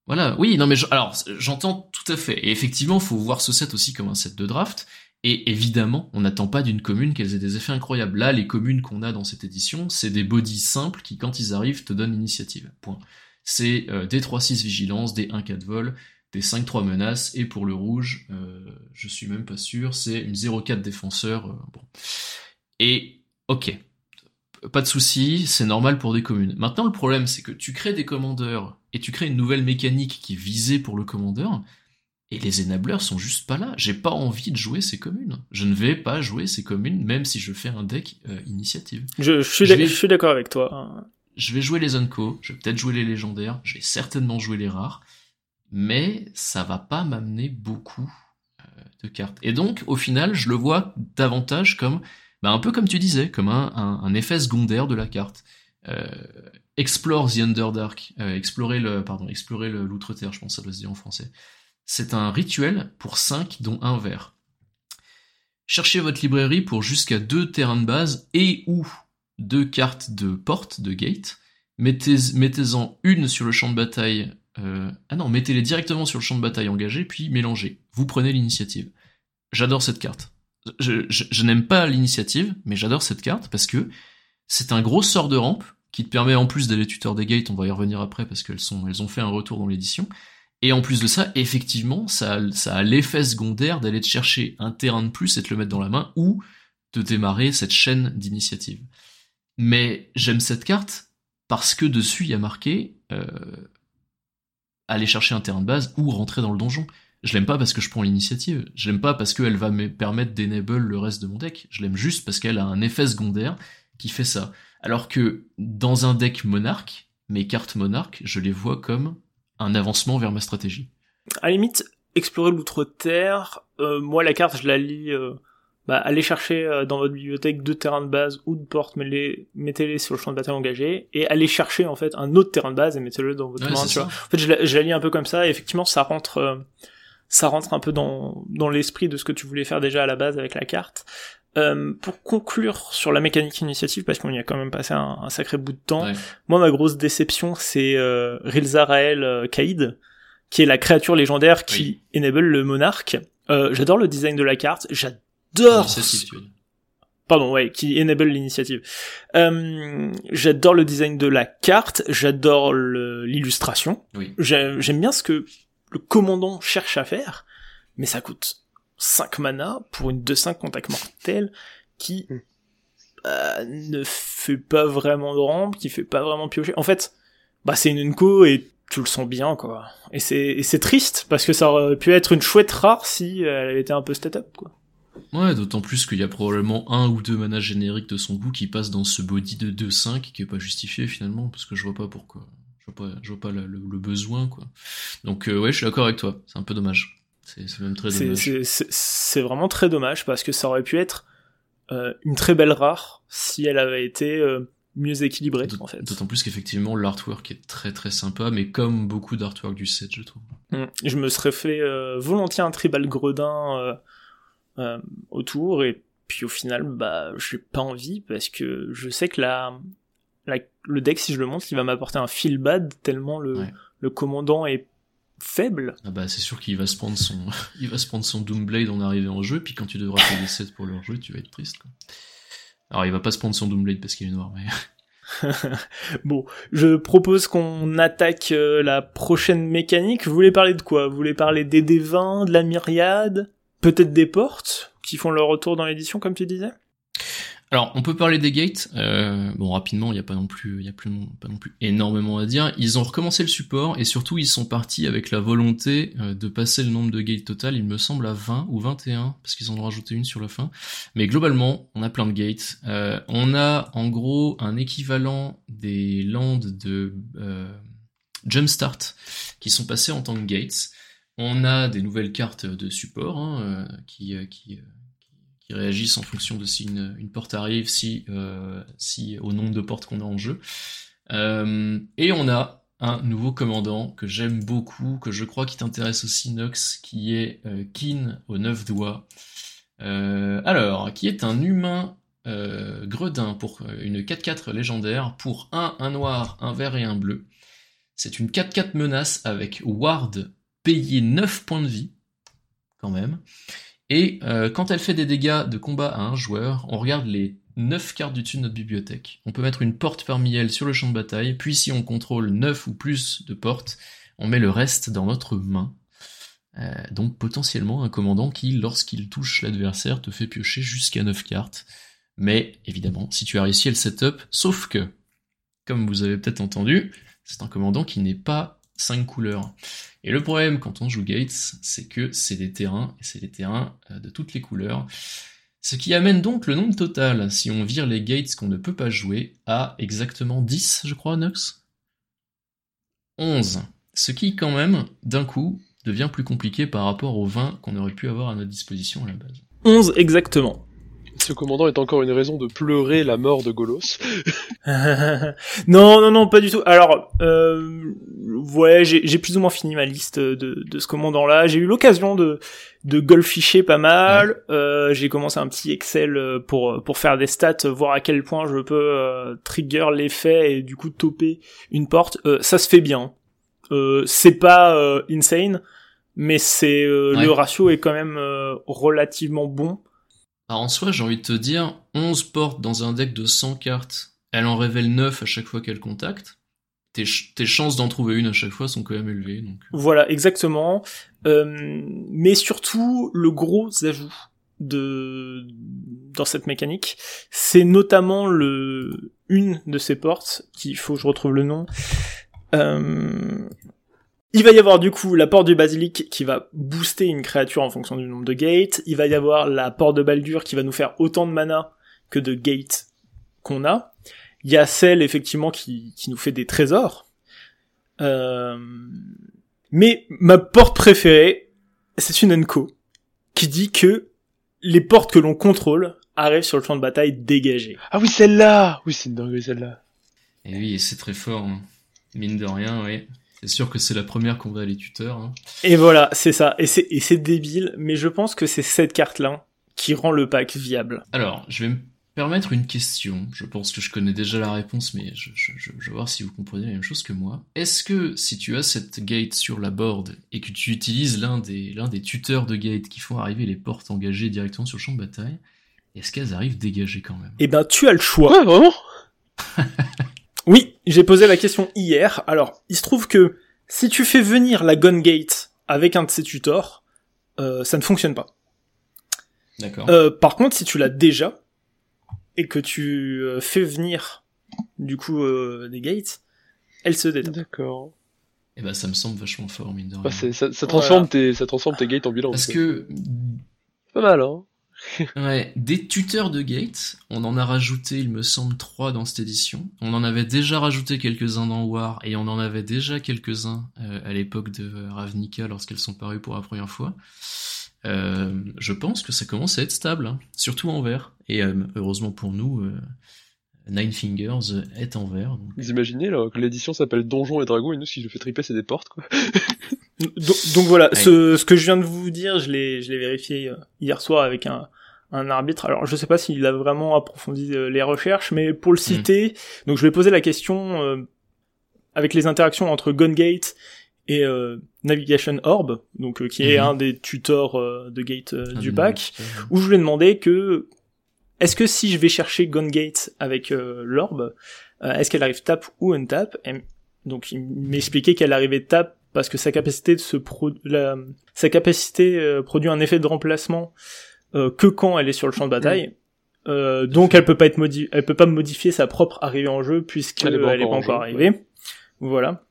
S2: Voilà, oui, non mais alors j'entends tout à fait. Et effectivement, faut voir ce set aussi comme un set de draft. Et évidemment, on n'attend pas d'une commune qu'elles aient des effets incroyables. Là, les communes qu'on a dans cette édition, c'est des bodies simples qui, quand ils arrivent, te donnent l'initiative. Point. C'est euh, des 3-6 vigilance, des 1-4 vol, des 5-3 menaces, et pour le rouge, je suis même pas sûr, c'est une 0-4 défenseur. bon. Et ok, pas de souci, c'est normal pour des communes. Maintenant, le problème, c'est que tu crées des commandeurs et tu crées une nouvelle mécanique qui est visée pour le commandeur, et les enablers sont juste pas là. J'ai pas envie de jouer ces communes. Je ne vais pas jouer ces communes, même si je fais un deck euh, initiative.
S1: Je, suis d'accord avec toi.
S2: Je vais jouer les Unco, je vais peut-être jouer les légendaires, je vais certainement jouer les rares, mais ça va pas m'amener beaucoup euh, de cartes. Et donc, au final, je le vois davantage comme bah, un peu comme tu disais, comme un, effet secondaire de la carte. Euh, explore the Underdark, euh, explorer le, l'outre-terre, je pense que ça doit se dire en français. C'est un rituel pour 5 dont un vert. Cherchez votre librairie pour jusqu'à deux terrains de base et ou deux cartes de porte, de gate. Mettez-en mettez une sur le champ de bataille. Euh, ah non, mettez-les directement sur le champ de bataille engagé, puis mélangez. Vous prenez l'initiative. J'adore cette carte je, n'aime pas l'initiative, mais j'adore cette carte parce que c'est un gros sort de rampe qui te permet en plus d'aller tuteur des gates, on va y revenir après parce qu'elles ont fait un retour dans l'édition. Et en plus de ça, effectivement, ça a, ça a l'effet secondaire d'aller te chercher un terrain de plus et te le mettre dans la main ou de démarrer cette chaîne d'initiative. Mais j'aime cette carte parce que dessus il y a marqué euh, aller chercher un terrain de base ou rentrer dans le donjon. Je l'aime pas parce que je prends l'initiative. Je l'aime pas parce qu'elle va me permettre d'enable le reste de mon deck. Je l'aime juste parce qu'elle a un effet secondaire qui fait ça. Alors que dans un deck monarque, mes cartes monarques, je les vois comme un avancement vers ma stratégie.
S1: À la limite, explorer l'outre-terre, euh, moi la carte je la lis, euh, bah, allez chercher euh, dans votre bibliothèque deux terrains de base ou de porte, mettez-les sur le champ de bataille engagé, et allez chercher en fait un autre terrain de base et mettez-le dans votre main, tu vois. En fait je la, je la, lis un peu comme ça, et effectivement ça rentre ça rentre un peu dans, dans l'esprit de ce que tu voulais faire déjà à la base avec la carte. Euh, pour conclure sur la mécanique initiative, parce qu'on y a quand même passé un, sacré bout de temps, moi ma grosse déception c'est euh, Rilzarael euh, Kaïd, qui est la créature légendaire qui enable le monarque. Euh, j'adore le design de la carte, j'adore... Pardon, ouais, qui enable l'initiative. Euh, j'adore le design de la carte, j'adore l'illustration. Oui. J'aime bien ce que le commandant cherche à faire, mais ça coûte 5 mana pour une 2-5 contact mortel qui hmm. euh, ne fait pas vraiment de rampe, qui fait pas vraiment piocher. En fait, bah c'est une Unco et tu le sens bien quoi. Et c'est c'est triste parce que ça aurait pu être une chouette rare si elle avait été un peu stat-up quoi.
S2: Ouais, d'autant plus qu'il y a probablement un ou deux manas génériques de son goût qui passent dans ce body de 2-5 qui est pas justifié finalement parce que je vois pas pourquoi je vois pas le, besoin, quoi. Donc, euh, ouais, je suis d'accord avec toi. C'est un peu dommage. C'est même très dommage.
S1: C'est vraiment très dommage parce que ça aurait pu être euh, une très belle rare si elle avait été euh, mieux équilibrée, en fait.
S2: D'autant plus qu'effectivement, l'artwork est très très sympa, mais comme beaucoup d'artwork du set, je trouve.
S1: Mmh. Je me serais fait volontiers un tribal gredin autour et puis au final, bah, j'ai pas envie parce que je sais que la, le deck, si je le montre, il va m'apporter un feel bad tellement le, le commandant est faible.
S2: Ah bah c'est sûr qu'il va se prendre son il va se prendre son Doomblade en arrivant en jeu, puis quand tu devras payer 7 pour leur jeu, tu vas être triste. Quoi. Alors il va pas se prendre son Doomblade parce qu'il est noir, mais.
S1: bon, je propose qu'on attaque euh, la prochaine mécanique. Vous voulez parler de quoi? Vous voulez parler des D20, de la myriade, peut-être des portes qui font leur retour dans l'édition, comme tu disais?
S2: Alors, on peut parler des gates. Euh, bon, rapidement, il n'y a pas non plus, il y a plus, pas non plus énormément à dire. Ils ont recommencé le support et surtout, ils sont partis avec la volonté euh, de passer le nombre de gates total. Il me semble à 20 ou 21 parce qu'ils en ont rajouté une sur la fin. Mais globalement, on a plein de gates. Euh, on a en gros un équivalent des landes de Jumpstart qui sont passés en tant que gates. On a des nouvelles cartes de support hein, qui, qui réagissent en fonction de si une, porte arrive, si, euh, si au nombre de portes qu'on a en jeu. Euh, et on a un nouveau commandant que j'aime beaucoup, que je crois qui t'intéresse aussi Nox, qui est euh, Kin aux neuf doigts. alors, qui est un humain gredin pour une 4-4 légendaire, pour un, un noir, un vert et un bleu. C'est une 4-4 menace avec Ward payé 9 points de vie, quand même. Et euh, quand elle fait des dégâts de combat à un joueur, on regarde les 9 cartes du dessus de notre bibliothèque. On peut mettre une porte parmi elles sur le champ de bataille, puis si on contrôle 9 ou plus de portes, on met le reste dans notre main. Euh, donc potentiellement un commandant qui, lorsqu'il touche l'adversaire, te fait piocher jusqu'à 9 cartes. Mais évidemment, si tu as réussi le setup, sauf que, comme vous avez peut-être entendu, c'est un commandant qui n'est pas 5 couleurs. Et le problème quand on joue Gates, c'est que c'est des terrains, et c'est des terrains euh, de toutes les couleurs. Ce qui amène donc le nombre total, si on vire les gates qu'on ne peut pas jouer, à exactement 10, je crois, Nux 11. Ce qui, quand même, d'un coup, devient plus compliqué par rapport aux 20 qu'on aurait pu avoir à notre disposition à la base.
S1: 11 exactement.
S3: Ce commandant est encore une raison de pleurer la mort de Golos.
S1: non, non, non, pas du tout. Alors, euh, ouais, j'ai plus ou moins fini ma liste de, de ce commandant-là. J'ai eu l'occasion de, de golficher pas mal. Euh, j'ai commencé un petit Excel euh, pour pour faire des stats, voir à quel point je peux euh, trigger l'effet et du coup toper une porte. Euh, ça se fait bien. c'est pas insane, mais c'est le ratio est quand même relativement bon.
S2: Alors en soi, j'ai envie de te dire, 11 portes dans un deck de 100 cartes, elle en révèle 9 à chaque fois qu'elle contacte tes, chances d'en trouver une à chaque fois sont quand même élevées. Donc.
S1: Voilà, exactement. Euh, mais surtout, le gros ajout de dans cette mécanique, c'est notamment le une de ces portes, qu'il faut que je retrouve le nom. Euh, il va y avoir du coup la porte du basilic qui va booster une créature en fonction du nombre de gates. Il va y avoir la porte de Baldur qui va nous faire autant de mana que de gates qu'on a. Il y a celle effectivement qui, qui nous fait des trésors. Euh... Mais ma porte préférée, c'est une Enco qui dit que les portes que l'on contrôle arrivent sur le champ de bataille dégagées.
S3: Ah oui, celle-là Oui, c'est une dinguerie celle-là.
S2: Et oui, c'est très fort. Hein. Mine de rien, oui. C'est sûr que c'est la première qu'on va les tuteurs. Hein.
S1: Et voilà, c'est ça. Et c'est, et c'est débile, mais je pense que c'est cette carte-là qui rend le pack viable.
S2: Alors, je vais me permettre une question. Je pense que je connais déjà la réponse, mais je, vais voir si vous comprenez la même chose que moi. Est-ce que si tu as cette gate sur la board et que tu utilises l'un des, l'un des tuteurs de gate qui font arriver les portes engagées directement sur le champ de bataille, est-ce qu'elles arrivent dégagées quand même?
S1: Eh ben, tu as le choix.
S3: Ouais, vraiment?
S1: Oui, j'ai posé la question hier. Alors, il se trouve que si tu fais venir la gun gate avec un de ces tutors, euh, ça ne fonctionne pas.
S2: D'accord.
S1: Euh, par contre, si tu l'as déjà, et que tu euh, fais venir du coup euh, des gates, elle se détend.
S3: D'accord.
S2: Et eh bah ben, ça me semble vachement fort mine de
S3: rien. ça, ça, transforme tes ça transforme tes gates en bilan.
S2: Parce que
S3: pas mal hein.
S2: Ouais, des tuteurs de gates, on en a rajouté, il me semble, trois dans cette édition. On en avait déjà rajouté quelques-uns dans War, et on en avait déjà quelques-uns euh, à l'époque de Ravnica lorsqu'elles sont parues pour la première fois. Euh, je pense que ça commence à être stable, hein, surtout en vert. Et euh, heureusement pour nous, euh, Nine Fingers est en vert.
S3: Vous imaginez là, que l'édition s'appelle Donjons et Dragons et nous si je fais triper c'est des portes quoi.
S1: donc, voilà, ce, ce, que je viens de vous dire, je l'ai je l'ai vérifié hier soir avec un un arbitre. Alors je sais pas s'il a vraiment approfondi les recherches, mais pour le hmm. citer, donc je lui ai posé la question avec les interactions entre Gungate et euh, Navigation Orb, donc euh, qui est mhm. un des tutors euh, de Gate du pack, où je lui ai demandé que est-ce que si je vais chercher Gate avec l'orbe, est-ce qu'elle arrive tap ou untap? Et Donc il m'expliquait qu'elle arrivait tap parce que sa capacité de se pro la, sa capacité produit un effet de remplacement que quand elle est sur le champ de bataille. Euh, donc elle peut pas être modi elle peut pas modifier sa propre arrivée en jeu puisqu'elle est, pas encore arrivée. Voilà.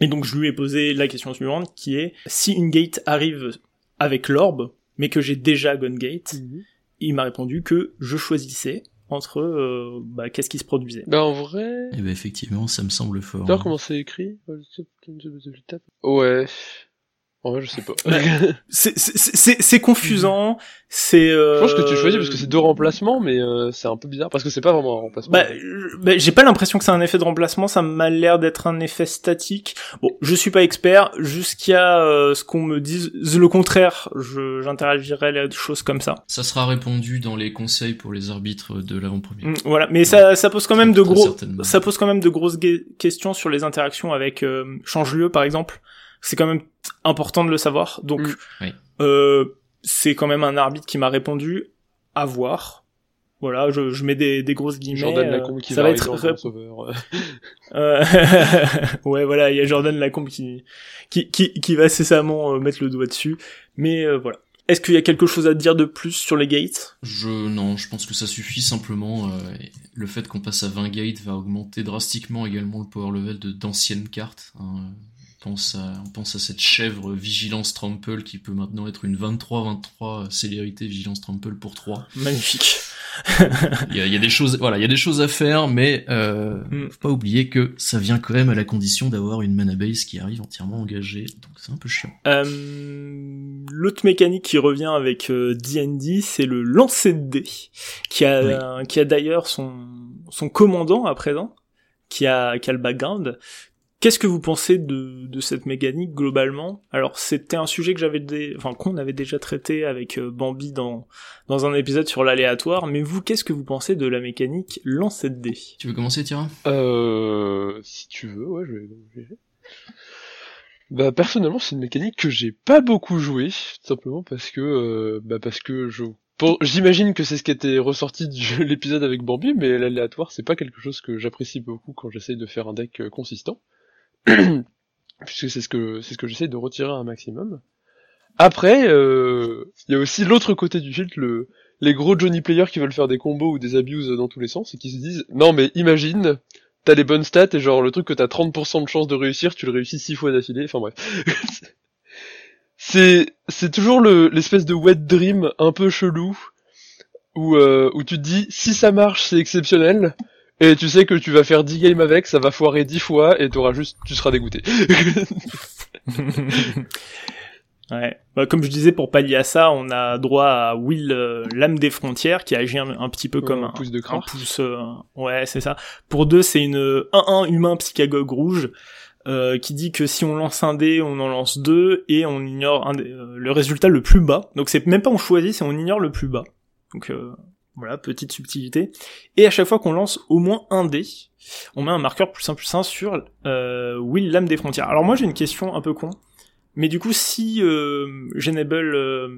S1: Et donc je lui ai posé la question suivante qui est si une gate arrive avec l'orbe, mais que j'ai déjà Gun Gate, mhm. il m'a répondu que je choisissais entre euh, bah, qu'est-ce qui se produisait.
S3: Bah en vrai.
S2: Eh ben effectivement, ça me semble fort.
S3: Hein. comment c'est écrit? Ouais. En vrai, je sais pas. Bah,
S1: c'est confusant. C'est. Euh...
S3: Je pense que tu choisis parce que c'est deux remplacements, mais euh, c'est un peu bizarre parce que c'est pas vraiment un remplacement.
S1: Bah, bah j'ai pas l'impression que c'est un effet de remplacement. Ça m'a l'air d'être un effet statique. Bon, je suis pas expert. Jusqu'à euh, ce qu'on me dise le contraire, j'interagirai les choses comme ça.
S2: Ça sera répondu dans les conseils pour les arbitres de l'avant-première. Mm,
S1: voilà, mais ça, ça pose quand même de gros, ça pose quand même de grosses questions sur les interactions avec euh, change-lieu par exemple c'est quand même important de le savoir. Donc,
S2: mm.
S1: euh, c'est quand même un arbitre qui m'a répondu à voir. Voilà, je, je mets des, des grosses guillemets.
S3: Jordan
S1: euh,
S3: Lacombe qui
S1: ça
S3: va
S1: va être rep-
S3: sauveur.
S1: Euh, ouais, voilà, il y a Jordan Lacombe qui, qui, qui, qui va cessamment euh, mettre le doigt dessus. Mais euh, voilà. Est-ce qu'il y a quelque chose à dire de plus sur les gates?
S2: Je non, je pense que ça suffit simplement. euh, le fait qu'on passe à 20 gates va augmenter drastiquement également le power level de d'anciennes cartes. hein. On pense à on pense à cette chèvre vigilance trample qui peut maintenant être une 23-23 célérité vigilance trample pour 3.
S1: Magnifique.
S2: Il y a, il y a des choses voilà, il y a des choses à faire, mais euh,
S1: Mm.
S2: faut pas oublier que ça vient quand même à la condition d'avoir une mana base qui arrive entièrement engagée, donc c'est un peu chiant.
S1: Euh, L'autre mécanique qui revient avec euh, D&D, c'est le lancer de dés, qui a,
S2: Oui.
S1: euh, qui a d'ailleurs son, son commandant à présent, qui a, qui a le background. Qu'est-ce que vous pensez de, de cette mécanique globalement? Alors c'était un sujet que j'avais, dé- enfin qu'on avait déjà traité avec euh, Bambi dans dans un épisode sur l'aléatoire. Mais vous, qu'est-ce que vous pensez de la mécanique lancer de dés
S2: Tu veux commencer, Tira
S3: Euh, si tu veux, ouais, je vais. Bah personnellement, c'est une mécanique que j'ai pas beaucoup joué, tout simplement parce que, euh, bah parce que je, pour- j'imagine que c'est ce qui était ressorti de l'épisode avec Bambi, mais l'aléatoire, c'est pas quelque chose que j'apprécie beaucoup quand j'essaye de faire un deck euh, consistant, puisque c'est ce que c'est ce que j'essaye de retirer un maximum. Après, euh, il y a aussi l'autre côté du filtre, le les gros Johnny players qui veulent faire des combos ou des abuses dans tous les sens et qui se disent non mais imagine t'as les bonnes stats et genre le truc que t'as 30% de chance de réussir tu le réussis 6 fois d'affilée. Enfin bref. C'est c'est toujours le l'espèce de wet dream un peu chelou où euh, où tu te dis si ça marche c'est exceptionnel et tu sais que tu vas faire 10 games avec ça va foirer 10 fois et t'auras juste tu seras dégoûté
S1: Ouais. Bah, comme je disais, pour pallier à ça, on a droit à Will, euh, l'âme des frontières, qui agit un, un petit peu comme un,
S3: pouce de
S1: un
S3: crainte
S1: pouce. euh, ouais, c'est ça. Pour deux, c'est une 1-1 humain psychagogue rouge. euh, qui dit que si on lance un dé, on en lance deux et on ignore un dé- euh, le résultat le plus bas. Donc c'est même pas on choisit, c'est on ignore le plus bas. Donc euh, voilà, petite subtilité. Et à chaque fois qu'on lance au moins un dé, on met un marqueur plus 1 plus 1 sur euh, Will, l'âme des frontières. Alors moi j'ai une question un peu con. Mais du coup, si euh, j'enable euh,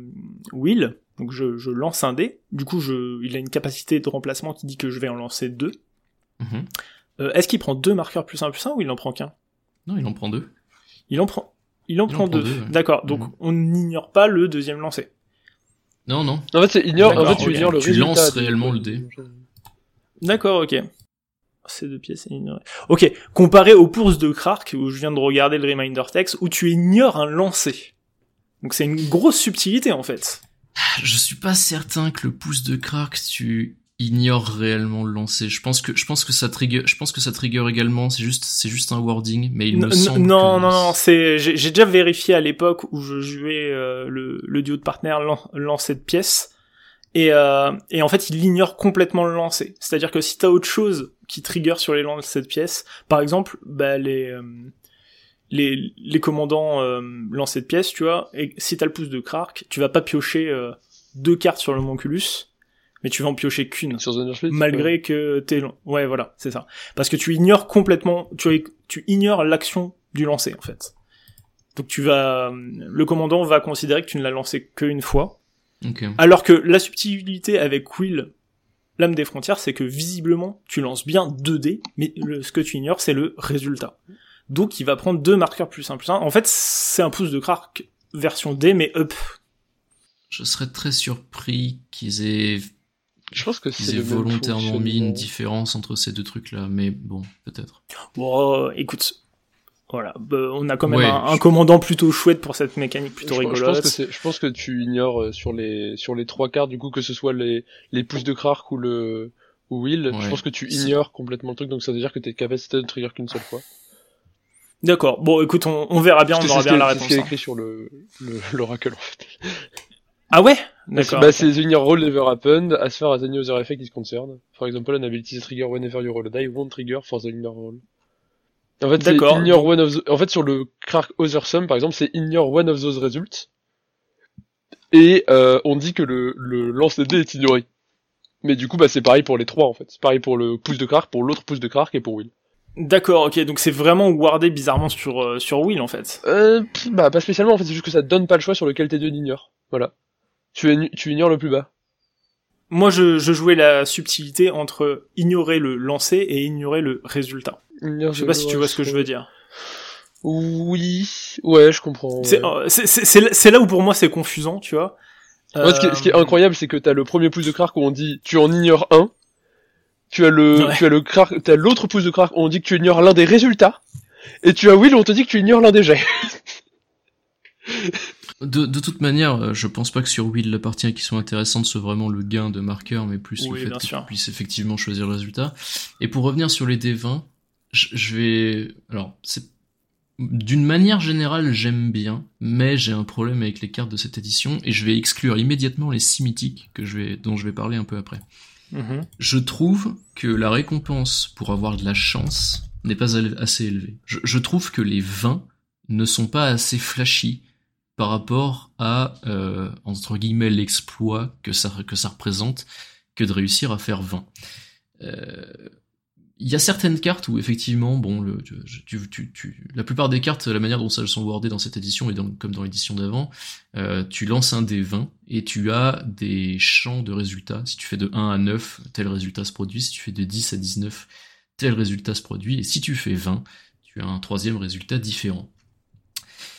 S1: Will, donc je, je lance un dé, du coup je, il a une capacité de remplacement qui dit que je vais en lancer deux.
S2: Mhm.
S1: Euh, Est-ce qu'il prend deux marqueurs plus un plus un ou il en prend qu'un?
S2: Non, il en prend deux.
S1: Il en prend, il en
S2: Il
S1: prend deux.
S2: deux, ouais.
S1: D'accord. Donc
S2: Mhm.
S1: on n'ignore pas le deuxième lancé.
S2: Non, non.
S3: en fait c'est ignore en
S1: D'accord,
S3: fait tu
S1: ok.
S3: ignores le
S2: Tu
S3: résultat
S2: lances réellement le dé.
S1: D'accord, ok. Ces deux pièces est ignoré. Ok, comparé aux pouces de Krark, où je viens de regarder le reminder text, où tu ignores un lancer. Donc c'est une grosse subtilité en fait.
S2: Je suis pas certain que le pouce de crack, tu ignores réellement le lancer. Je pense que je pense que ça trigger, je pense que ça trigger également. C'est juste c'est juste un wording, mais il me semble.
S1: non,
S2: que-
S1: non, non, c'est, j'ai déjà vérifié à l'époque où je jouais euh, le, le duo de partenaires lan- lancer de pièces. Et, euh, et en fait, il ignore complètement le lancer. C'est-à-dire que si t'as autre chose qui trigger sur les lancers de pièces, par exemple, bah, les, euh, les, les commandants euh, lancers de pièces, tu vois, et si t'as le pouce de Krark, tu vas pas piocher euh, deux cartes sur le Monculus, mais tu vas en piocher qu'une
S3: sur The Split
S1: malgré que t'es long. Ouais, voilà, c'est ça. Parce que tu ignores complètement, tu, tu ignores l'action du lancer, en fait. Donc tu vas, le commandant va considérer que tu ne l'as lancé qu'une fois.
S2: Ok.
S1: Alors que la subtilité avec Will, l'âme des frontières, c'est que visiblement, tu lances bien 2 dés, mais le- ce que tu ignores, c'est le résultat. Donc il va prendre deux marqueurs plus 1 plus 1. En fait, c'est un pouce de Krark version D, mais up.
S2: Je serais très surpris qu'ils aient
S3: je pense que c'est
S2: aient volontairement mis une différence entre ces deux trucs-là, mais bon, peut-être.
S1: Bon, euh, écoute, voilà, bah, on a quand même
S2: Ouais,
S1: un, un
S2: je-
S1: commandant plutôt chouette pour cette mécanique plutôt
S3: je, je
S1: rigolote.
S3: pense que c'est, je pense que tu ignores euh, sur les sur les trois cartes du coup que ce soit les les pouces de Krark ou le ou Will, je pense que tu ignores complètement le truc donc ça veut dire que t'es capacité de trigger qu'une seule fois.
S1: D'accord. Bon, écoute, on, on verra bien,
S3: Parce
S1: on aura bien la
S3: est- c'est ce qui est
S1: réponse. hein.
S3: écrit sur le le- l'oracle en fait.
S1: Ah ouais
S3: Bah, c'est-
S1: D'accord.
S3: bah, c'est the ignore roll never happened as far as any other effect is concerned. For example, an ability is trigger whenever you roll a die won't trigger for the ignore roll. En fait, c'est ignore one of the... En fait, sur le Krark Other Sum, par exemple, c'est ignore one of those results. Et euh, on dit que le, le lance des dés est ignoré. Mais du coup, bah, c'est pareil pour les trois, en fait. C'est pareil pour le pouce de Krark, pour l'autre pouce de Krark et pour Will.
S1: D'accord, ok, donc c'est vraiment wardé bizarrement sur, euh, sur Will en fait.
S3: Euh, bah, pas spécialement, en fait, c'est juste que ça te donne pas le choix sur lequel tes deux ignorent. Voilà. Tu, ign- tu ignores le plus bas.
S1: moi je, je jouais la subtilité entre ignorer le lancer et ignorer le résultat. Je sais pas si tu vois ce que je veux dire.
S3: Oui, ouais, je comprends.
S1: Euh, c'est c'est là où pour moi c'est confusant, tu vois.
S3: ce, qui est, ce, qui est, euh, incroyable, c'est que t'as le premier pouce de crack où on dit tu en ignores un. Tu as le, tu as le crack, t'as l'autre pouce de crack où on dit que tu ignores l'un des résultats. Et tu as Will où on te dit que tu ignores l'un des jets.
S2: De, de, toute manière, euh, je pense pas que sur Will la partie qui soit intéressante soit vraiment le gain de marqueur, mais plus le fait que tu puisses effectivement choisir le résultat. Et pour revenir sur les D20, je, je vais, alors c'est d'une manière générale, j'aime bien, mais j'ai un problème avec les cartes de cette édition et je vais exclure immédiatement les six mythiques que je vais, dont je vais parler un peu après. Mhm. Je trouve que la récompense pour avoir de la chance n'est pas assez élevée. Je, je, trouve que les 20 ne sont pas assez flashy par rapport à euh, entre guillemets l'exploit que ça que ça représente que de réussir à faire 20. Euh, il y a certaines cartes où effectivement, bon, le, tu, tu, tu, la plupart des cartes, la manière dont elles sont wordées dans cette édition et dans, comme dans l'édition d'avant, euh, tu lances un des 20 et tu as des champs de résultats. Si tu fais de 1 à 9, tel résultat se produit. Si tu fais de 10 à 19, tel résultat se produit. Et si tu fais 20, tu as un troisième résultat différent.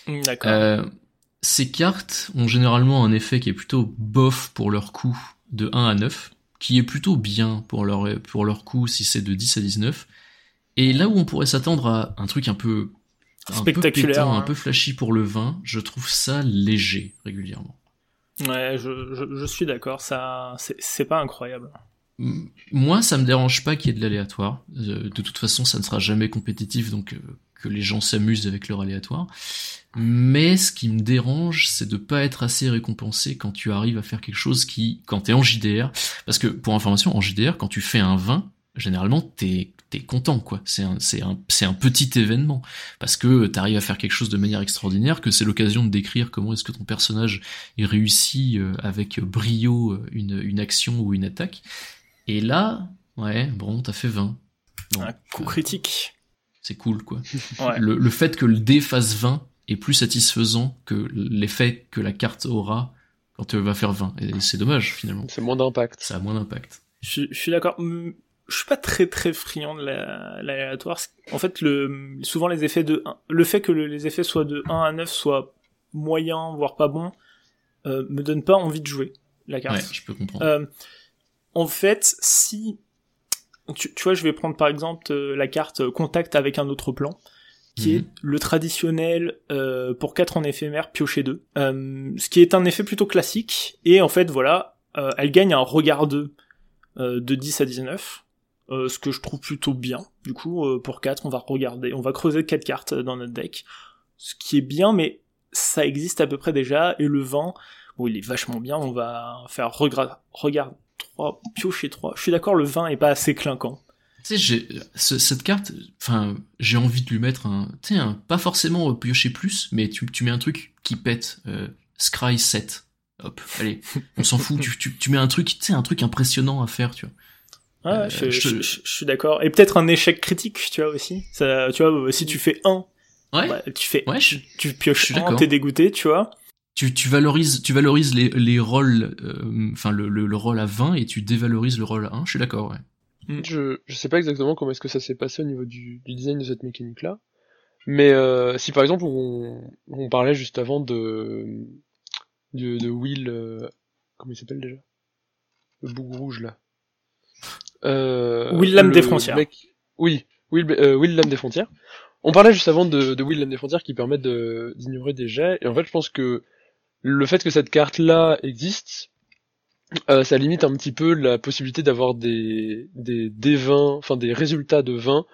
S1: D'accord. Euh,
S2: ces cartes ont généralement un effet qui est plutôt bof pour leur coût de 1 à 9, qui est plutôt bien pour leur, pour leur coût si c'est de 10 à 19. Et là où on pourrait s'attendre à un truc un peu
S1: un spectaculaire,
S2: peu un peu flashy pour le 20, je trouve ça léger régulièrement.
S1: Ouais, je, je, je suis d'accord, ça c'est pas incroyable.
S2: Moi, ça me dérange pas qu'il y ait de l'aléatoire. Euh, de toute façon, ça ne sera jamais compétitif, donc euh, que les gens s'amusent avec leur aléatoire. Mais ce qui me dérange, c'est de pas être assez récompensé quand tu arrives à faire quelque chose qui, quand t'es en JDR, parce que pour information, en JDR, quand tu fais un 20, généralement t'es t'es content quoi. C'est un c'est un c'est un petit événement parce que t'arrives à faire quelque chose de manière extraordinaire, que c'est l'occasion de décrire comment est-ce que ton personnage est réussi euh, avec brio euh, une une action ou une attaque. Et là, ouais, bon, t'as fait 20.
S1: un coup critique.
S2: C'est cool quoi. le, le fait que le dé fasse 20 est plus satisfaisant que l'effet que la carte aura quand elle va faire 20. Et c'est dommage finalement.
S3: C'est moins d'impact.
S2: Ça a moins d'impact.
S1: Je, je, suis d'accord. Je suis pas très très friand de l'aléatoire. en fait, le, souvent les effets de le fait que les effets soient de 1 à 9 soient moyens, voire pas bons, euh, me donne pas envie de jouer la carte.
S2: Ouais, je peux comprendre.
S1: Euh, en fait, si tu, tu, vois, je vais prendre par exemple euh, la carte contact avec un autre plan qui est mhm. le traditionnel euh, pour 4 en éphémère piocher 2. Euh, ce qui est un effet plutôt classique, et en fait voilà, euh, elle gagne un regard 2 euh, de 10 à 19, euh, ce que je trouve plutôt bien. Du coup, pour 4, on va regarder, on va creuser 4 cartes dans notre deck, ce qui est bien, mais ça existe à peu près déjà, et le vent, bon il est vachement bien, on va faire regard, regard 3, piocher 3. Je suis d'accord, le vin est pas assez clinquant.
S2: Tu sais, j'ai cette carte, enfin, j'ai envie de lui mettre un, tu sais, un, pas forcément piocher plus, mais tu, tu mets un truc qui pète, euh, Scry 7. Hop, allez, on s'en fout, tu, tu, tu, mets un truc, tu sais, un truc impressionnant à faire, tu vois.
S1: Ouais, euh, je, je, suis d'accord. Et peut-être un échec critique, tu vois, aussi. Ça, tu vois, si tu fais 1,
S2: ouais.
S1: Bah, tu fais,
S2: ouais,
S1: tu pioches 1, t'es dégoûté, tu vois.
S2: Tu, tu valorises, tu valorises les, les rôles, euh, enfin, le, le, le rôle à 20 et tu dévalorises le rôle à 1, je suis d'accord, ouais.
S3: Mm. Je, je sais pas exactement comment est-ce que ça s'est passé au niveau du, du design de cette mécanique-là. Mais euh, si par exemple on, on parlait juste avant de de, de Will, euh, comment il s'appelle déjà? Le bouc rouge là.
S1: Euh, Will Lame des frontières.
S3: oui, Will, euh, Will Lame des frontières. On parlait juste avant de, de Will Lame des frontières qui permettent d'ignorer des jets. Et en fait, je pense que le fait que cette carte là existe euh, ça limite un petit peu la possibilité d'avoir des, des, des vins, enfin des résultats de vin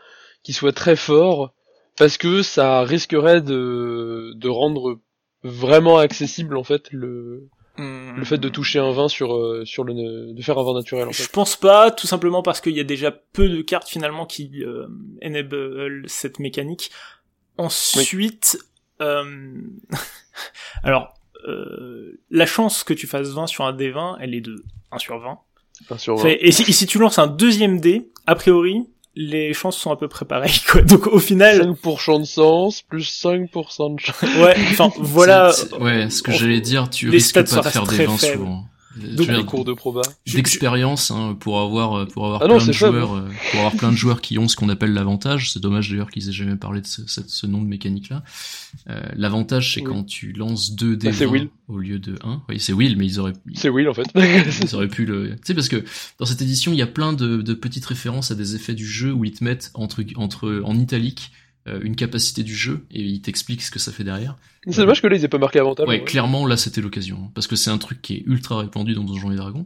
S3: qui soient très forts, parce que ça risquerait de, de rendre vraiment accessible en fait le, le fait de toucher un vin sur euh, sur le de faire un vin naturel en fait.
S1: Je pense pas tout simplement parce qu'il y a déjà peu de cartes finalement qui euh, enable cette mécanique. Ensuite euh... alors euh, la chance que tu fasses 20 sur un D20, elle est de 1 sur 20.
S3: 1 sur 20.
S1: et, si, tu lances un deuxième dé, a priori, les chances sont à peu près pareilles, quoi. Donc au final...
S3: 5% de sens, plus 5% de chance.
S1: Ouais, enfin, voilà...
S2: ouais, ce que j'allais dire, tu risques pas de faire des 20 souvent.
S3: Donc, les cours de proba.
S2: D'expérience, hein, pour avoir, pour avoir ah plein de joueurs, euh, pour avoir plein de joueurs qui ont ce qu'on appelle l'avantage. C'est dommage d'ailleurs qu'ils aient jamais parlé de ce, ce, nom de mécanique-là. Euh, l'avantage, c'est quand tu lances deux dés bah, au lieu de un. Oui, c'est Will, mais ils auraient.
S3: C'est Will en fait.
S2: ils auraient pu le. Tu sais parce que dans cette édition, il y a plein de, de petites références à des effets du jeu où ils te mettent entre entre en italique euh, une capacité du jeu et il t'explique ce que ça fait derrière.
S3: C'est dommage que là ils aient pas marqué avantage.
S2: Ouais, clairement là c'était l'occasion hein, parce que c'est un truc qui est ultra répandu dans Donjons et Dragons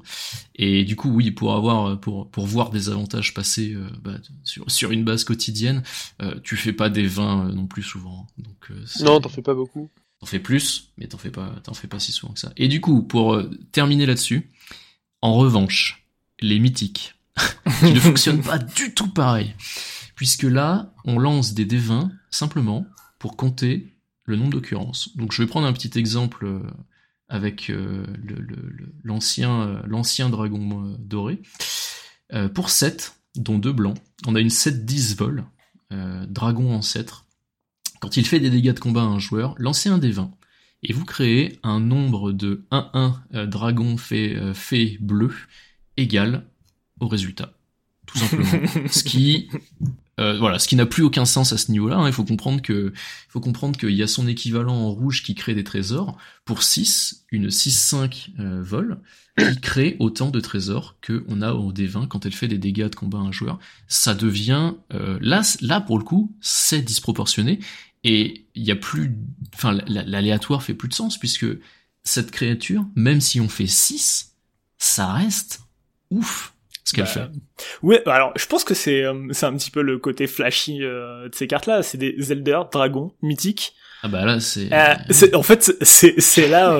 S2: et du coup oui pour avoir pour pour voir des avantages passer euh, bah, sur sur une base quotidienne, euh, tu fais pas des 20 non plus souvent. Hein. Donc
S3: non t'en fais pas beaucoup.
S2: T'en fais plus mais t'en fais pas t'en fais pas si souvent que ça. Et du coup pour terminer là-dessus, en revanche les mythiques qui ne fonctionnent pas du tout pareil puisque là, on lance des D20 simplement pour compter le nombre d'occurrences. Donc je vais prendre un petit exemple euh, avec euh, l'ancien euh, l'ancien dragon doré. pour 7, dont deux blancs, on a une 7-10 vol, dragon ancêtre. Quand il fait des dégâts de combat à un joueur, lancez un D20 et vous créez un nombre de 1-1 dragon fait, fait bleu égal au résultat tout simplement. ce qui euh, voilà, ce qui n'a plus aucun sens à ce niveau-là. Hein. Il faut comprendre que, il faut comprendre qu'il y a son équivalent en rouge qui crée des trésors pour 6, une 6-5 euh, vol, qui crée autant de trésors que on a au D20 quand elle fait des dégâts de combat à un joueur. Ça devient euh, là, là pour le coup, c'est disproportionné et il y a plus, enfin l'aléatoire fait plus de sens puisque cette créature, même si on fait 6, ça reste ouf ce qu'elle bah, fait.
S1: Ouais, alors je pense que c'est euh, c'est un petit peu le côté flashy euh, de ces cartes-là. C'est des Zelda, dragons, mythiques.
S2: Ah bah là c'est.
S1: Euh, en fait c'est c'est là.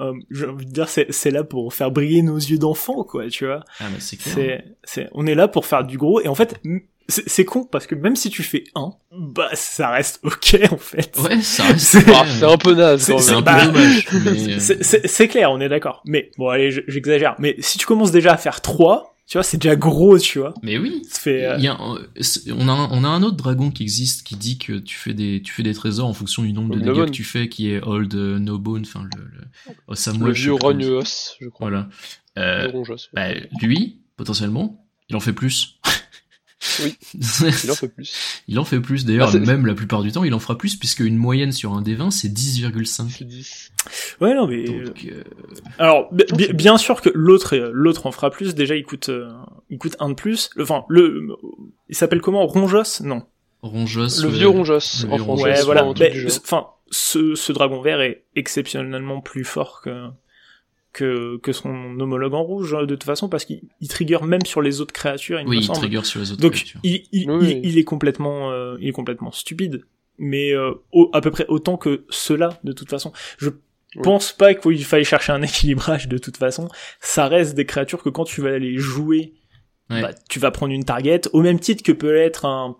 S1: Euh, j'ai envie de dire c'est c'est là pour faire briller nos yeux d'enfant quoi tu vois
S2: ah bah c'est clair
S1: c'est c'est on est là pour faire du gros et en fait c'est con parce que même si tu fais un, bah ça reste ok en fait.
S2: Ouais, ça reste.
S3: C'est un peu naze.
S2: C'est un peu bah, dommage.
S1: C'est clair, on est d'accord. Mais bon, allez, j'exagère. Mais si tu commences déjà à faire trois, tu vois, c'est déjà gros, tu vois.
S2: Mais oui. fait, euh, Il y a, on a, un, on a un autre dragon qui existe qui dit que tu fais des, tu fais des trésors en fonction du nombre de dégâts que tu fais, qui est Old No Bone, enfin le, le
S3: Le vieux rogne je crois.
S2: Voilà. Euh, bah, lui, potentiellement, il en fait plus.
S3: Oui, il en fait plus.
S2: il en fait plus, d'ailleurs, ah, même la plupart du temps, il en fera plus, puisque une moyenne sur un D20, c'est 10,5.
S1: Ouais, non, mais... Euh, alors, bien sûr que l'autre l'autre en fera plus, déjà, il coûte, euh, il coûte un de plus. Enfin, le... Il s'appelle comment? Ronjos Non.
S2: Ronjos.
S3: Le vieux Ronjos, en français.
S1: Ouais, voilà. Enfin, ce, ce dragon vert est exceptionnellement plus fort que que, que son homologue en rouge de toute façon parce qu'il trigger même sur les autres créatures.
S2: Il oui, il trigger sur les autres
S1: Donc,
S2: créatures.
S1: Il, il, il, est complètement, euh, il est complètement stupide, mais euh, à peu près autant que cela de toute façon. Je pense pas qu'il faille chercher un équilibrage de toute façon. Ça reste des créatures que quand tu vas les jouer, bah, tu vas prendre une target au même titre que peut être un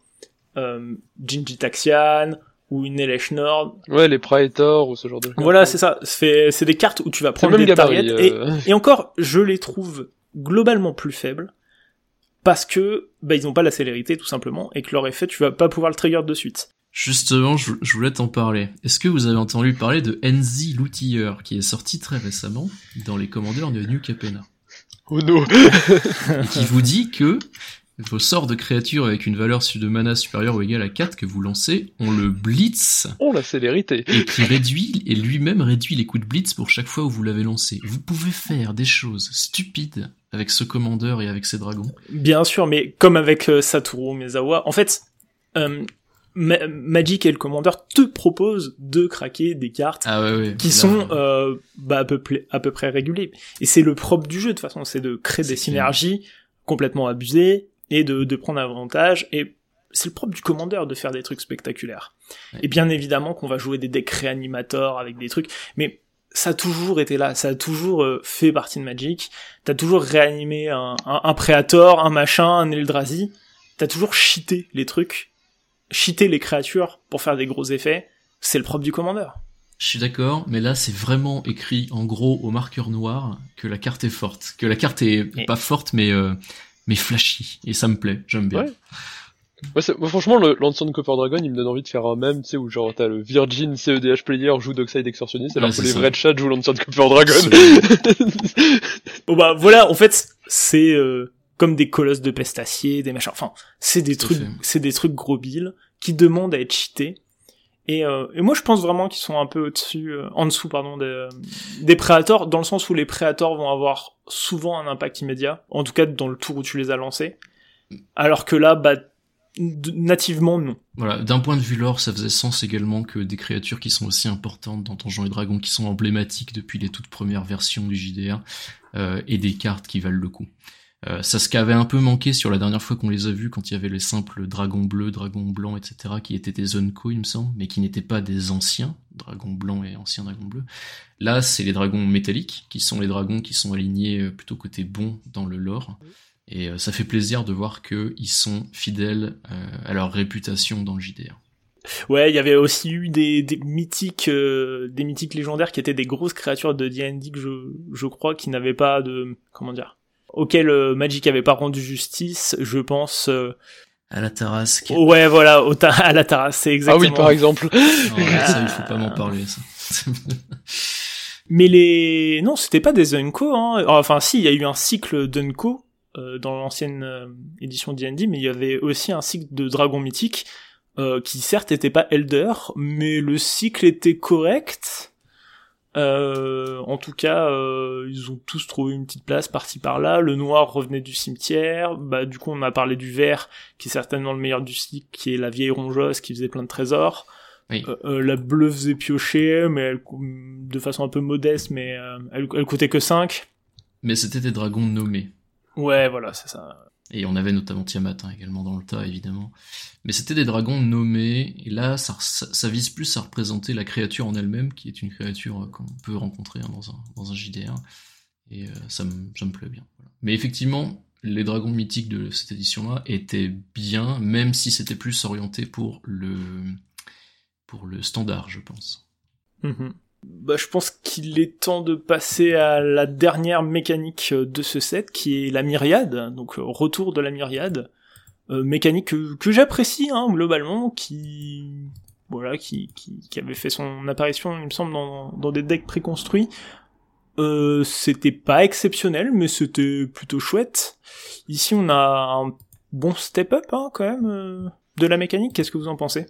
S1: euh, Jinji Taxian ou une Elesh Nord.
S3: Ouais, les Praetor ou ce genre de
S1: choses. Voilà, c'est ça. C'est des cartes où tu vas prendre des targets. Euh. Et, encore, je les trouve globalement plus faibles parce que bah, ils ont pas la célérité tout simplement et que leur effet, tu vas pas pouvoir le trigger de suite.
S2: Justement, je, voulais t'en parler. Est-ce que vous avez entendu parler de Enzi l'outilleur qui est sorti très récemment dans les commandeurs de New Capena
S3: Oh no
S2: Qui vous dit que vos sorts de créatures avec une valeur de mana supérieure ou égale à 4 que vous lancez, on le blitz.
S3: Oh la célérité
S2: Et qui réduit, et lui-même réduit les coups de blitz pour chaque fois où vous l'avez lancé. Vous pouvez faire des choses stupides avec ce commandeur et avec ces dragons.
S1: Bien sûr, mais comme avec euh, Satoru Mezawa, en fait, euh, Magic et le commandeur te proposent de craquer des cartes
S2: ah
S1: qui sont euh, bah, à, peu, à peu près régulées. Et c'est le propre du jeu, de toute façon, c'est de créer des synergies complètement abusées, et de, de prendre avantage. Et c'est le propre du commandeur de faire des trucs spectaculaires. Et bien évidemment qu'on va jouer des decks réanimateurs avec des trucs, mais ça a toujours été là, ça a toujours euh, fait partie de Magic. T'as toujours réanimé un, un, un, Predator, un machin, un Eldrazi. T'as toujours cheaté les trucs, cheaté les créatures pour faire des gros effets. C'est le propre du commandeur.
S2: Je suis d'accord, mais là c'est vraiment écrit en gros au marqueur noir que la carte est forte, que la carte est pas forte mais euh, mais flashy et ça me plaît, j'aime bien.
S3: moi, franchement, le Lanson Copper Dragon, il me donne envie de faire un même, tu sais, où genre t'as le Virgin CEDH player joue Dockside Extortionist, alors que les vrais chats jouent Lanson Copper Dragon.
S1: bon bah voilà, en fait, c'est euh, comme des colosses de pestacier, des machins. Enfin, c'est des trucs, c'est des trucs gros billes qui demandent à être cheatés. Et, euh, et moi, je pense vraiment qu'ils sont un peu au-dessus, euh, en dessous, pardon, des, des prédators, dans le sens où les prédators vont avoir souvent un impact immédiat, en tout cas dans le tour où tu les as lancés, alors que là, bah, nativement non.
S2: Voilà, d'un point de vue lore, ça faisait sens également que des créatures qui sont aussi importantes dans Donjons et Dragons, qui sont emblématiques depuis les toutes premières versions du JDR, euh, et des cartes qui valent le coup. Euh, ça ce qu'avait un peu manqué sur la dernière fois qu'on les a vus quand il y avait les simples dragons bleus, dragons blancs, etc., qui étaient des Unco, il me semble, mais qui n'étaient pas des anciens dragons blancs et anciens dragons bleus. Là, c'est les dragons métalliques, qui sont les dragons qui sont alignés euh, plutôt côté bon dans le lore. Et euh, ça fait plaisir de voir qu'ils sont fidèles à leur réputation dans le JDR.
S1: Ouais, il y avait aussi eu des, mythiques, des mythiques légendaires qui étaient des grosses créatures de D&D je, je crois qui n'avaient pas de, comment dire, auquel euh, Magic avait pas rendu justice, je pense. Euh,
S2: à la Tarasque.
S1: Ouais, voilà, à la Tarasque, c'est exactement.
S3: Ah oui, par exemple.
S2: ça, il faut pas m'en parler, ça.
S1: Mais les, non, c'était pas des Unco, hein. Enfin, si, il y a eu un cycle d'Unco euh, dans l'ancienne euh, édition D&D, mais il y avait aussi un cycle de Dragon mythique qui certes était pas Elder, mais le cycle était correct. Euh, en tout cas, euh, ils ont tous trouvé une petite place par-ci par-là. Le noir revenait du cimetière. Bah, du coup, on a parlé du vert, qui est certainement le meilleur du cycle, qui est la vieille rongeuse qui faisait plein de trésors. Euh, la bleue faisait piocher, mais elle, de façon un peu modeste, mais elle, elle coûtait que 5.
S2: Mais c'était des dragons nommés.
S1: Ouais, voilà, c'est ça.
S2: Et on avait notamment Tiamat hein, également dans le tas, évidemment. Mais c'était des dragons nommés, et là, ça, ça, vise plus à représenter la créature en elle-même, qui est une créature euh, qu'on peut rencontrer hein, dans, un, dans un JDR. Et euh, ça, me, plaît bien. Mais effectivement, les dragons mythiques de cette édition-là étaient bien, même si c'était plus orienté pour le, pour le standard, je pense.
S1: Mm-hmm bah, je pense qu'il est temps de passer à la dernière mécanique de ce set, qui est la myriade, donc euh, retour de la myriade, euh, mécanique que, j'apprécie hein, globalement, qui voilà, qui, avait fait son apparition, il me semble, dans, des decks préconstruits. Euh, c'était pas exceptionnel, mais c'était plutôt chouette. Ici, on a un bon step-up hein, quand même euh, de la mécanique. Qu'est-ce que vous en pensez?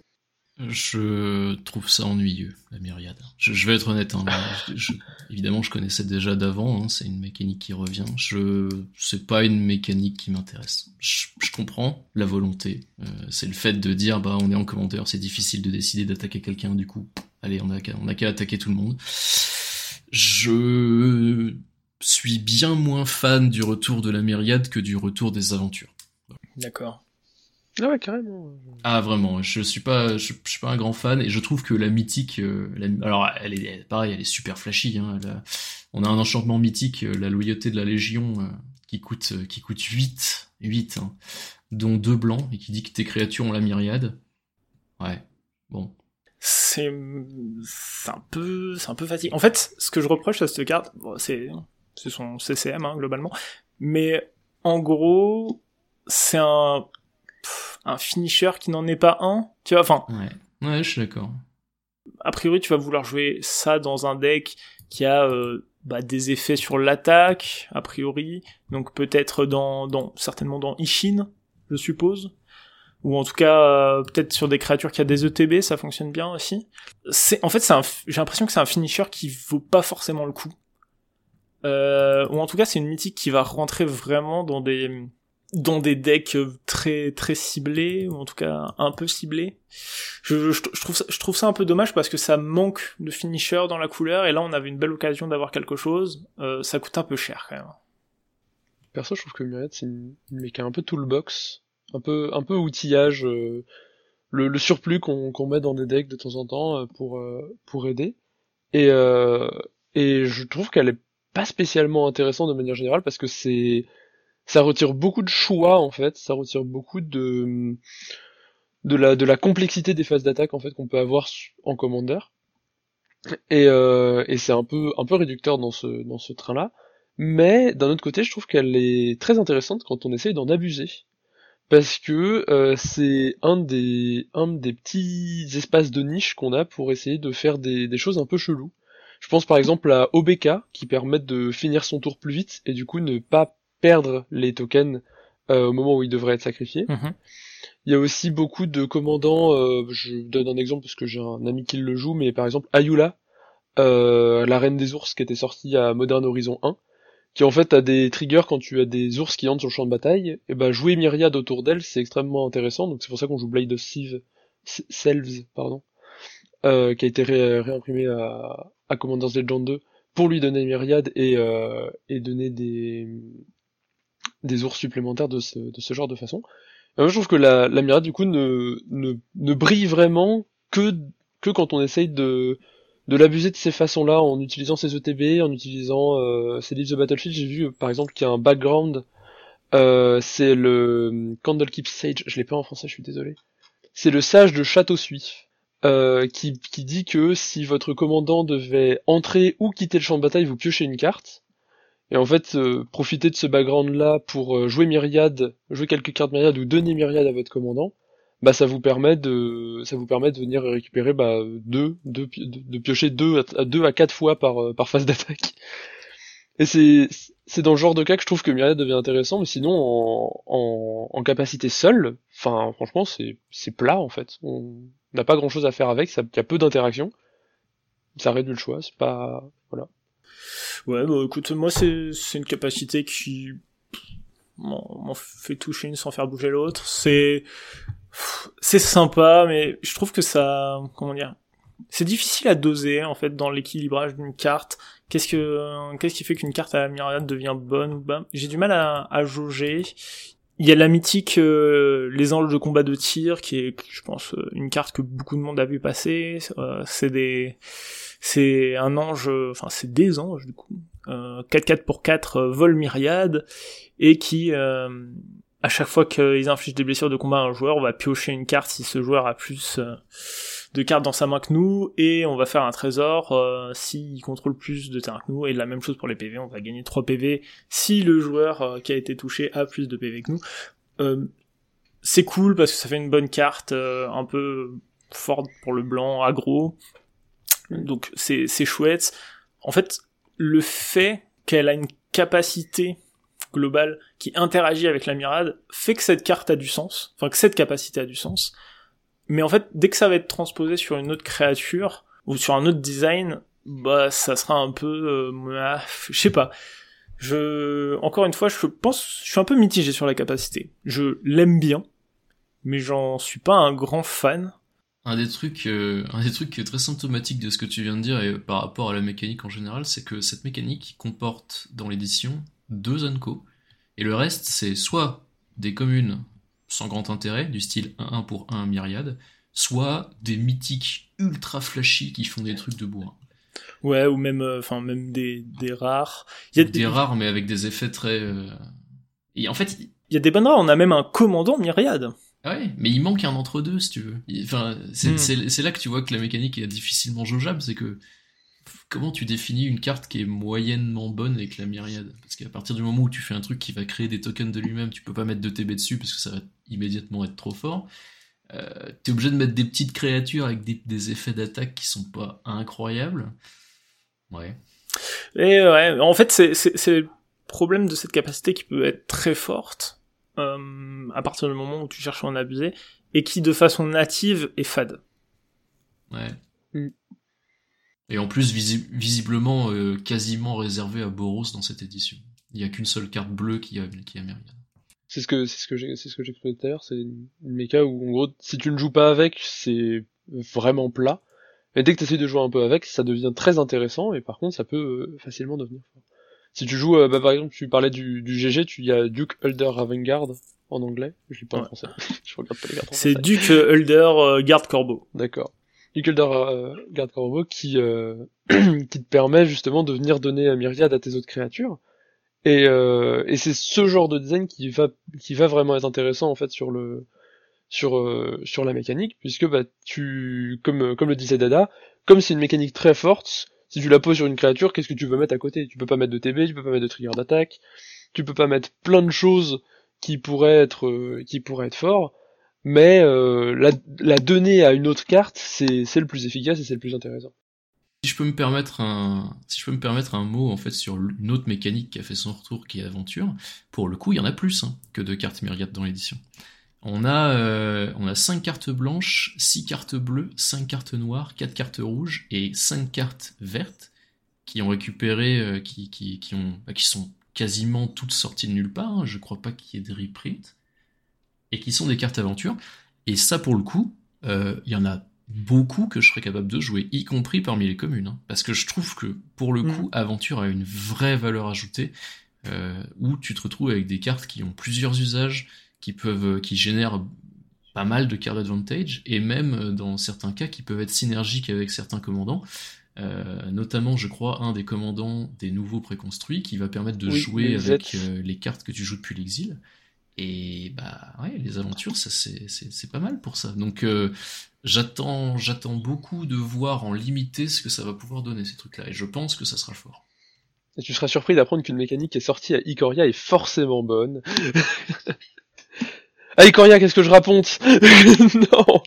S2: Je trouve ça ennuyeux, la myriade. Je, vais être honnête, hein, évidemment je connaissais déjà d'avant, hein, c'est une mécanique qui revient. Je, c'est pas une mécanique qui m'intéresse. Je, comprends la volonté, euh, c'est le fait de dire bah on est en commandeur, c'est difficile de décider d'attaquer quelqu'un, du coup, allez on a qu'à, on a qu'à attaquer tout le monde. Je suis bien moins fan du retour de la myriade que du retour des aventures.
S1: D'accord.
S3: Ah ouais, carrément.
S2: Ah vraiment, je suis pas, je, suis pas un grand fan et je trouve que la mythique, euh, alors elle est pareil, elle est super flashy. Hein, on a un enchantement mythique, euh, la loyauté de la Légion, euh, qui coûte, qui coûte 8, 8, hein, dont deux blancs et qui dit que tes créatures ont la myriade. Ouais, bon.
S1: C'est, c'est un peu, c'est un peu facile. En fait, ce que je reproche à cette carte, c'est, c'est son CCM hein, globalement, mais en gros, c'est un un finisher qui n'en est pas un, tu vois, enfin.
S2: Ouais, ouais je suis d'accord.
S1: A priori, tu vas vouloir jouer ça dans un deck qui a euh, bah, des effets sur l'attaque, a priori, donc peut-être dans, dans, certainement dans Ishin, je suppose, ou en tout cas euh, peut-être sur des créatures qui a des ETB, ça fonctionne bien aussi. C'est, en fait, c'est j'ai l'impression que c'est un finisher qui vaut pas forcément le coup. Euh, ou en tout cas, c'est une mythique qui va rentrer vraiment dans des dans des decks très très ciblés ou en tout cas un peu ciblés. Je, trouve ça, je trouve ça un peu dommage parce que ça manque de finisher dans la couleur et là on avait une belle occasion d'avoir quelque chose. Euh, ça coûte un peu cher quand même.
S3: Perso, je trouve que Myriad c'est une, une un peu toolbox, un peu un peu outillage, euh, le, surplus qu'on met dans des decks de temps en temps euh, pour pour aider. Et et je trouve qu'elle est pas spécialement intéressante de manière générale parce que c'est ça retire beaucoup de choix en fait, ça retire beaucoup de de la de la complexité des phases d'attaque en fait qu'on peut avoir en commander. Et, euh, et c'est un peu un peu réducteur dans ce dans ce train là. Mais d'un autre côté, je trouve qu'elle est très intéressante quand on essaye d'en abuser. parce que euh, c'est un des un des petits espaces de niche qu'on a pour essayer de faire des, des choses un peu cheloues. Je pense par exemple à OBK qui permettent de finir son tour plus vite et du coup ne pas perdre les tokens euh, au moment où il devrait être sacrifié.
S1: Mhm.
S3: Il y a aussi beaucoup de commandants, euh, je donne un exemple parce que j'ai un ami qui le joue, mais par exemple Ayula, euh, la reine des ours qui était sortie à Modern Horizon 1, qui en fait a des triggers quand tu as des ours qui entrent sur le champ de bataille, et ben jouer Myriad autour d'elle c'est extrêmement intéressant, donc c'est pour ça qu'on joue Blade of Sieve, Selves, pardon, euh, qui a été ré- réimprimé à, à Commander's Legend 2 pour lui donner Myriad et, euh, et donner des, des ours supplémentaires de ce, de ce genre de façon. Moi je trouve que la, la Myriad du coup ne, ne, ne brille vraiment que, que quand on essaye de, de l'abuser de ces façons-là en utilisant ses ETB, en utilisant euh, ses livres de Battlefield. J'ai vu par exemple qu'il y a un background, euh, c'est le Candlekeep Sage, je l'ai pas en français, je suis désolé. C'est le sage de Château Suif. Euh, qui, qui dit que si votre commandant devait entrer ou quitter le champ de bataille, vous piochez une carte. Et en fait, euh, profitez de ce background-là pour euh, jouer Myriade, jouer quelques cartes Myriade ou donner Myriade à votre commandant. Bah, ça vous permet de, ça vous permet de venir récupérer bah deux, deux de, piocher deux à, deux à quatre fois par euh, par phase d'attaque. Et c'est dans le genre de cas que je trouve que Myriade devient intéressant, mais sinon en capacité seule, enfin franchement c'est c'est plat en fait. On n'a pas grand chose à faire avec, il y a peu d'interaction. Ça réduit le choix, c'est pas voilà.
S1: Ouais, bah écoute, moi c'est une capacité qui m'en fait toucher une sans faire bouger l'autre. C'est c'est sympa, mais je trouve que ça, comment dire, c'est difficile à doser en fait dans l'équilibrage d'une carte. Qu'est-ce que qu'est-ce qui fait qu'une carte à la myriade devient bonne ou pas? J'ai du mal à, à jauger. Il y a la mythique euh, les anges de combat de tir qui est, je pense, euh, une carte que beaucoup de monde a vu passer. Euh, c'est des c'est un ange, euh, enfin c'est des anges du coup, euh, 4-4 pour 4 euh, vol myriade et qui euh, à chaque fois qu'ils infligent des blessures de combat à un joueur, on va piocher une carte si ce joueur a plus euh, de cartes dans sa main que nous, et on va faire un trésor euh, s'il contrôle plus de terrain que nous, et la même chose pour les PV, on va gagner 3 PV si le joueur euh, qui a été touché a plus de PV que nous. Euh, c'est cool parce que ça fait une bonne carte, euh, un peu forte pour le blanc, aggro, donc c'est c'est chouette. En fait, le fait qu'elle a une capacité globale qui interagit avec la mirade fait que cette carte a du sens, enfin que cette capacité a du sens. Mais en fait, dès que ça va être transposé sur une autre créature ou sur un autre design, bah ça sera un peu, euh, ah, je sais pas. Je, encore une fois, je pense, je suis un peu mitigé sur la capacité. Je l'aime bien, mais j'en suis pas un grand fan.
S2: Un des trucs, euh, un des trucs qui est très symptomatique de ce que tu viens de dire et par rapport à la mécanique en général, c'est que cette mécanique comporte dans l'édition deux Unco et le reste c'est soit des communes sans grand intérêt du style 1-1 pour 1 myriade, soit des mythiques ultra flashy qui font des trucs de bourrin.
S1: Ouais, ou même, euh, même des des rares. Il y a
S2: Des rares mais avec des effets très. euh, Et en fait,
S1: Il y a des bonnes rares. On a même un commandant myriade.
S2: Ah ouais, mais il manque un entre-deux, si tu veux. Il- Enfin, c'est
S1: Hmm.
S2: c'est là que tu vois que la mécanique est difficilement jaugeable, c'est que comment tu définis une carte qui est moyennement bonne avec la myriade? Parce qu'à partir du moment où tu fais un truc qui va créer des tokens de lui-même, tu peux pas mettre de TB dessus parce que ça va immédiatement être trop fort. Euh, T'es obligé de mettre des petites créatures avec des, des effets d'attaque qui sont pas incroyables. Ouais.
S1: Et ouais, en fait, c'est le problème de cette capacité qui peut être très forte euh, à partir du moment où tu cherches à en abuser et qui de façon native est fade.
S2: Ouais.
S3: Mm.
S2: Et en plus, visi- visiblement, euh, quasiment réservé à Boros dans cette édition. Il y a qu'une seule carte bleue qui a, qui a Myriad.
S3: C'est ce que c'est ce que j'ai c'est ce que j'expliquais tout à l'heure, c'est une, méca où en gros si tu ne joues pas avec, c'est vraiment plat. Et dès que tu essaies de jouer un peu avec, ça devient très intéressant et par contre ça peut euh, facilement devenir fort. Si tu joues euh, bah, par exemple, tu parlais du, du GG, tu y a Duke Elder Ravengard en anglais, je lis pas en français. je regarde pas les cartes
S1: C'est. Duke Hulder euh, Garde Corbeau.
S3: D'accord. Duke Elder euh, Garde Corbeau qui euh, qui te permet justement de venir donner un myriade à tes autres créatures. Et, euh, et c'est ce genre de design qui va qui va vraiment être intéressant en fait sur le sur euh, sur la mécanique puisque bah tu comme comme le disait Dada comme c'est une mécanique très forte si tu la poses sur une créature qu'est-ce que tu veux mettre à côté? Tu peux pas mettre de TB tu peux pas mettre de trigger d'attaque tu peux pas mettre plein de choses qui pourrait être euh, qui pourrait être fort, mais euh, la, la donner à une autre carte, c'est c'est le plus efficace et c'est le plus intéressant.
S2: Si je peux me permettre un, si je peux me permettre un mot en fait sur une autre mécanique qui a fait son retour, qui est Aventure, pour le coup, il y en a plus hein, que de cartes Myriad dans l'édition. On a, euh, on a 5 cartes blanches, 6 cartes bleues, 5 cartes noires, 4 cartes rouges et 5 cartes vertes qui ont récupéré, euh, qui, qui, qui, ont, bah, qui sont quasiment toutes sorties de nulle part. Hein. Je crois pas qu'il y ait de reprint. Et qui sont des cartes aventure. Et ça, pour le coup, euh, il y en a beaucoup que je serais capable de jouer, y compris parmi les communes. Hein. parce que je trouve que, pour le coup, mm. Aventure a une vraie valeur ajoutée, euh, où tu te retrouves avec des cartes qui ont plusieurs usages, qui peuvent, qui génèrent pas mal de cartes advantage, et même dans certains cas qui peuvent être synergiques avec certains commandants. Euh, notamment, je crois, un des commandants des nouveaux préconstruits qui va permettre de jouer avec euh, les cartes que tu joues depuis l'exil. Et bah ouais, les aventures, ça c'est pas mal pour ça. Donc euh, j'attends j'attends beaucoup de voir en limité ce que ça va pouvoir donner ces trucs-là. Et je pense que ça sera fort.
S3: Et tu seras surpris d'apprendre qu'une mécanique qui est sortie à Ikoria est forcément bonne. ah Ikoria, qu'est-ce que je raconte? Non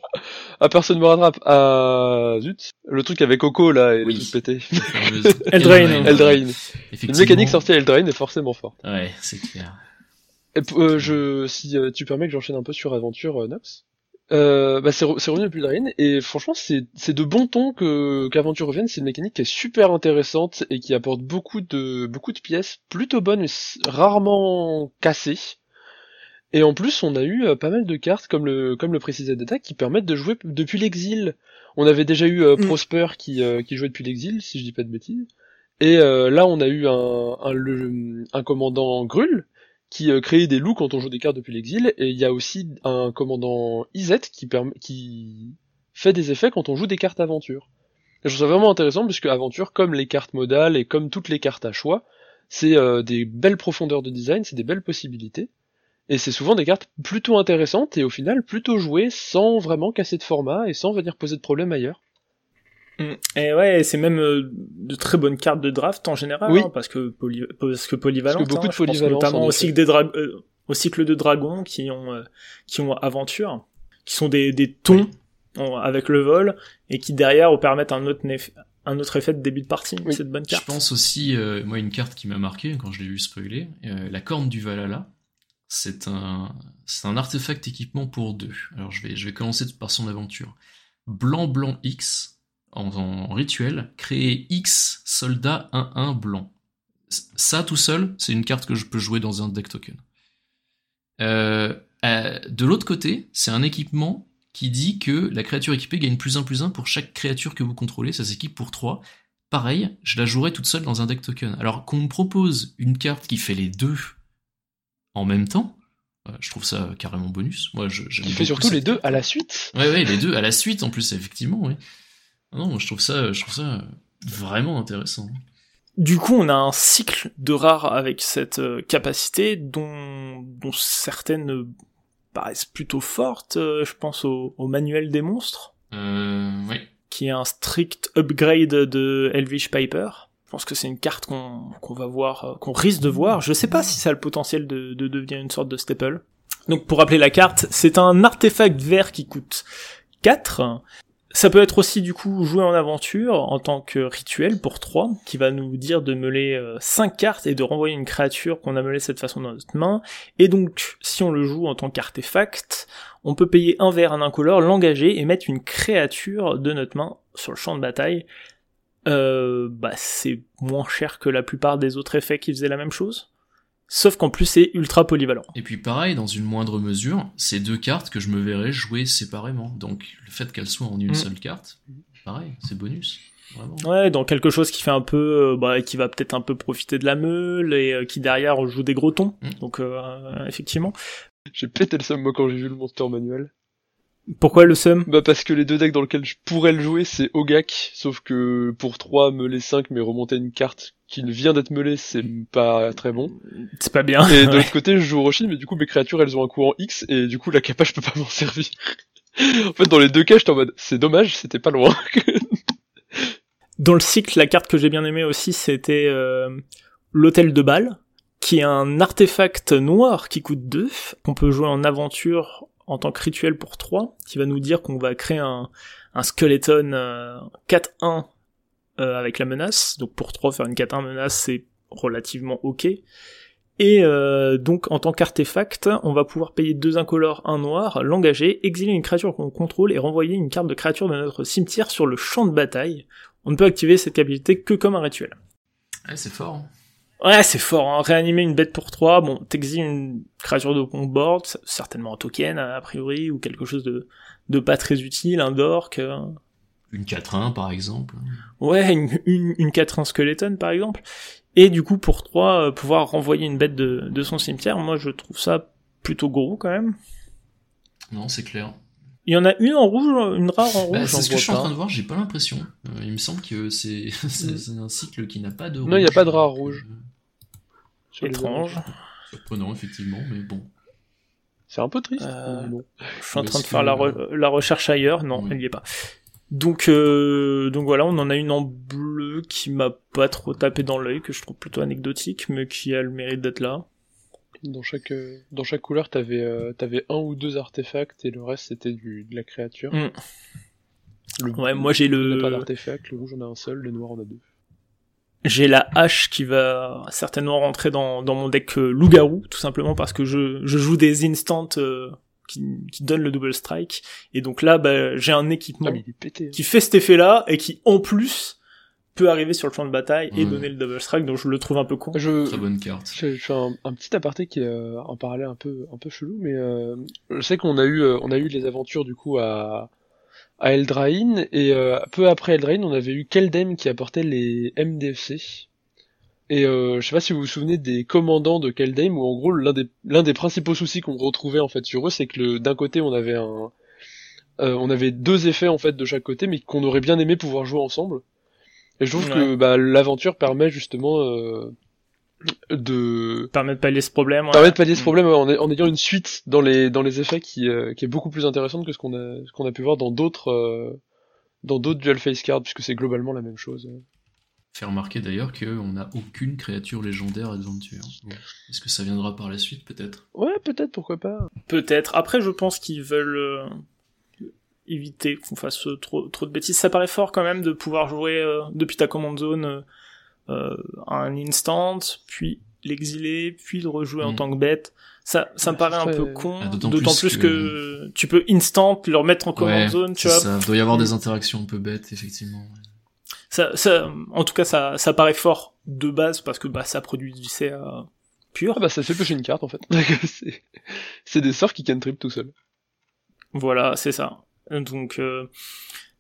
S3: ah, personne me rattrape. Ah, zut. Le truc avec Coco, là, et oui. le pété.
S1: Eldrain.
S3: Eldrain. Une mécanique sortie à Eldrain est forcément forte.
S2: Ouais, c'est clair.
S3: Et, euh, je, si euh, tu permets que j'enchaîne un peu sur Aventure, euh, Nox? Euh, bah c'est revenu depuis Eldrain, et franchement, c'est de bon ton que qu'Aventure revienne. C'est une mécanique qui est super intéressante et qui apporte beaucoup de beaucoup de pièces plutôt bonnes, mais rarement cassées. Et en plus, on a eu euh, pas mal de cartes, comme le, comme le précisait Data, qui permettent de jouer depuis l'exil. On avait déjà eu euh, mm. Prosper qui, euh, qui jouait depuis l'exil, si je dis pas de bêtises. Et là, on a eu un, un, un commandant Grul qui créait des loups quand on joue des cartes depuis l'exil. Et il y a aussi un commandant Izet qui, fait des effets quand on joue des cartes aventure. Et je trouve ça vraiment intéressant puisque aventure, comme les cartes modales et comme toutes les cartes à choix, c'est des belles profondeurs de design, c'est des belles possibilités. Et c'est souvent des cartes plutôt intéressantes et au final plutôt jouées sans vraiment casser de format et sans venir poser de problème ailleurs.
S1: Mm. Et ouais, c'est même euh, de très bonnes cartes de draft en général, hein, parce que poly... parce que polyvalent.
S3: beaucoup hein, de polyvalence,
S1: notamment au cycle, des dra... Euh, au cycle de dragons qui ont euh, qui ont aventure, qui sont des, des tons avec le vol et qui derrière permettent un autre un autre effet de début de partie. Cette bonne carte.
S2: Je pense aussi, moi, une carte qui m'a marqué quand je l'ai vu spoiler, la corne du Valhalla c'est un, c'est un artefact équipement pour deux. Alors je vais, je vais commencer par son aventure. Blanc blanc X en, rituel, créer X soldat 1-1 blanc. Ça tout seul, c'est une carte que je peux jouer dans un deck token. Euh, euh, de l'autre côté, c'est un équipement qui dit que la créature équipée gagne plus 1 plus 1 pour chaque créature que vous contrôlez, ça s'équipe pour 3. Pareil, je la jouerai toute seule dans un deck token. Alors qu'on me propose une carte qui fait les deux en même temps, euh, je trouve ça carrément bonus. Moi, je,
S3: Il fait surtout les deux à la suite.
S2: Ouais, ouais, les deux à la suite en plus, effectivement. Non, je trouve ça, je trouve ça vraiment intéressant.
S1: Du coup, on a un cycle de rares avec cette euh, capacité dont, dont certaines paraissent plutôt fortes. Euh, je pense au, manuel des monstres.
S2: Euh, oui.
S1: Qui est un strict upgrade de Elvish Piper. Je pense que c'est une carte qu'on va voir, euh, qu'on risque de voir. Je sais pas si ça a le potentiel de, de devenir une sorte de staple. Donc pour rappeler la carte, c'est un artefact vert qui coûte 4. Ça peut être aussi du coup joué en aventure en tant que rituel pour 3, qui va nous dire de meuler 5 euh, cartes et de renvoyer une créature qu'on a meulée cette façon dans notre main. Et donc si on le joue en tant qu'artefact, on peut payer un vert, un incolore, l'engager et mettre une créature de notre main sur le champ de bataille euh, bah c'est moins cher que la plupart des autres effets qui faisaient la même chose. Sauf qu'en plus c'est ultra polyvalent.
S2: Et puis pareil, dans une moindre mesure, c'est deux cartes que je me verrais jouer séparément. Donc le fait qu'elles soient en une mm. seule carte, pareil, c'est bonus. Vraiment.
S1: Ouais, dans quelque chose qui fait un peu, euh, bah, qui va peut-être un peu profiter de la meule et euh, qui derrière joue des gros tons. Mm. Donc effectivement.
S3: J'ai pété le somme moi quand j'ai vu le monster manuel.
S1: Pourquoi le sum
S3: Bah parce que les deux decks dans lesquels je pourrais le jouer c'est Ogak, sauf que pour 3 meuler 5 mais remonter une carte qui vient d'être meulée c'est pas très bon.
S1: C'est pas bien.
S3: Et de l'autre côté je joue Roshin mais du coup mes créatures elles ont un coût en X et du coup la capa je peux pas m'en servir. en fait dans les deux cas j'étais en mode c'est dommage c'était pas loin.
S1: dans le cycle la carte que j'ai bien aimée aussi c'était euh, l'hôtel de Bâle qui est un artefact noir qui coûte 2, qu'on peut jouer en aventure en tant que rituel pour 3, qui va nous dire qu'on va créer un, un skeleton 4-1 euh, avec la menace. Donc pour 3, faire une 4-1 menace, c'est relativement ok. Et euh, donc en tant qu'artefact, on va pouvoir payer deux incolores, un noir, l'engager, exiler une créature qu'on contrôle et renvoyer une carte de créature de notre cimetière sur le champ de bataille. On ne peut activer cette capacité que comme un rituel.
S2: Ouais, c'est fort. Hein.
S1: Ouais, c'est fort. Hein. Réanimer une bête pour 3, bon, t'exiles une créature de board, certainement un token a priori, ou quelque chose de, de pas très utile, un dork. Euh.
S2: Une 4-1 par exemple.
S1: Ouais, une, une, une 4-1 skeleton par exemple. Et du coup, pour 3, euh, pouvoir renvoyer une bête de, de son cimetière, moi je trouve ça plutôt gros quand même.
S2: Non, c'est clair.
S1: Il y en a une en rouge, une rare en
S2: bah,
S1: rouge.
S2: c'est ce que je suis en train de voir, j'ai pas l'impression. Euh, il me semble que c'est un cycle qui n'a pas de
S3: Non, il n'y a pas de rare rouge.
S1: Étrange.
S2: Surprenant, effectivement, mais bon.
S3: C'est un peu triste.
S1: Euh, je suis en train de faire la, la, recherche ailleurs. Non, elle n'y est pas. Donc, euh, donc voilà, on en a une en bleu qui m'a pas trop tapé dans l'œil, que je trouve plutôt anecdotique, mais qui a le mérite d'être là.
S3: Dans chaque, euh, dans chaque couleur, t'avais, euh, t'avais un ou deux artefacts et le reste c'était du, de la créature.
S1: Mm. Le ouais, moi j'ai le.
S3: pas d'artefact, le rouge en a un seul, le noir en a deux.
S1: J'ai la hache qui va certainement rentrer dans, dans mon deck euh, loup-garou, tout simplement parce que je, je joue des instants euh, qui, qui donnent le double strike. Et donc là, bah, j'ai un équipement
S3: ah, pété, hein.
S1: qui fait cet effet-là et qui, en plus, peut arriver sur le champ de bataille et donner le double strike, donc je le trouve un peu con.
S3: Je,
S2: Très bonne carte.
S3: Je, fais un, petit aparté qui est euh, en parallèle un peu, un peu chelou, mais euh, je sais qu'on a eu, euh, on a eu les aventures du coup à, à Eldraine, et euh, peu après Eldraine, on avait eu Keldem qui apportait les MDFC. Et euh, je sais pas si vous vous souvenez des commandants de Keldheim, où en gros l'un des l'un des principaux soucis qu'on retrouvait en fait sur eux, c'est que d'un côté on avait un euh, on avait deux effets en fait de chaque côté, mais qu'on aurait bien aimé pouvoir jouer ensemble. Et je trouve que bah, l'aventure permet justement euh, de
S1: permet de pallier ce problème. Ouais.
S3: Permet de pallier ce mm. problème en, en, ayant une suite dans les dans les effets qui euh, qui est beaucoup plus intéressante que ce qu'on a ce qu'on a pu voir dans d'autres euh, dans d'autres dual face cards puisque c'est globalement la même chose.
S2: Faire remarquer d'ailleurs qu'on n'a aucune créature légendaire Adventure. Est-ce que ça viendra par la suite, peut-être?
S3: Ouais, peut-être, pourquoi pas.
S1: Peut-être. Après, je pense qu'ils veulent euh, éviter qu'on fasse trop, trop de bêtises. Ça paraît fort quand même de pouvoir jouer euh, depuis ta command zone euh, un instant, puis l'exiler, puis le rejouer en mm. tant que bête. Ça, ça me paraît un peu con, ah, d'autant plus, que... tu peux instant le remettre en command zone, tu vois.
S2: Ça doit y avoir des interactions un peu bêtes, effectivement
S1: ça, ça, en tout cas, ça, ça paraît fort de base parce que bah ça produit du CA pur.
S3: Ah bah ça fait pêcher une carte en fait. c'est des sorts qui can trip tout seul.
S1: Voilà, c'est ça. Donc euh,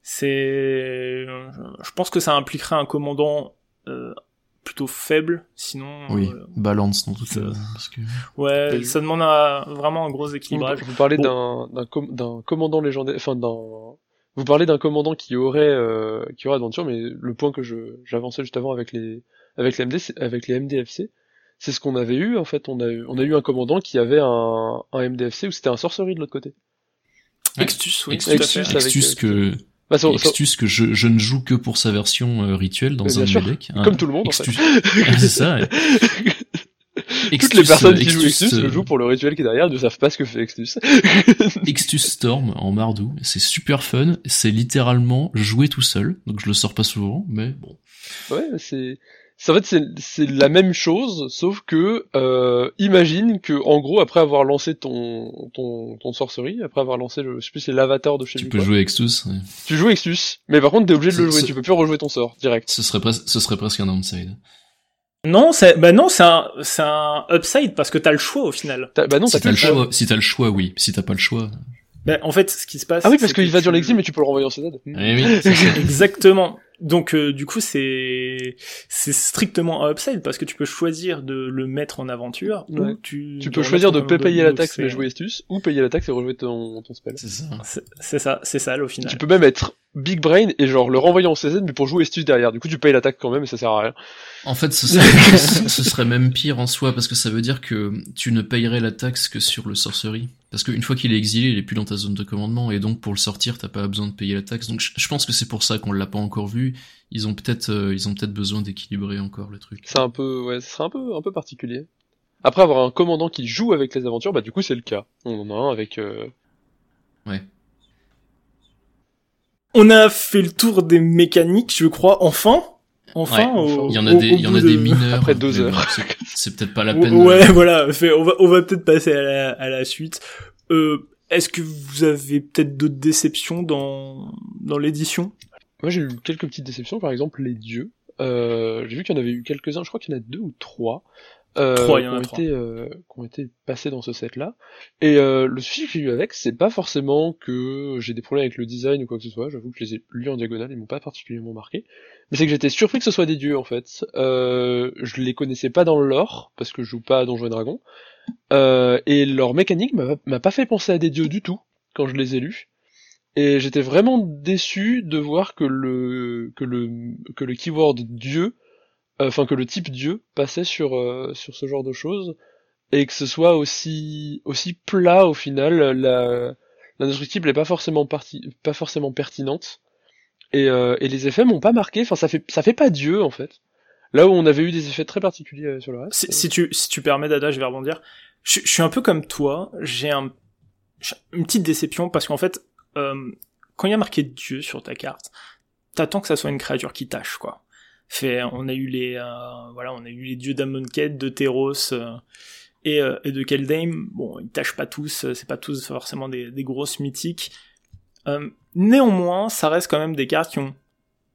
S1: c'est, je pense que ça impliquerait un commandant euh, plutôt faible, sinon.
S2: Oui, euh, balance dans tout ça. Parce que...
S1: Ouais, ça demande vraiment un gros équilibrage.
S3: Vous, parlez d'un d'un commandant légendaire, enfin d'un vous parlez d'un commandant qui aurait euh, qui aurait aventure, mais le point que je j'avançais juste avant avec les avec les MD avec les MDFC, c'est ce qu'on avait eu en fait. On a eu on a eu un commandant qui avait un, un MDFC où c'était un sorcerie de l'autre côté.
S1: Extus, oui.
S2: Extus, Extus que bah, Extus que je, je ne joue que pour sa version euh, rituelle dans un
S3: sûr,
S2: deck.
S3: Comme tout le monde. En fait.
S2: c'est ça.
S3: Toutes les personnes qui jouent Extus le jouent pour le rituel qui est derrière, ne savent pas ce que fait Extus.
S2: Extus Storm en Mardou, c'est super fun, c'est littéralement jouer tout seul, donc je le sors pas souvent, mais bon.
S3: Ouais, c'est... En fait, c'est la même chose, sauf que euh, imagine que en gros, après avoir lancé ton ton, ton sorcerie, après avoir lancé, le, je sais plus, c'est l'avatar de chez
S2: Tu peux jouer Extus. Ouais.
S3: Tu joues Extus, mais par contre, t'es obligé de le jouer. Tu peux plus rejouer ton sort direct.
S2: Ce serait, ce serait presque un downside.
S1: Non, c'est bah non, c'est un c'est un upside parce que t'as le choix au final.
S3: Bah non,
S2: si t'as le choix. Si t'as le choix, oui. Si t'as pas le choix.
S1: Ben, en fait, ce qui se passe.
S3: Ah oui, parce qu'il va sur l'exil, mais tu peux le renvoyer en CZ.
S2: Eh oui,
S1: Exactement. Donc euh, du coup c'est c'est strictement un upside parce que tu peux choisir de le mettre en aventure ou tu
S3: tu peux choisir de payer la taxe mais jouer Estus ou payer la taxe et rejouer ton ton spell.
S2: C'est ça.
S1: C'est ça, c'est ça au final.
S3: Tu peux même être Big Brain et genre le renvoyer en CZ mais pour jouer Estus derrière. Du coup tu payes l'attaque quand même et ça sert à rien.
S2: En fait ce serait, ce serait même pire en soi parce que ça veut dire que tu ne payerais la taxe que sur le sorcery. Parce qu'une fois qu'il est exilé, il est plus dans ta zone de commandement, et donc pour le sortir, t'as pas besoin de payer la taxe. Donc je, pense que c'est pour ça qu'on l'a pas encore vu. Ils ont peut-être, euh, ils ont peut-être besoin d'équilibrer encore le truc.
S3: C'est un peu, ouais, ce serait un peu, un peu particulier. Après avoir un commandant qui joue avec les aventures, bah du coup c'est le cas. On en a un avec. Euh...
S2: Ouais.
S1: On a fait le tour des mécaniques, je crois, enfin. Enfin,
S2: il y en a des, il y en a des mineurs.
S3: Après deux heures.
S2: c'est peut-être pas la peine.
S1: Ouais, voilà. on va, on va peut-être passer à la, à la suite. Euh, est-ce que vous avez peut-être d'autres déceptions dans, dans l'édition?
S3: Moi, j'ai eu quelques petites déceptions. Par exemple, les dieux. Euh, j'ai vu qu'il y en avait eu quelques-uns. Je crois qu'il y en a deux ou trois. Euh. Été, euh, qui ont été passés dans ce set-là. Et euh, le souci que j'ai eu avec, c'est pas forcément que j'ai des problèmes avec le design ou quoi que ce soit. J'avoue que je les ai lus en diagonale, ils m'ont pas particulièrement marqué. Mais c'est que j'étais surpris que ce soit des dieux en fait. Euh, je les connaissais pas dans le lore parce que je joue pas à Donjons et Dragons. Euh, et leur mécanique m'a pas fait penser à des dieux du tout quand je les ai lus. Et j'étais vraiment déçu de voir que le que le que le keyword dieu, euh, enfin que le type dieu passait sur euh, sur ce genre de choses et que ce soit aussi aussi plat au final. La l'indestructible est pas forcément parti, pas forcément pertinente. Et, euh, et les effets m'ont pas marqué. Enfin, ça fait ça fait pas dieu en fait. Là où on avait eu des effets très particuliers euh, sur le reste.
S1: Si, si tu si tu permets Dada, je vais rebondir. Je, je suis un peu comme toi. J'ai un une petite déception parce qu'en fait, euh, quand il y a marqué Dieu sur ta carte, t'attends que ça soit une créature qui tâche quoi. On a eu les euh, voilà, on a eu les dieux d'Amonkhet, de Teros euh, et, euh, et de Keldheim. Bon, ils tâchent pas tous, c'est pas tous forcément des, des grosses mythiques. néanmoins, ça reste quand même des cartes qui ont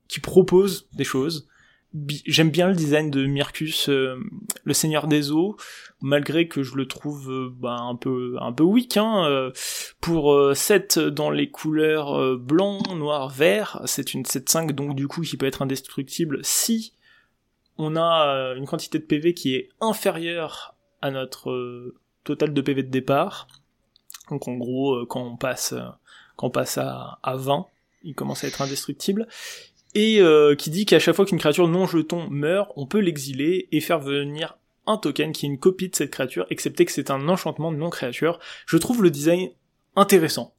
S1: qui proposent des choses j'aime bien le design de Mircus, euh, le Seigneur des Eaux, malgré que je le trouve euh, bah, un peu un peu weak. Hein, euh, pour 7 dans les couleurs blanc, noir, vert, c'est une 7-5 donc du coup qui peut être indestructible si on a une quantité de PV qui est inférieure à notre total de PV de départ. Donc en gros, quand on passe quand on passe à, à 20, il commence à être indestructible et euh, qui dit qu'à chaque fois qu'une créature non jeton meurt, on peut l'exiler et faire venir un token qui est une copie de cette créature, excepté que c'est un enchantement de non-créature. Je trouve le design intéressant,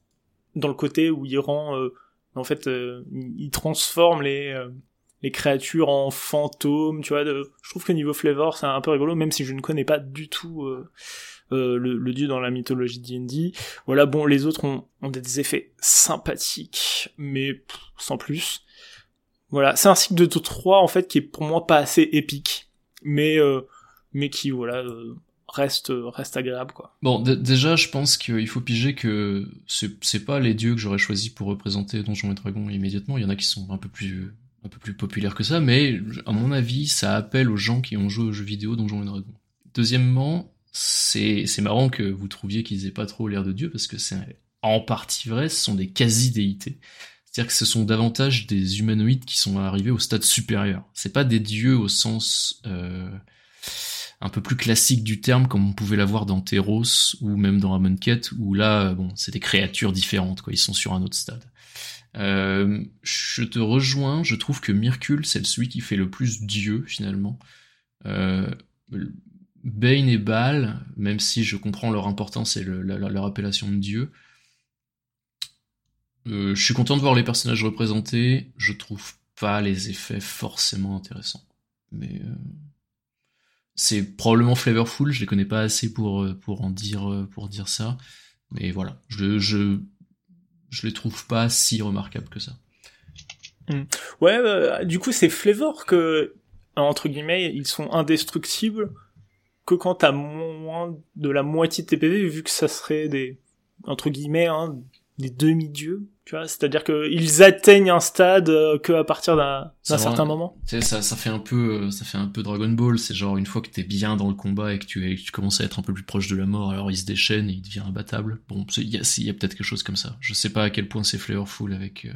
S1: dans le côté où il rend... Euh, en fait, euh, il transforme les, les créatures en fantômes, tu vois. Je trouve que niveau flavor, c'est un peu rigolo, même si je ne connais pas du tout... le, dieu dans la mythologie D&D. Voilà, bon, les autres ont des effets sympathiques, mais sans plus. Voilà, c'est un cycle de 3 en fait qui est pour moi pas assez épique, mais euh, mais qui voilà euh, reste reste agréable quoi.
S2: Bon, déjà je pense qu'il faut piger que c'est pas les dieux que j'aurais choisi pour représenter Donjons et Dragons immédiatement. Il y en a qui sont un peu plus un peu plus populaires que ça, mais à mon avis ça appelle aux gens qui ont joué aux jeux vidéo Donjons et Dragons. Deuxièmement, c'est marrant que vous trouviez qu'ils aient pas trop l'air de dieux parce que c'est en partie vrai, ce sont des quasi déités. C'est-à-dire que ce sont davantage des humanoïdes qui sont arrivés au stade supérieur. C'est pas des dieux au sens euh, un peu plus classique du terme, comme on pouvait l'avoir dans Teros ou même dans Amonkhet, où là, bon, c'est des créatures différentes, quoi. Ils sont sur un autre stade. Euh, je te rejoins. Je trouve que Myrkul, c'est celui qui fait le plus dieu finalement. Euh, Bane et Baal, même si je comprends leur importance et leur appellation de dieu, euh, je suis content de voir les personnages représentés. Je trouve pas les effets forcément intéressants. Mais euh, c'est probablement flavorful. Je les connais pas assez pour euh, pour en dire pour dire ça. Mais voilà, je je je les trouve pas si remarquables que ça.
S1: Hmm. Ouais, du coup c'est flavor que entre guillemets ils sont indestructibles que quand t'as moins de la moitié de tes PV vu que ça serait des entre guillemets hein, des demi-dieux tu vois, c'est-à-dire qu'ils atteignent un stade euh, que à partir d'un certain moment.
S2: Tu sais, ça, ça fait un peu, euh, ça fait un peu Dragon Ball. C'est genre une fois que t'es bien dans le combat et que tu, es, tu commences à être un peu plus proche de la mort, alors il se déchaîne et il devient imbattable. Bon, il y a, y a peut-être quelque chose comme ça. Je sais pas à quel point c'est flavorful avec. Euh,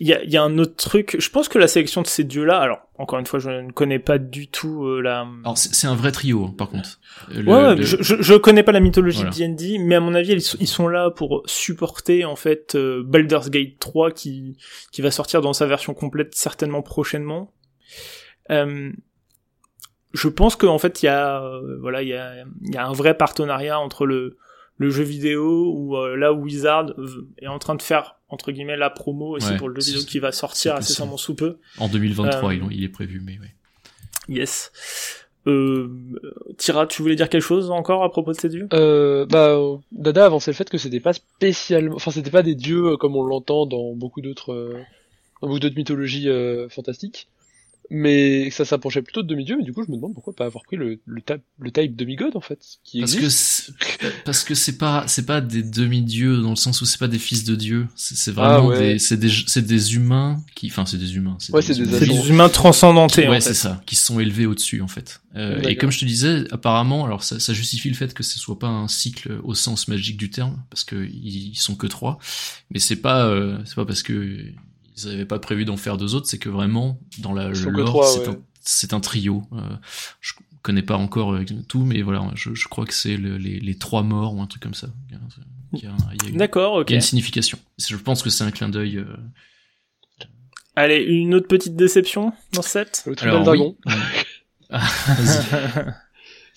S1: il y a, y a, un autre truc. Je pense que la sélection de ces dieux-là, alors encore une fois, je ne connais pas du tout euh, la.
S2: Alors c'est un vrai trio, hein, par contre.
S1: ouais, Je, je, je, connais pas la mythologie de D&D, mais à mon avis, ils sont, ils sont là pour supporter en fait euh, Baldur's Gate 3 qui qui va sortir dans sa version complète certainement prochainement. Euh, je pense qu'en fait, il y a euh, voilà, il y a il y a un vrai partenariat entre le le jeu vidéo où euh, là Wizard est en train de faire entre guillemets la promo aussi pour le jeu vidéo qui va sortir assez incessamment sous peu.
S2: En 2023, euh, il, est prévu, mais oui.
S1: Yes. Euh, Tira, tu voulais dire quelque chose encore à propos de ces dieux?
S3: Euh, Bah, Dada avançait le fait que c'était pas spécialement, enfin c'était pas des dieux comme on l'entend dans beaucoup d'autres, euh, dans beaucoup d'autres mythologies euh, fantastiques mais ça s'approchait plutôt de demi-dieu, mais du coup je me demande pourquoi pas avoir pris le, le, type, le type demi-god en fait, qui
S2: parce
S3: existe.
S2: que parce que c'est pas c'est pas des demi-dieux dans le sens où c'est pas des fils de dieu, c'est vraiment ah, ouais. des c'est des c'est des humains qui enfin c'est des humains,
S3: c'est ouais, des,
S1: des, des, humains transcendantés
S2: ouais, c'est ça, qui se sont élevés au-dessus en fait. Euh, et comme je te disais, apparemment, alors ça, ça justifie le fait que ce soit pas un cycle au sens magique du terme parce que ils, sont que trois, mais c'est pas euh, c'est pas parce que ils n'avaient pas prévu d'en faire deux autres, c'est que vraiment dans la le lore, c'est un, trio. Euh, je connais pas encore euh, tout, mais voilà, je, je crois que c'est le, les, les trois morts ou un truc comme ça.
S1: D'accord, ok.
S2: Il y a une signification. Je pense que c'est un clin d'œil. Euh...
S1: Allez, une autre petite déception dans ce set.
S3: Le tribal dragon.
S2: Oui. ah,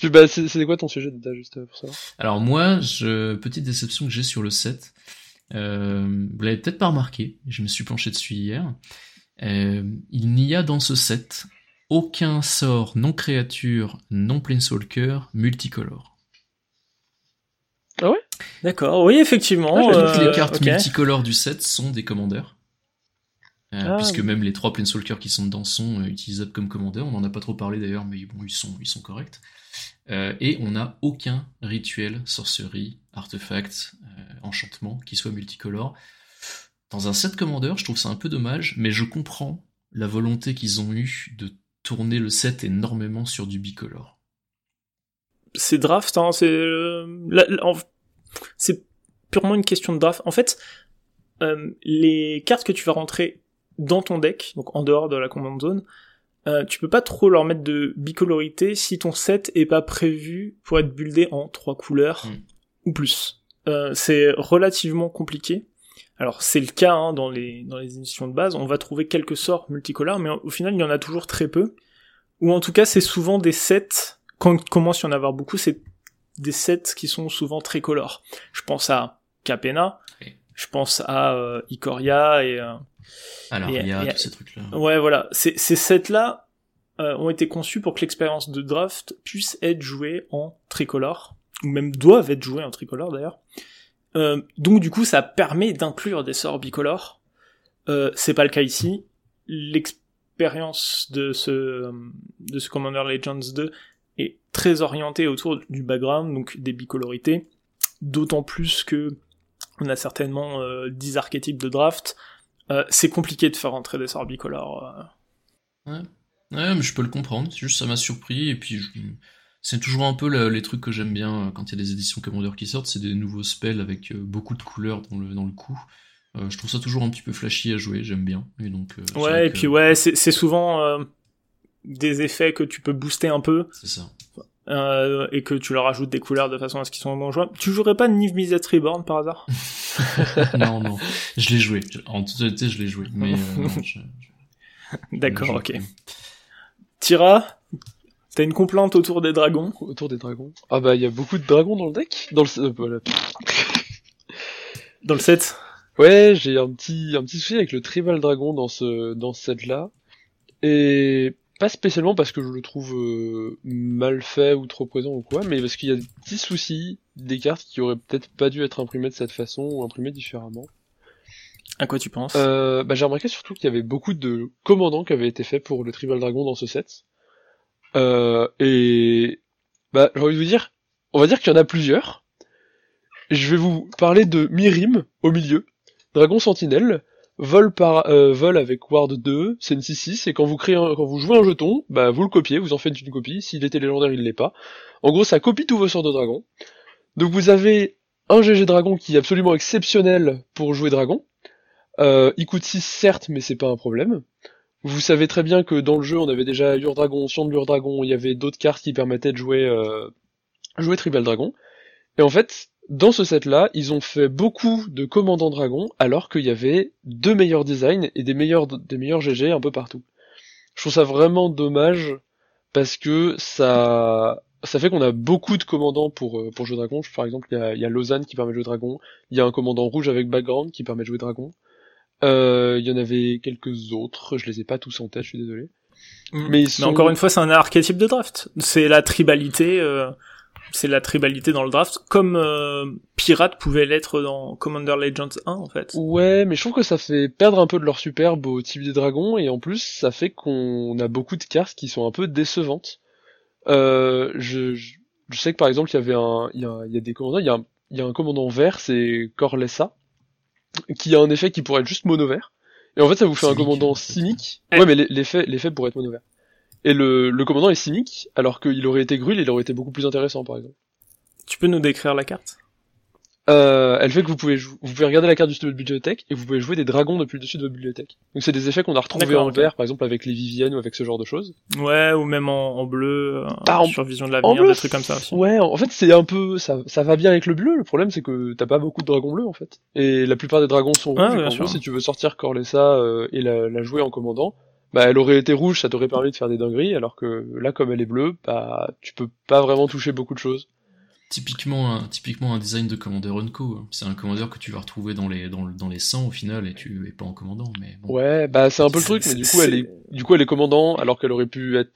S3: bah, c'est quoi ton sujet de juste pour ça
S2: Alors moi, je, petite déception que j'ai sur le set. Euh, vous l'avez peut-être pas remarqué, je me suis penché dessus hier. Euh, il n'y a dans ce set aucun sort non créature, non planeswalker, multicolore.
S3: Ah ouais?
S1: D'accord, oui effectivement.
S2: Ah, toutes
S1: euh,
S2: les cartes
S1: okay.
S2: multicolores du set sont des commandeurs. Euh,
S1: Ah.
S2: puisque même les trois planeswalkers qui sont dedans sont euh, utilisables comme commandeurs. On en a pas trop parlé d'ailleurs, mais bon, ils sont, ils sont corrects. Euh, et on n'a aucun rituel, sorcerie, artefact, euh, enchantement qui soit multicolore. Dans un set commandeur, je trouve ça un peu dommage, mais je comprends la volonté qu'ils ont eue de tourner le set énormément sur du bicolore.
S1: C'est draft, hein, c'est euh, c'est purement une question de draft. En fait, euh, les cartes que tu vas rentrer dans ton deck, donc en dehors de la command zone, euh, tu peux pas trop leur mettre de bicolorité si ton set est pas prévu pour être buildé en trois couleurs
S2: Mm.
S1: ou plus. Euh, c'est relativement compliqué. Alors c'est le cas hein, dans les dans les éditions de base, on va trouver quelques sorts multicolores, mais au final il y en a toujours très peu. Ou en tout cas c'est souvent des sets, quand il commence à y en avoir beaucoup, c'est des sets qui sont souvent tricolores. Je pense à Capena,
S2: Oui.
S1: je pense à euh, Ikoria et euh,
S2: Alors,
S1: Et-
S2: il y a
S1: et-
S2: tous ces trucs-là.
S1: Ouais, voilà. Ces, ces sets-là euh, ont été conçus pour que l'expérience de draft puisse être jouée en tricolore, ou même doivent être jouées en tricolore d'ailleurs. Euh, donc du coup, ça permet d'inclure des sorts bicolores. Euh, c'est pas le cas ici. L'expérience de ce de ce Commander Legends 2 est très orientée autour du background, donc des bicolorités. D'autant plus que on a certainement euh, 10 archétypes de draft. Euh, c'est compliqué de faire rentrer des sorts bicolores. euh.
S2: Ouais, mais je peux le comprendre. C'est juste ça m'a surpris et puis je- c'est toujours un peu le- les trucs que j'aime bien euh, quand il y a des éditions commandeurs qui sortent, c'est des nouveaux spells avec beaucoup de couleurs dans le dans le coup. Euh, je trouve ça toujours un petit peu flashy à jouer, j'aime bien. Et donc euh,
S1: Ouais, et
S2: que
S1: puis ouais, c'est souvent des effets que tu peux booster un peu
S2: c'est ça.
S1: Euh, et que tu leur ajoutes des couleurs de façon à ce qu'ils soient moins jouables. Tu jouerais pas Niv Mizzet Reborn par hasard?
S2: Non non, je l'ai joué. En toute honnêteté, je l'ai joué, mais euh, je-
S1: D'accord, ok. Tira, t'as une complainte autour des dragons?
S3: Autour des dragons. Ah bah il y a beaucoup de dragons dans le deck. Dans le, euh, voilà.
S1: dans le set?
S3: Ouais, j'ai un petit un petit souci avec le tribal dragon dans ce dans ce set là. Et pas spécialement parce que je le trouve euh, mal fait ou trop présent ou quoi, mais parce qu'il y a des petits soucis des cartes qui auraient peut-être pas dû être imprimées de cette façon ou imprimées différemment.
S1: À quoi tu penses?
S3: Euh, bah, j'ai remarqué surtout qu'il y avait beaucoup de commandants qui avaient été faits pour le Tribal Dragon dans ce set. Euh, et bah, j'ai envie de vous dire, on va dire qu'il y en a plusieurs. Je vais vous parler de Mirim au milieu, Dragon Sentinelle, vol par euh, vol avec Ward 2, c'est une 6-6, et quand vous créez un- quand vous jouez un jeton, bah vous le copiez, vous en faites une copie, s'il était légendaire il l'est pas. En gros ça copie tous vos sorts de dragon. Donc vous avez un GG dragon qui est absolument exceptionnel pour jouer dragon. Euh, il coûte 6 certes, mais c'est pas un problème. Vous savez très bien que dans le jeu, on avait déjà Ur-Dragon, Sion de l'Ur-Dragon, il y avait d'autres cartes qui permettaient de jouer, euh, jouer Tribal Dragon. Et en fait, dans ce set-là, ils ont fait beaucoup de commandants dragons, alors qu'il y avait deux meilleurs designs et des meilleurs, des meilleurs GG un peu partout. Je trouve ça vraiment dommage, parce que ça, ça fait qu'on a beaucoup de commandants pour, euh, pour jouer dragon. Par exemple, il y a, y a Lausanne qui permet de jouer dragon, il y a un commandant rouge avec background qui permet de jouer dragon. Euh, il y en avait quelques autres, je les ai pas tous en tête, je suis désolé.
S1: Mm. Mais, encore une fois, c'est un archétype de draft. C'est la tribalité. Euh, c'est la tribalité dans le draft, comme euh, Pirate pouvait l'être dans Commander Legends 1 en fait.
S3: Ouais, mais je trouve que ça fait perdre un peu de leur superbe au type des dragons, et en plus ça fait qu'on a beaucoup de cartes qui sont un peu décevantes. Euh, je, je, sais que par exemple il y avait un, il y a, il y a des commandants, il y a un, il y a un commandant vert, c'est Corlessa, qui a un effet qui pourrait être juste mono vert. Et en fait ça vous fait un commandant cynique. Ouais, mais l'effet, l'effet pourrait être mono vert. Et le, le commandant est cynique, alors qu'il aurait été grul, il aurait été beaucoup plus intéressant, par exemple.
S1: Tu peux nous décrire la carte?
S3: Euh, elle fait que vous pouvez vous pouvez regarder la carte du de votre bibliothèque et vous pouvez jouer des dragons depuis le dessus de votre bibliothèque. Donc c'est des effets qu'on a retrouvés en vert, par exemple avec les Viviennes ou avec ce genre de choses.
S1: Ouais, ou même en, bleu, bah, en, sur Vision de l'avenir, des trucs comme ça aussi.
S3: Ouais, en fait c'est un peu ça, ça va bien avec le bleu. Le problème c'est que t'as pas beaucoup de dragons bleus en fait. Et la plupart des dragons sont rouges. gros, si tu veux sortir Corlessa euh, et la, la jouer en commandant, bah elle aurait été rouge, ça t'aurait permis de faire des dingueries, alors que là comme elle est bleue, bah tu peux pas vraiment toucher beaucoup de choses.
S2: Typiquement un, typiquement un design de Commander Unco, hein. c'est un commandeur que tu vas retrouver dans les dans, dans les 100 au final et tu es pas en commandant mais
S3: Ouais, bah c'est un peu le truc mais du coup elle est du coup elle est commandant alors qu'elle aurait pu être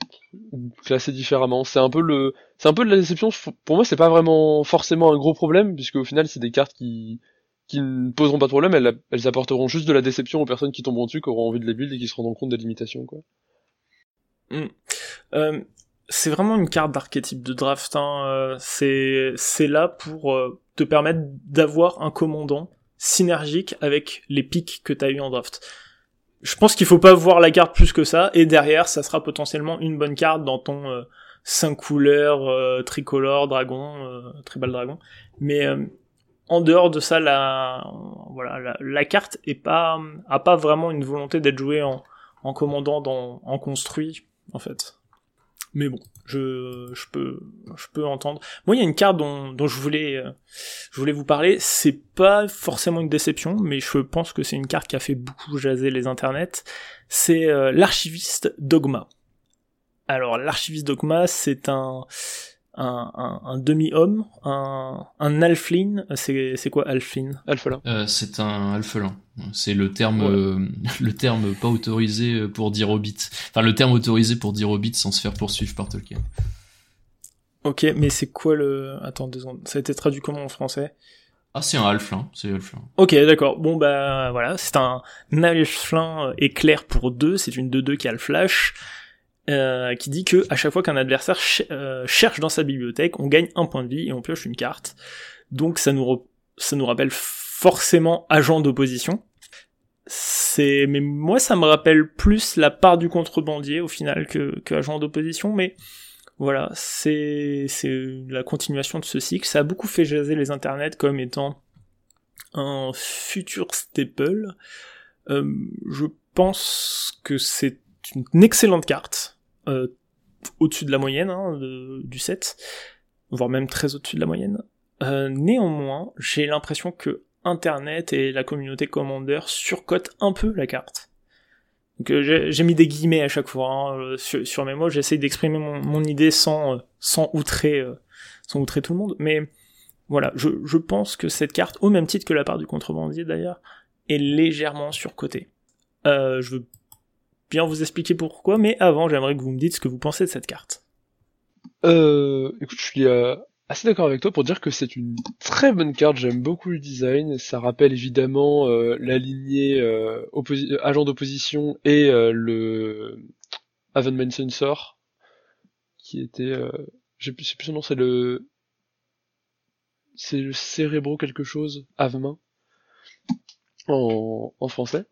S3: classée différemment. C'est un peu le c'est un peu de la déception pour moi c'est pas vraiment forcément un gros problème puisque au final c'est des cartes qui qui ne poseront pas de problème, elles, apporteront juste de la déception aux personnes qui tomberont dessus, qui auront envie de les build et qui se rendront compte des limitations, quoi.
S1: Hmm. Euh, c'est vraiment une carte d'archétype de draft. Hein. Euh, c'est c'est là pour euh, te permettre d'avoir un commandant synergique avec les pics que t'as eu en draft. Je pense qu'il faut pas voir la carte plus que ça. Et derrière, ça sera potentiellement une bonne carte dans ton euh, 5 couleurs tricolore dragon, tribal dragon. Mais en dehors de ça, la, voilà, la, carte est pas, a pas vraiment une volonté d'être jouée en, commandant dans, en construit, en fait. Mais bon, je, peux, entendre. Moi, il y a une carte dont, dont je voulais, euh, je voulais vous parler. C'est pas forcément une déception, mais je pense que c'est une carte qui a fait beaucoup jaser les internets. C'est euh, l'archiviste Dogma. Alors, l'archiviste Dogma, c'est un, un, un, demi-homme, un, un alphelin. C'est, quoi
S3: Alphelin.
S2: Euh, c'est un alphelin. C'est le terme, euh, le terme pas autorisé pour dire hobbit. Enfin, le terme autorisé pour dire hobbit sans se faire poursuivre par Tolkien.
S1: Ok, mais c'est quoi le... Attends deux secondes. Ça a été traduit comment en français?
S2: Ah, c'est un alphelin, c'est alphelin.
S1: Ok, d'accord. Bon, bah voilà, c'est un alphelin éclair pour deux, c'est une 2-2 qui a le flash. Euh, qui dit que à chaque fois qu'un adversaire euh, cherche dans sa bibliothèque, on gagne un point de vie et on pioche une carte. Donc ça nous ça nous rappelle forcément agent d'opposition. C'est mais moi ça me rappelle plus la part du contrebandier au final que, que agent d'opposition, mais voilà, c'est c'est la continuation de ce cycle. Ça a beaucoup fait jaser les internets comme étant un futur staple. Euh, je pense que c'est une excellente carte au-dessus de la moyenne hein, du set, voire même très au-dessus de la moyenne. Euh, néanmoins, j'ai l'impression que Internet et la communauté Commander surcotent un peu la carte. Euh, j'ai mis des guillemets à chaque fois hein, sur, mes mots, j'essaie d'exprimer mon, idée sans outrer tout le monde, mais voilà, je, pense que cette carte, au même titre que la part du contrebandier d'ailleurs, est légèrement surcotée. Euh, je veux bien vous expliquer pourquoi, mais avant, j'aimerais que vous me dites ce que vous pensez de cette carte.
S3: Euh, écoute, je suis euh, assez d'accord avec toi pour dire que c'est une très bonne carte, j'aime beaucoup le design, ça rappelle évidemment euh, la lignée euh, agent d'opposition et le Avenman Sensor, qui était... je sais plus son nom, c'est le... C'est le Cérébro quelque chose, Avemain, en français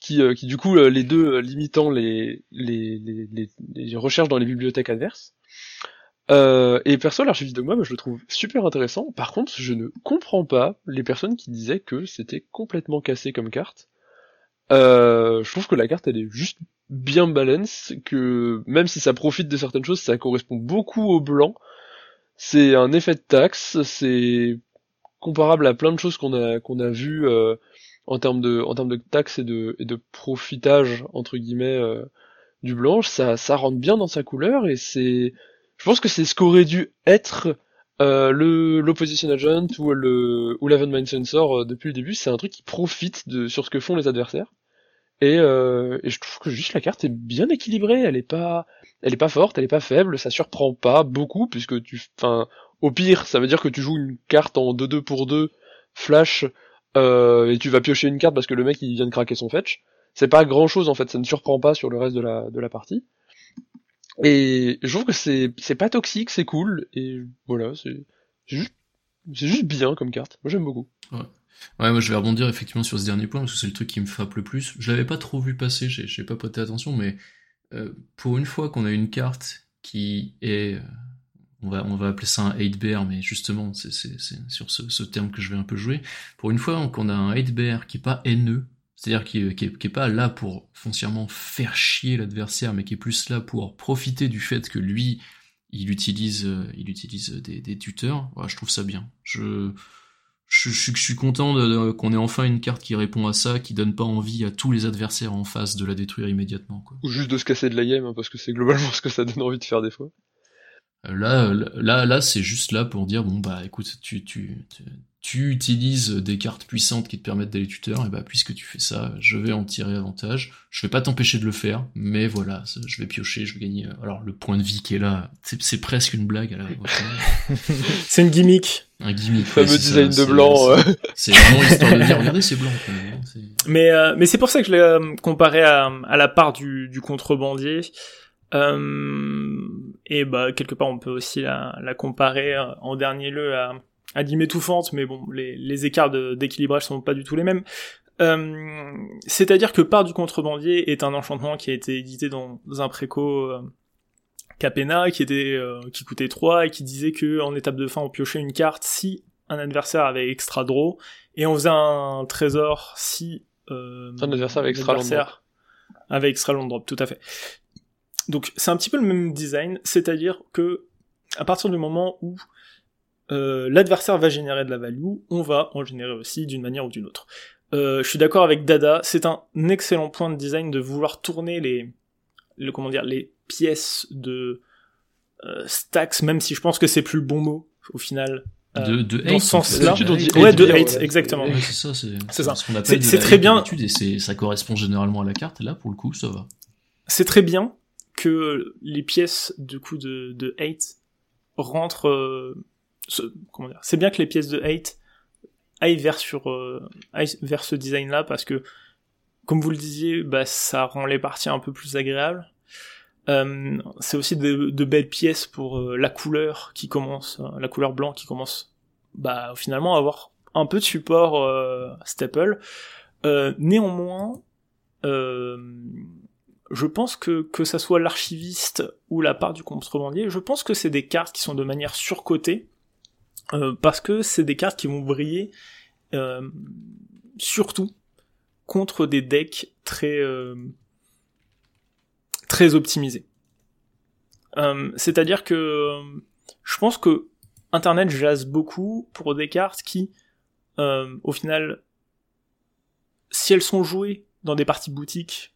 S3: qui, euh, qui du coup euh, les deux euh, limitant les, les, les, les, recherches dans les bibliothèques adverses. Euh, et perso, l'archiviste de moi, je le trouve super intéressant. Par contre, je ne comprends pas les personnes qui disaient que c'était complètement cassé comme carte. Euh, je trouve que la carte, elle est juste bien balance, que même si ça profite de certaines choses, ça correspond beaucoup au blanc. C'est un effet de taxe, c'est comparable à plein de choses qu'on a qu'on a vu euh, en termes de en termes de taxes et de et de profitage entre guillemets euh, du blanche, ça ça rentre bien dans sa couleur et c'est je pense que c'est ce qu'aurait dû être euh, le l'opposition agent ou le ou sensor euh, depuis le début, c'est un truc qui profite de sur ce que font les adversaires. Et, euh, et je trouve que juste la carte est bien équilibrée, elle est pas, elle est pas forte, elle est pas faible, ça surprend pas beaucoup puisque tu, enfin, au pire, ça veut dire que tu joues une carte en 2-2 pour 2 flash euh, et tu vas piocher une carte parce que le mec il vient de craquer son fetch. C'est pas grand chose en fait, ça ne surprend pas sur le reste de la de partie. Et je trouve que c'est pas toxique, c'est cool et voilà, c'est juste c'est juste bien comme carte. Moi j'aime beaucoup.
S2: Ouais. Moi je vais rebondir effectivement sur ce dernier point parce que c'est le truc qui me frappe le plus. Je l'avais pas trop vu passer, j'ai pas prêté attention, mais euh, pour une fois qu'on a une carte qui est, on va on va appeler ça un 8 bear, mais justement c'est sur ce, ce terme que je vais un peu jouer. Pour une fois qu'on a un 8 bear qui est pas haineux, c'est-à-dire qui, est, qui, est, pas là pour foncièrement faire chier l'adversaire, mais qui est plus là pour profiter du fait que lui, il utilise, euh, il utilise des, des tuteurs. Ouais, je trouve ça bien. Je, je, je, je suis content qu'on ait enfin une carte qui répond à ça, qui donne pas envie à tous les adversaires en face de la détruire immédiatement. Quoi.
S3: Ou juste de se casser de la game, hein, parce que c'est globalement ce que ça donne envie de faire des fois.
S2: Euh, là, là, là, c'est juste là pour dire bon bah écoute, tu, tu, tu utilises des cartes puissantes qui te permettent d'aller tuteur, et bah puisque tu fais ça, je vais en tirer avantage. Je vais pas t'empêcher de le faire, mais voilà, je vais piocher, je vais gagner. Euh, alors le point de vie qui est là, c'est presque une blague. À la...
S1: c'est une gimmick.
S2: Un gimmick.
S3: Le fameux design de blanc.
S2: C'est vraiment histoire de dire, regardez, c'est blanc.
S1: Mais euh, mais c'est pour ça que je l'ai euh, comparé à, à la part du, du contrebandier. Euh, et bah quelque part on peut aussi la, la comparer euh, en dernier lieu à à dire étouffante, mais bon, les, les écarts d'équilibrage sont pas du tout les mêmes. Euh, C'est-à-dire que Part du contrebandier est un enchantement qui a été édité dans un préco euh, Capena, qui était euh, qui coûtait 3 et qui disait que en étape de fin on piochait une carte si un adversaire avait extra draw et on faisait un trésor si
S3: euh, un adversaire avait extra long drop.
S1: Avec extra long drop, tout à fait. Donc c'est un petit peu le même design, c'est-à-dire que à partir du moment où euh, l'adversaire va générer de la value, on va en générer aussi d'une manière ou d'une autre. Euh, je suis d'accord avec Dada, c'est un excellent point de design de vouloir tourner les, le, comment dire, les pièces de euh, stacks, même si je pense que c'est plus le bon mot au final.
S2: De, de
S1: dans ce sens-là. Ouais, de hate, exactement.
S2: Ouais, c'est ça, c'est. Ce qu'on appelle
S1: c'est, très bien.
S2: Et ça correspond généralement à la carte, et là, pour le coup, ça va.
S1: C'est très bien que les pièces, du coup, de, de hate rentrent, euh, comment dire, c'est bien que les pièces de hate aillent vers sur, euh, vers ce design-là parce que, comme vous le disiez, bah, ça rend les parties un peu plus agréables. Euh, c'est aussi de, belles pièces pour la couleur qui commence, la couleur blanc qui commence, bah, finalement à avoir un peu de support staple. néanmoins, je pense que que ça soit l'archiviste ou la part du contrebandier, je pense que c'est des cartes qui sont de manière surcotée euh, parce que c'est des cartes qui vont briller euh, surtout contre des decks très euh, très optimisés. Euh, c'est-à-dire que je pense que Internet jase beaucoup pour des cartes qui, au final, si elles sont jouées dans des parties boutiques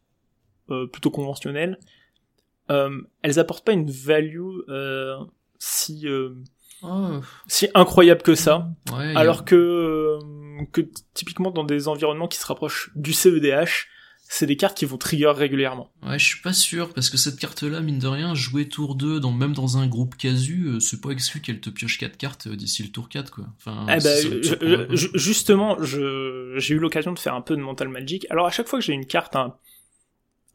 S1: plutôt conventionnelles, elles apportent pas une value si Oh. Si incroyable que ça.
S2: Ouais,
S1: alors que, euh, que typiquement dans des environnements qui se rapprochent du CEDH, c'est des cartes qui vont trigger régulièrement.
S2: Ouais, je suis pas sûr, parce que cette carte-là, mine de rien, jouer tour 2, dans, même dans un groupe casu, euh, c'est pas exclu qu'elle te pioche 4 cartes euh, d'ici le tour 4, quoi. Enfin,
S1: eh ben, je, je, justement, j'ai eu l'occasion de faire un peu de Mental Magic. Alors à chaque fois que j'ai une carte un,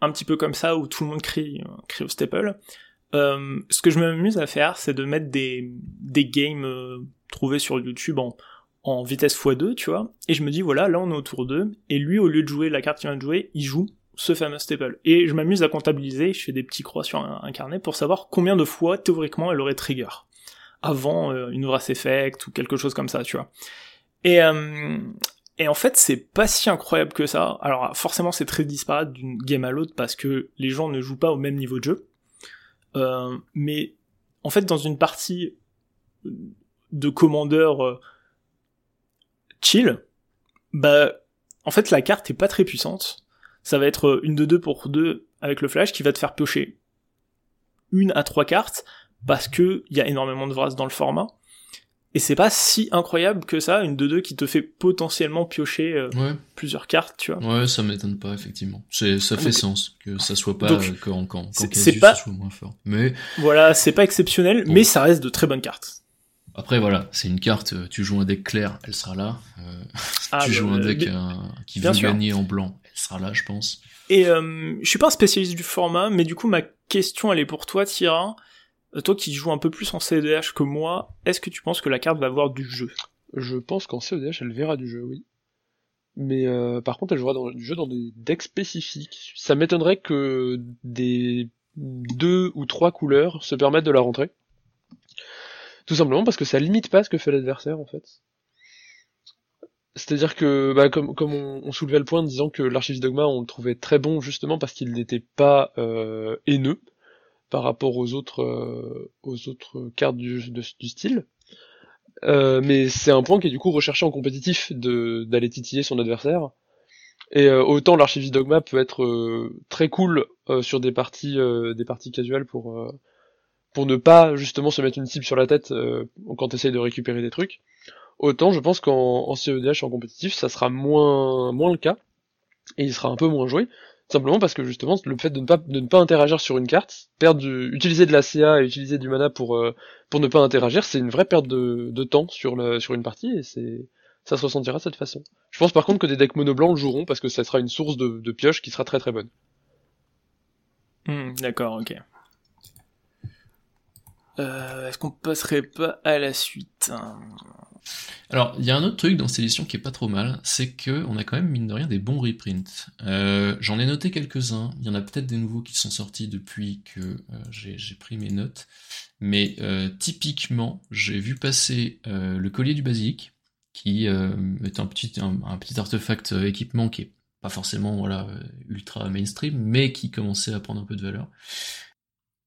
S1: un petit peu comme ça, où tout le monde crie, crie au staple, euh, ce que je m'amuse à faire, c'est de mettre des, des games euh, trouvés sur YouTube en, en vitesse x2, tu vois, et je me dis, voilà, là on est au tour 2, et lui, au lieu de jouer la carte qu'il vient de jouer, il joue ce fameux staple. Et je m'amuse à comptabiliser, je fais des petits croix sur un, carnet pour savoir combien de fois, théoriquement, elle aurait trigger. Avant euh, une Wrath Effect ou quelque chose comme ça, tu vois. Et, euh, et en fait, c'est pas si incroyable que ça. Alors forcément, c'est très disparate d'une game à l'autre parce que les gens ne jouent pas au même niveau de jeu. Euh, mais en fait, dans une partie de commandeur euh, chill, bah, en fait, la carte est pas très puissante. Ça va être une de deux pour deux avec le flash qui va te faire piocher une à trois cartes parce que il y a énormément de Vras dans le format. Et c'est pas si incroyable que ça, une 2-2 qui te fait potentiellement piocher euh,
S2: Ouais,
S1: plusieurs cartes, tu vois.
S2: ouais, ça m'étonne pas effectivement. C'est, ça fait
S1: Donc-
S2: sance que ça soit pas
S1: Donc,
S2: euh, quand quand quand
S1: c'est-
S2: Casus
S1: pas-
S2: soit moins fort. Mais
S1: Voilà, c'est pas exceptionnel,
S2: Bon.
S1: mais ça reste de très bonnes cartes.
S2: après voilà, c'est une carte. euh, Tu joues un deck clair, elle sera là. Euh,
S1: Ah,
S2: tu
S1: bah,
S2: joues un
S1: euh,
S2: deck qui veut gagner en blanc, elle sera là, je pense.
S1: Et euh, je suis pas un spécialiste du format, mais du coup ma question elle est pour toi, Tira. Toi qui joues un peu plus en CEDH que moi, est-ce que tu penses que la carte va avoir du jeu?
S3: Je pense qu'en CEDH, elle verra du jeu, oui. Mais euh, par contre, elle jouera du jeu dans des decks spécifiques. Ça m'étonnerait que des deux ou trois couleurs se permettent de la rentrer. Tout simplement parce que ça limite pas ce que fait l'adversaire, en fait. C'est-à-dire que, bah, comme, on, soulevait le point en disant que l'archiviste dogma, on le trouvait très bon justement parce qu'il n'était pas euh, haineux par rapport aux autres, euh, autres cartes du, du style. Euh, mais c'est un point qui est du coup recherché en compétitif d'aller titiller son adversaire. Et euh, autant l'archiviste dogma peut être euh, très cool sur des parties des parties casuales pour pour ne pas justement se mettre une cible sur la tête quand t'essayes de récupérer des trucs. Autant je pense qu'en en CEDH en compétitif ça sera moins moins le cas et il sera un peu moins joué simplement parce que justement le fait de ne pas de ne pas interagir sur une carte, perdre du, utiliser de la CA et utiliser du mana pour euh, pour ne pas interagir, c'est une vraie perte de, de temps sur sur une partie et c'est ça se ressentira de cette façon. Je pense par contre que des decks mono blancs le joueront parce que ça sera une source de, de pioche qui sera très très bonne.
S1: Hmm, D'accord, ok. Euh, Est-ce qu'on passerait pas à la suite hein?
S2: Alors, il y a un autre truc dans cette édition qui est pas trop mal, c'est que on a quand même mine de rien des bons reprints. Euh, J'en ai noté quelques-uns. Il y en a peut-être des nouveaux qui sont sortis depuis que euh, j'ai pris mes notes. Mais typiquement, j'ai vu passer le collier du basique, qui est un petit artefact équipement qui est pas forcément ultra mainstream, mais qui commençait à prendre un peu de valeur.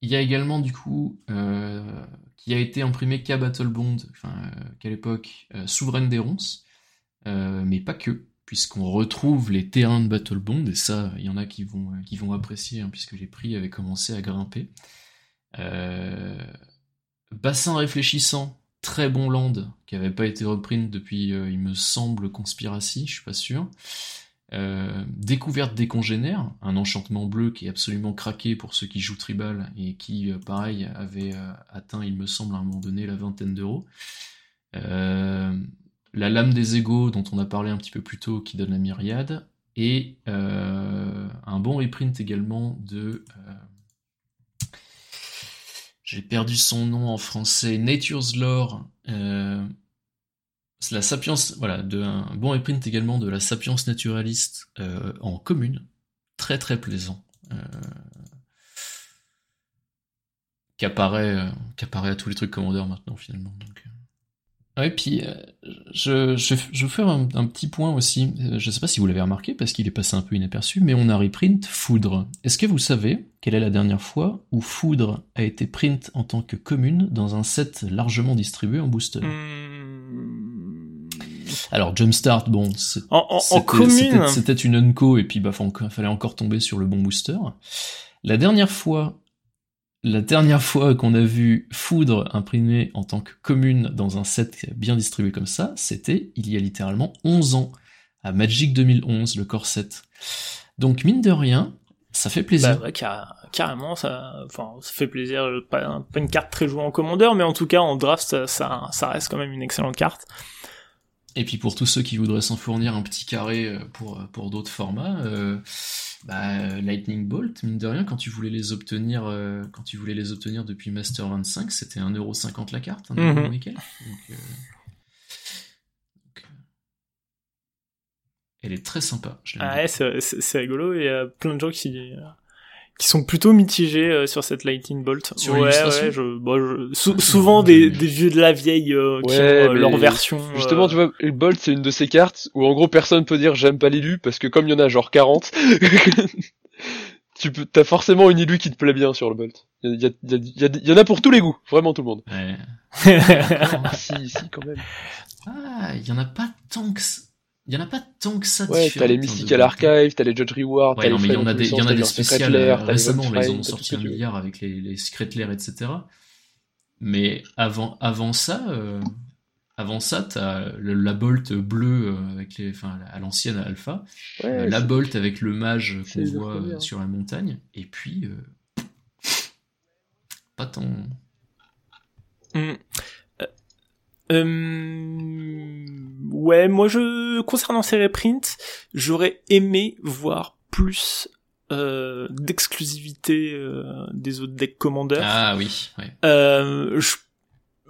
S2: Il y a également du coup euh, qui a été imprimé qu'à Battle Bond, enfin euh, qu'à l'époque euh, Souveraine des Ronces, mais pas que, puisqu'on retrouve les terrains de Battle Bond et ça, il y en a qui vont apprécier hein, puisque les prix avaient commencé à grimper. Bassin réfléchissant, très bon land qui avait pas été reprint depuis, il me semble, Conspiracy, je suis pas sûr. Euh, découverte des congénères, un enchantement bleu qui est absolument craqué pour ceux qui jouent tribal et qui, euh, pareil, avait euh, atteint, il me semble, à un moment donné, la vingtaine d'euros. La lame des égaux, dont on a parlé un petit peu plus tôt, qui donne la myriade. Et un bon reprint également de... J'ai perdu son nom en français, Nature's Lore. C'est la sapience, voilà, de un bon reprint également de la sapience naturaliste euh, en commune, très très plaisant, euh, qui apparaît, euh, qui apparaît à tous les trucs commandeurs maintenant finalement. Donc. Ouais, puis je, je, je faire un, petit point aussi. Je sais pas si vous l'avez remarqué parce qu'il est passé un peu inaperçu, mais on a reprint Foudre. Est-ce que vous savez quelle est la dernière fois où Foudre a été print en tant que commune dans un set largement distribué en booster?
S1: Hmm.
S2: Alors Jumpstart, bon, c'était- une unco et puis bah fallait encore tomber sur le bon booster. La dernière fois, la dernière fois qu'on a vu Foudre imprimé en tant que commune dans un set bien distribué comme ça, c'était il y a littéralement 11 ans à Magic 2011, le corset. Donc mine de rien, ça fait
S1: bah
S2: plaisir.
S1: ouais, car- carrément, ça, enfin, ça fait plaisir. Pas, pas une carte très jouée en commandeur, mais en tout cas en draft, ça, ça, ça reste quand même une excellente carte.
S2: Et puis pour tous ceux qui voudraient s'en fournir un petit carré euh, pour, pour d'autres formats, euh, bah, euh, Lightning Bolt, mine de rien, quand tu voulais les obtenir, euh, quand tu voulais les obtenir depuis Master 25, c'était 1,50€ la carte, un
S1: Mhm.
S2: euro et quelques. Donc, euh, donc, euh, elle est très sympa. Je
S1: Ah ouais, c'est rigolo. Il y a plein de gens qui, qui sont plutôt mitigés euh, sur cette Lightning Bolt.
S2: Sur
S1: ouais, ouais, je, bon, je- sou- souvent des, des vieux de la vieille euh, qui
S3: Ouais,
S1: ont euh, leur version.
S3: Justement,
S1: euh,
S3: tu vois, le Bolt c'est une de ces cartes où en gros personne peut dire j'aime pas l'élu parce que comme il y en a genre 40, tu peux, t'as forcément une élu qui te plaît bien sur le Bolt. Il y, a- il y, a- il y, a- il y en a pour tous les goûts, vraiment tout le monde.
S2: Ouais.
S3: Ah, si, si quand même.
S2: Ah, il y en a pas tant que ça. Il y en a pas tant que ça.
S3: Ouais, t'as les
S2: hein,
S3: Mystical Archive, t'as les Judge Reward,
S2: Ouais,
S3: t'as les
S2: il y en a des, il y en a
S3: t'as
S2: des spéciales
S3: Lair,
S2: récemment, ils ont sorti un milliard avec les, les Secret Lair, etc. Mais avant, avant ça, euh, avant ça, t'as le- la Bolt bleue euh, avec les, enfin, à l'ancienne Alpha, euh, la Bolt avec le mage qu'on voit euh, sur la montagne, et puis euh, pas tant.
S1: Hmm. Euh, ouais, moi je concernant ces reprints, j'aurais aimé voir plus euh, d'exclusivité euh, des autres decks commandeurs.
S2: Ah oui, ouais.
S1: Euh, je,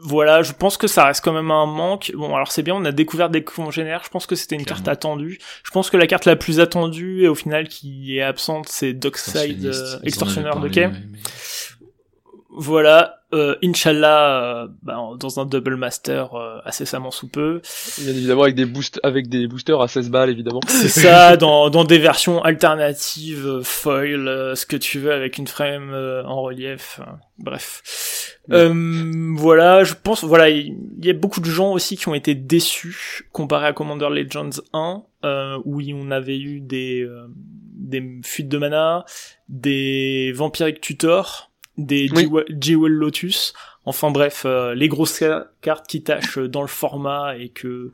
S1: voilà, je pense que ça reste quand même un manque. Bon, alors c'est bien, on a découvert des congénères. Je pense que c'était une
S2: Clairement.
S1: carte attendue. Je pense que la carte la plus attendue et au final qui est absente, c'est Dockside euh, Extortionneur de
S2: ouais, mais-
S1: Voilà, euh, Inch'Allah, euh, bah, dans un double master euh, incessamment sous peu.
S3: Bien évidemment avec des boost avec des boosters à 16 balles évidemment.
S1: C'est ça, dans, dans des versions alternatives, euh, foil, euh, ce que tu veux, avec une frame euh, en relief, bref. Euh, voilà, je pense, voilà, il y, a beaucoup de gens aussi qui ont été déçus comparé à Commander Legends 1, euh, où on avait eu des, euh, des fuites de mana, des Vampiric Tutor, des
S3: Oui.
S1: Jewel Lotus, enfin bref, euh, les grosses ca- cartes qui tâchent dans le format et que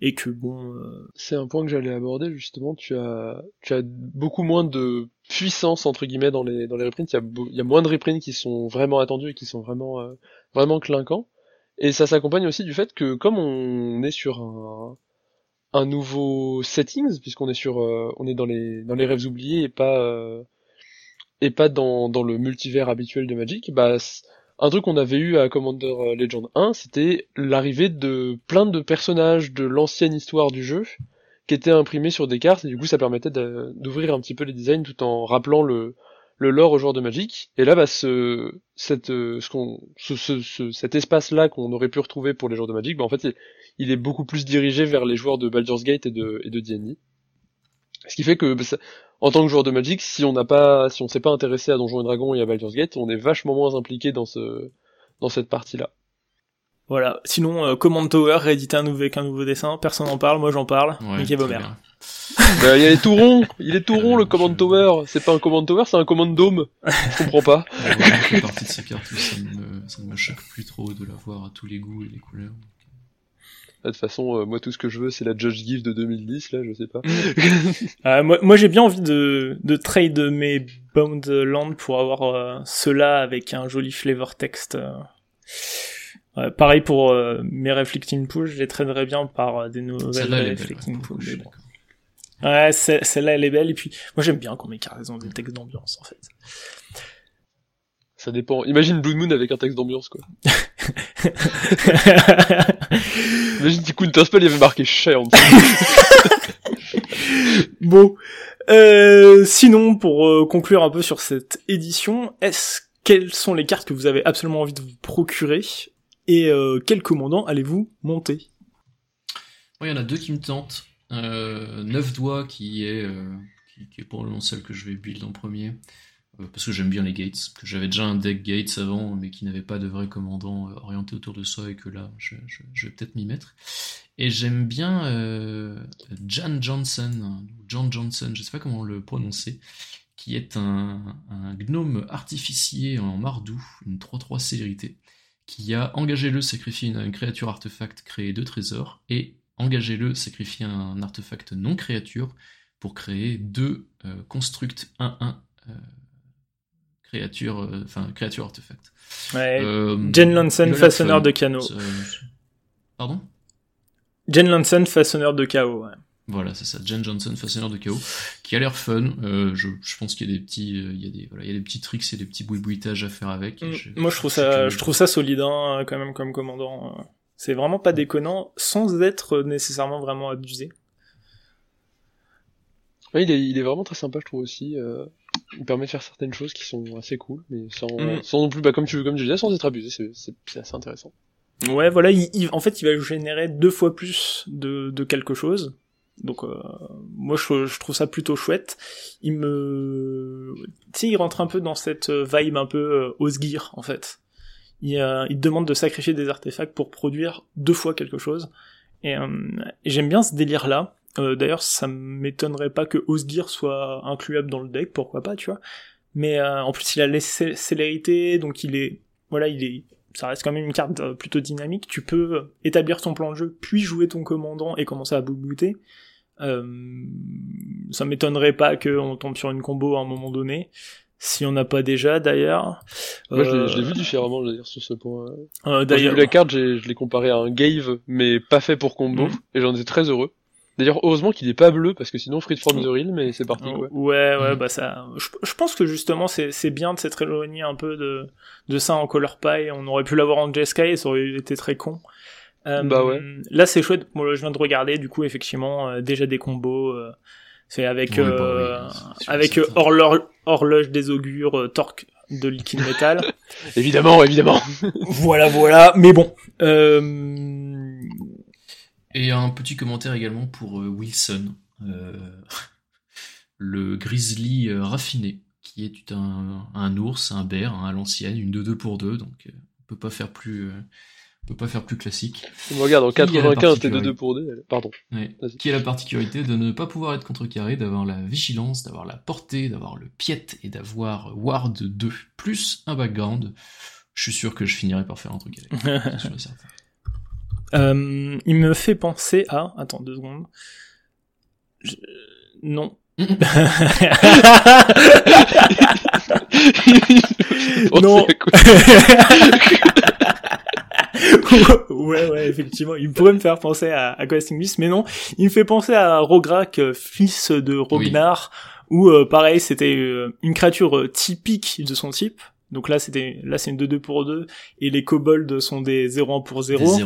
S1: et que bon euh,
S3: C'est un point que j'allais aborder justement. Tu as, tu as beaucoup moins de puissance entre guillemets dans les dans les reprints. Il y a, il y a moins de reprints qui sont vraiment attendus et qui sont vraiment euh, vraiment clinquants. Et ça s'accompagne aussi du fait que comme on est sur un un nouveau settings puisqu'on est sur euh, on est dans les dans les rêves oubliés et pas euh, et pas dans dans le multivers habituel de Magic, bah un truc qu'on avait eu à Commander euh, Legend 1, c'était l'arrivée de plein de personnages de l'ancienne histoire du jeu qui étaient imprimés sur des cartes et du coup ça permettait d'ouvrir un petit peu les designs tout en rappelant le le lore aux joueurs de Magic. Et là, bah, ce, cette, euh, ce ce, ce, ce- cet espace-là qu'on aurait pu retrouver pour les joueurs de Magic, bah, en fait, il, il est beaucoup plus dirigé vers les joueurs de Baldur's Gate et de, et de D&D. Ce qui fait que, bah, ça- en tant que joueur de Magic, si on n'a pas, si on s'est pas intéressé à Donjons et Dragons et à Baldur's Gate, on est vachement moins impliqué dans ce, dans cette partie-là.
S1: voilà. Sinon, euh, Command Tower réédité un nouveau avec un nouveau dessin, personne n'en parle, moi j'en parle.
S2: Ouais, bien.
S3: Bah, il est tout rond, il est tout rond le Command Tower. C'est pas un Command Tower, c'est un Command Dome. Je comprends pas.
S2: Ouais, partie de ces cartes où ça ne me, ça ne me choque plus trop de la voir à tous les goûts et les couleurs.
S3: De toute façon, euh, moi tout ce que je veux, c'est la Judge Gift de 2010, là, je sais pas.
S1: Euh, moi, moi j'ai bien envie de, de trade mes Bound Land pour avoir euh, ceux-là avec un joli flavor text. euh. Ouais, pareil pour euh, mes Reflecting Pool, je les traderais bien par euh, des nouvelles
S2: Celle-là, elle est belle.
S1: Reflecting
S2: ouais, pour
S1: Pool.
S2: le coup, je
S1: mais
S2: suis
S1: bon.
S2: d'accord.
S1: Ouais, c'est- celle-là elle est belle et puis moi j'aime bien quand mes cartes ont des textes d'ambiance en fait.
S3: Ça dépend. Imagine Blue Moon avec un texte d'ambiance, quoi. Imagine si Counterspell, il y avait marqué cher en dessous.
S1: bon, euh, sinon pour euh, conclure un peu sur cette édition, est-ce quelles sont les cartes que vous avez absolument envie de vous procurer? Et euh, quel commandant allez-vous monter?
S2: Moi, il y en a deux qui me tentent. Euh, Neuf doigts qui est, euh, qui, qui est probablement celle que je vais build en premier. Euh, parce que j'aime bien les gates. Que j'avais déjà un deck gates avant, mais qui n'avait pas de vrai commandant euh, orienté autour de ça, et que là, je, vais peut-être m'y mettre. Et j'aime bien euh, Jan Johnson, John Johnson, je sais pas comment le prononcer, qui est un, gnome artificier en mardou, une 3-3 célérité, qui a engagé-le, sacrifié une, une créature artefact, créé deux trésors, et engagez-le, sacrifier un artefact non créature pour créer deux constructs 1-1 euh, créatures, euh, enfin créatures artefact.
S1: Ouais.
S2: Euh,
S1: Jen
S2: l'air
S1: façonneur de canaux.
S2: Pardon?
S1: Jen Lansen, façonneur de chaos. Ouais.
S2: Voilà, c'est ça, Jen Johnson, façonneur de chaos, qui a l'air fun. Euh, je, je pense qu'il y a des petits, euh, il y a des, voilà, il y a des petits tricks et des petits boui-boutages à faire avec.
S1: Mm,
S2: je-
S1: Moi, je trouve ça, je trouve ça solide, hein, quand même, comme commandant. C'est vraiment pas déconnant, sans être nécessairement vraiment abusé.
S3: Ouais, il, est, il est vraiment très sympa, je trouve aussi. euh, il permet de faire certaines choses qui sont assez cool, mais sans,
S1: Mm.
S3: sans non plus, bah, comme tu comme tu disais, sans être abusé. C'est, c'est, c'est assez intéressant.
S1: Ouais, voilà, il, il- en fait, il va générer deux fois plus de, de quelque chose. Donc, euh, moi, je, je trouve ça plutôt chouette. Il me, tu sais, il rentre un peu dans cette vibe un peu euh, en fait. Il, euh, il te demande de sacrifier des artefacts pour produire deux fois quelque chose. Et, euh, et j'aime bien ce délire-là. Euh, D'ailleurs, ça m'étonnerait pas que Osgir soit incluable dans le deck, pourquoi pas, tu vois. Mais euh, en plus, il a cé- célérité, donc il est, voilà, il est ça reste quand même une carte euh, plutôt dynamique. Tu peux établir ton plan de jeu, puis jouer ton commandant et commencer à boubouter. Euh, ça m'étonnerait pas qu'on tombe sur une combo à un moment donné. Si on n'a pas déjà, d'ailleurs.
S3: Moi, je l'ai vu différemment, je veux dire, sur ce point.
S1: Euh,
S3: d'ailleurs, j'ai vu la carte, je l'ai comparé à un Gave, mais pas fait pour combo, mhm. et j'en étais très heureux. D'ailleurs, heureusement qu'il est pas bleu parce que sinon Free from the Real, mais c'est parti quoi.
S1: Ouais, ouais, bah ça. Je, pense que justement c'est bien de s'être éloigné un peu de de ça en color pie. On aurait pu l'avoir en J-Sky et ça aurait été très con.
S3: Euh, bah ouais.
S1: Là c'est chouette. Moi je viens de regarder du coup effectivement euh, déjà des combos. Euh, c'est avec bah avec horloge, des augures, torque de liquide métal.
S3: évidemment, évidemment.
S1: voilà, voilà. Mais bon. Euh,
S2: et un petit commentaire également pour euh, Wilson, euh, le grizzly euh, raffiné, qui est un, un ours, un bear, hein, à l'ancienne, une 2-2 pour 2, donc on peut pas faire plus... on peut pas faire plus classique.
S3: regarde, en 95, c'était 2-2 pour 2, pardon.
S2: Qui a la particularité de ne pas pouvoir être contrecarré, d'avoir la vigilance, d'avoir la portée, d'avoir le piet et d'avoir Ward 2, plus un background. Je suis sûr que je finirai par faire un truc avec. sûr certain.
S1: Euh, il me fait penser à... Attends deux secondes. Non. non. ouais, ouais, effectivement. Il pourrait me faire penser à, à Questing Beast, mais non. Il me fait penser à Rograk, fils de Rognar, où euh, pareil, c'était euh, une créature typique de son type, donc là, c'était, là, c'est une 2-2 pour 2, et les kobolds sont des 0-1 pour 0.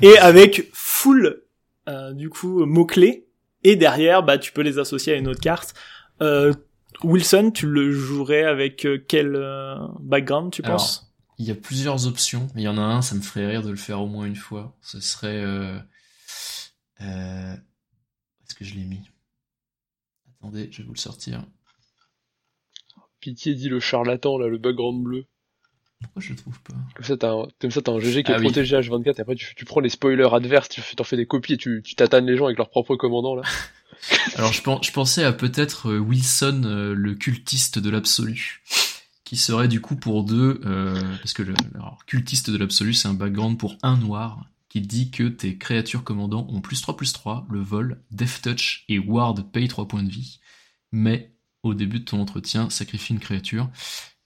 S1: Et avec full, euh, du coup, mots-clés. Et derrière, bah, tu peux les associer à une autre carte. Euh, Wilson, tu le jouerais avec euh, quel euh, background, tu penses?
S2: Il y a plusieurs options. Il y en a un, ça me ferait rire de le faire au moins une fois. Ce serait... Euh... Est-ce que je l'ai mis? Attendez, je vais vous le sortir.
S3: Pitié dit le charlatan, là, le background bleu.
S2: Pourquoi je le trouve pas
S3: Comme ça, t'as un, comme ça, t'as un GG qui est ah protégé H24 et après tu, tu, prends les spoilers adverses, tu t'en fais des copies et tu, tu tatanes les gens avec leur propre commandant, là.
S2: Alors, je, je pensais à peut-être euh, Wilson, euh, le cultiste de l'absolu, qui serait du coup pour deux, euh, parce que le alors, cultiste de l'absolu, c'est un background pour un noir, qui dit que tes créatures commandants ont plus 3 plus 3, le vol, Death Touch et Ward paye 3 points de vie, mais au début de ton entretien, sacrifie une créature.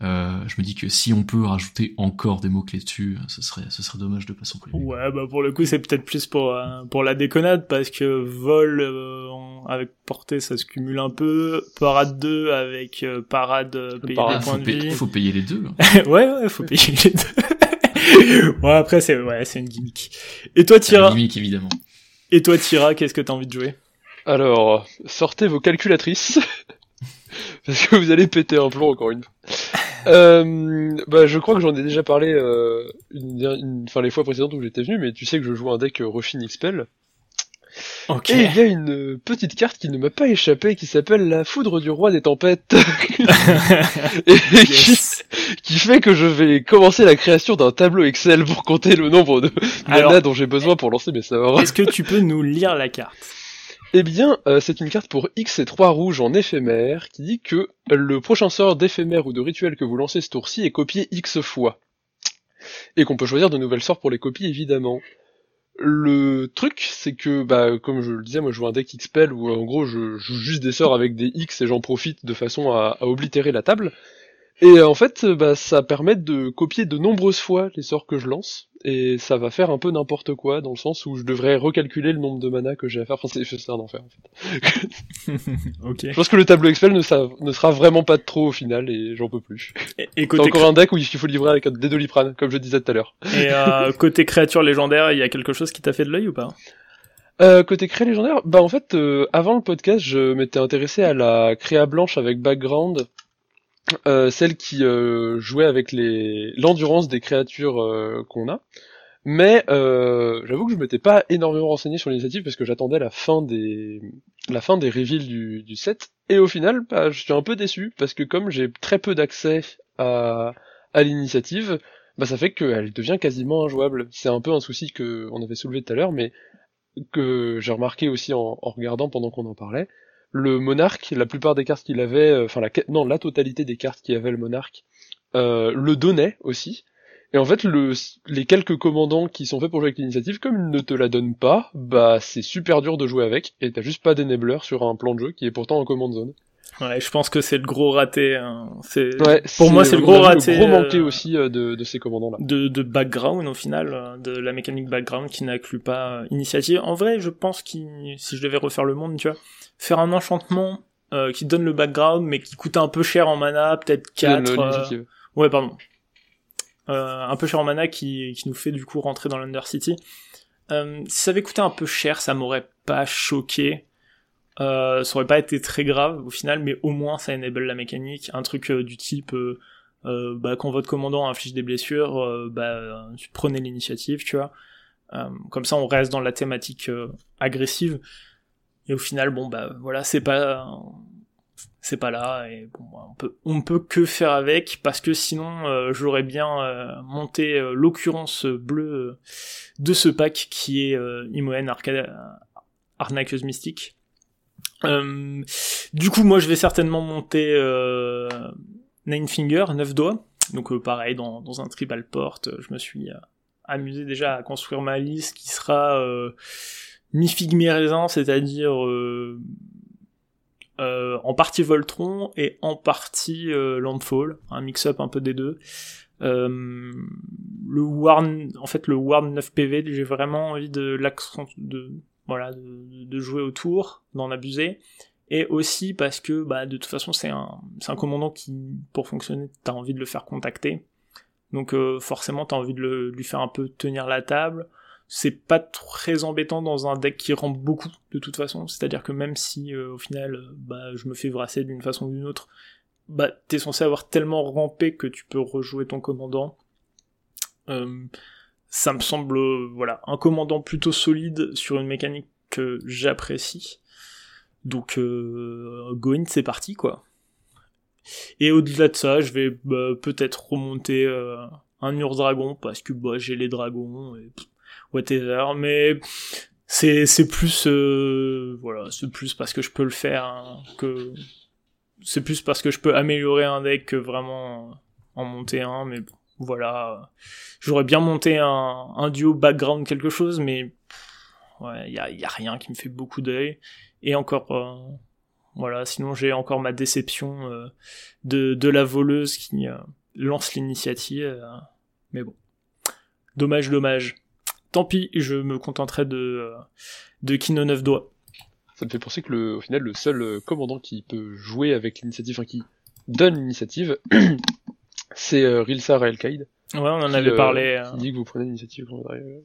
S2: Euh, je me dis que si on peut rajouter encore des mots clés dessus, ce serait, ce serait dommage de pas s'en priver.
S1: Ouais, bah pour le coup, c'est peut-être plus pour euh, pour la déconnade parce que vol euh, avec portée, ça se cumule un peu. Parade 2 avec parade payer des points de vie.
S2: Faut payer les deux.
S1: Hein. ouais, ouais, faut payer les deux. bon après, c'est ouais, c'est une gimmick. Et toi, Tira
S2: Une gimmick évidemment.
S1: Et toi, Tira, qu'est-ce que t'as envie de jouer?
S3: Alors, sortez vos calculatrices parce que vous allez péter un plomb encore une fois. euh, bah, je crois que j'en ai déjà parlé euh, une, enfin les fois précédentes où j'étais venu, mais tu sais que je joue un deck Refine Expel.
S1: Okay.
S3: Et il y a une petite carte qui ne m'a pas échappé qui s'appelle la foudre du roi des tempêtes. et qui, fait que je vais commencer la création d'un tableau Excel pour compter le nombre de mana dont j'ai besoin pour lancer mes sorts.
S1: Est-ce que tu peux nous lire la carte?
S3: Eh bien, euh, c'est une carte pour X et 3 rouges en éphémère qui dit que le prochain sort d'éphémère ou de rituel que vous lancez ce tour-ci est copié X fois. Et qu'on peut choisir de nouvelles sorts pour les copies, évidemment. Le truc, c'est que, bah, comme je le disais, moi je joue un deck X-Spell où en gros je joue juste des sorts avec des X et j'en profite de façon à, à oblitérer la table. Et en fait, bah, ça permet de copier de nombreuses fois les sorts que je lance, et ça va faire un peu n'importe quoi, dans le sens où je devrais recalculer le nombre de mana que j'ai à faire. Enfin, c'est un enfer, en fait.
S1: ok.
S3: Je pense que le tableau Excel ne, ne sera vraiment pas de trop au final, et j'en peux plus.
S1: Et,
S3: côté encore un deck où il faut livrer avec un Dédoliprane, comme je disais tout à l'heure.
S1: Et euh, côté créature légendaire, il y a quelque chose qui t'a fait de l'œil ou pas?
S3: Euh, côté créa légendaire, bah en fait, euh, avant le podcast, je m'étais intéressé à la créa blanche avec background, euh, celle qui euh, jouait avec l'endurance des créatures euh, qu'on a. Mais j'avoue que je m'étais pas énormément renseigné sur l'initiative parce que j'attendais la fin des la fin des reveals du, du set. Et au final, bah, je suis un peu déçu parce que comme j'ai très peu d'accès à, l'initiative, bah ça fait qu'elle devient quasiment injouable. C'est un peu un souci que on avait soulevé tout à l'heure, mais que j'ai remarqué aussi en regardant pendant qu'on en parlait le monarque, la plupart des cartes qu'il avait, euh, enfin la non la totalité des cartes qu'il avait le monarque, euh, le donnait aussi. Et en fait, le, les quelques commandants qui sont faits pour jouer avec l'initiative, comme ils ne te la donnent pas, bah c'est super dur de jouer avec, et t'as juste pas d'enabler sur un plan de jeu qui est pourtant en command zone.
S1: Ouais, je pense que c'est le gros raté. Hein. C'est
S3: Ouais,
S1: pour moi c'est le gros raté.
S3: Le gros manqué
S1: euh,
S3: aussi euh, de, de ces commandants-là.
S1: de, de background au final, de la mécanique background qui n'inclut pas initiative. En vrai, je pense que si je devais refaire le monde, tu vois, faire un enchantement euh, qui donne le background mais qui coûte un peu cher en mana, peut-être 4
S3: Le- l'initiative.
S1: Ouais, pardon. Euh, un peu cher en mana qui, qui nous fait du coup rentrer dans l'Undercity. Euh, si ça avait coûté un peu cher, ça m'aurait pas choqué. Euh, ça aurait pas été très grave au final, mais au moins ça enable la mécanique. Un truc euh, du type, euh, euh, bah, quand votre commandant inflige des blessures, euh, bah, euh, prenez l'initiative, tu vois. Euh, comme ça, on reste dans la thématique euh, agressive. Et au final, bon, bah voilà, c'est pas c'est pas là et bon bah, on peut on peut que faire avec parce que sinon euh, j'aurais bien euh, monté euh, l'occurrence bleue de ce pack qui est Imoen Arcade Arnaqueuse Mystique. Du coup moi je vais certainement monter Nine Finger, 9 doigts. Donc pareil dans, dans un tribal port, euh, je me suis amusé déjà à construire ma liste qui sera euh, mi-figue mi-raisin, c'est-à-dire euh, euh, en partie Voltron et en partie euh, Landfall, un mix-up un peu des deux. Le Warn, en fait le Warn 9 PV, j'ai vraiment envie de l'accent de voilà de, jouer autour, d'en abuser, et aussi parce que bah de toute façon c'est un c'est un commandant qui pour fonctionner t'as envie de le faire contacter, donc forcément t'as envie de lui faire un peu tenir la table c'est pas très embêtant dans un deck qui rampe beaucoup de toute façon. C'est-à-dire que même si euh, au final, euh, bah, je me fais brasser d'une façon ou d'une autre, bah, t'es censé avoir tellement rampé que tu peux rejouer ton commandant. Euh, ça me semble, voilà, un commandant plutôt solide sur une mécanique que j'apprécie. Donc, go in, c'est parti, quoi. Et au-delà de ça, je vais bah, peut-être remonter un Ur-Dragon parce que bah, j'ai les dragons et whatever, mais c'est c'est plus euh, voilà, c'est plus parce que je peux le faire hein, que c'est plus parce que je peux améliorer un deck que vraiment en monter un, mais bon, voilà, j'aurais bien monté un, duo background quelque chose, mais ouais, y a, rien qui me fait beaucoup d'œil. Et encore euh, voilà, sinon j'ai encore ma déception euh, de la voleuse qui lance l'initiative, mais bon, dommage, dommage tant pis, je me contenterai de, euh, de Kino 9 doigts.
S3: Ça me fait penser que le, au final, le seul euh, commandant qui peut jouer avec l'initiative, enfin qui donne l'initiative, c'est euh, Rilsa Raelkaid.
S1: Ouais, on en
S3: qui,
S1: avait
S3: euh,
S1: parlé. euh,
S3: Qui dit que vous prenez l'initiative quand vous arrivez.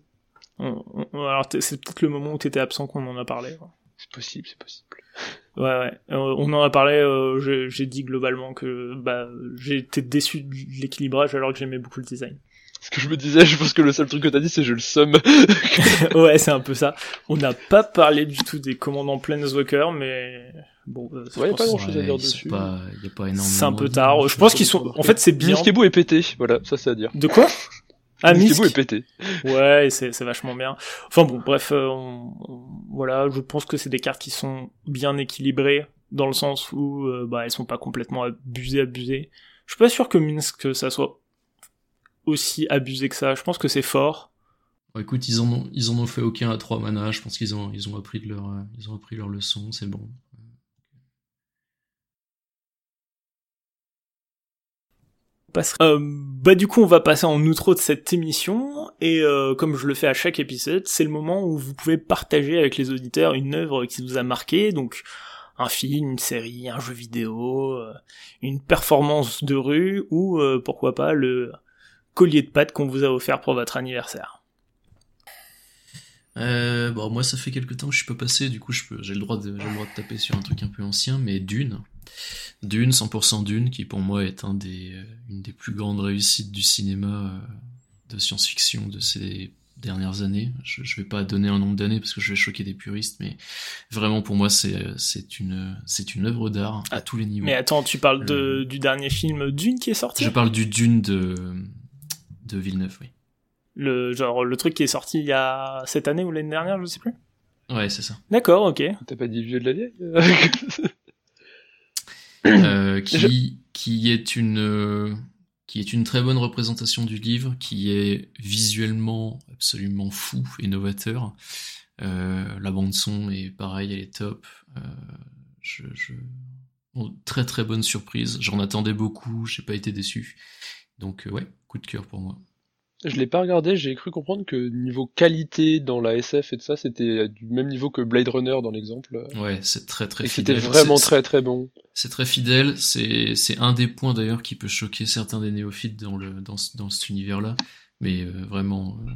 S1: on- on- alors c'est peut-être le moment où t'étais absent qu'on en a parlé.
S3: C'est possible, c'est possible.
S1: Ouais, ouais. Euh, on en a parlé. euh, j'ai dit globalement que bah j'ai été déçu de l'équilibrage alors que j'aimais beaucoup le design.
S3: Ce que je me disais, je pense que le seul truc que t'as dit, c'est je le somme.
S1: ouais, c'est un peu ça. On n'a pas parlé du tout des commandants Planeswalker, mais bon, euh,
S3: Ouais, y a pas
S1: que
S3: grand-chose à dire dessus.
S2: Pas, y a pas énormément.
S1: c'est un peu tard. Je pense qu'ils sont. En fait, c'est bien.
S3: Miskebo est pété, voilà, ça c'est à dire.
S1: De quoi? Ah, Misk.
S3: est pété.
S1: Ouais, c'est c'est vachement bien. Enfin bon, bref, euh, on- on- voilà, je pense que c'est des cartes qui sont bien équilibrées dans le sens où euh, bah elles sont pas complètement abusées, abusées. Je suis pas sûr que Minsk ça soit aussi abusé que ça. Je pense que c'est fort.
S2: Bon, écoute, ils en ont, ils en ont fait aucun à 3 mana. Je pense qu'ils ont, ils ont appris de leur, euh, ils ont appris leur leçon. C'est bon.
S1: Euh, bah du coup on va passer en outro de cette émission et euh, comme je le fais à chaque épisode, c'est le moment où vous pouvez partager avec les auditeurs une œuvre qui vous a marqué, donc un film, une série, un jeu vidéo, une performance de rue ou euh, pourquoi pas le collier de pâtes qu'on vous a offert pour votre anniversaire.
S2: Euh, bon, moi, ça fait quelques temps que je suis pas passé. Du coup, je peux, j'ai le droit de, j'ai le droit de taper sur un truc un peu ancien, mais Dune. Dune, 100% Dune, qui pour moi est un des, euh, une des plus grandes réussites du cinéma euh, de science-fiction de ces dernières années. Je, je vais pas donner un nombre d'années parce que je vais choquer des puristes, mais vraiment pour moi c'est c'est une c'est une œuvre d'art à tous les niveaux.
S1: Mais attends, tu parles de, du dernier film Dune qui est sorti?
S2: Je parle du Dune de de Villeneuve, oui.
S1: Le genre le truc qui est sorti il y a cette année ou l'année dernière, je sais plus.
S2: Ouais, c'est ça.
S1: D'accord, ok.
S3: T'as pas dit vieux de la vieille
S2: Euh, qui qui est une euh, qui est une très bonne représentation du livre, qui est visuellement absolument fou et novateur. Euh, la bande son est pareil, elle est top. Euh, je, je... très très bonne surprise. J'en attendais beaucoup, j'ai pas été déçu. Donc ouais, coup de cœur pour moi.
S3: Je l'ai pas regardé, j'ai cru comprendre que niveau qualité dans la SF et tout ça, c'était du même niveau que Blade Runner dans l'exemple.
S2: Ouais, c'est très très
S3: et
S2: fidèle.
S3: C'était vraiment très très bon.
S2: C'est très fidèle, c'est c'est un des points d'ailleurs qui peut choquer certains des néophytes dans le dans, dans cet univers-là, mais euh, vraiment. Euh,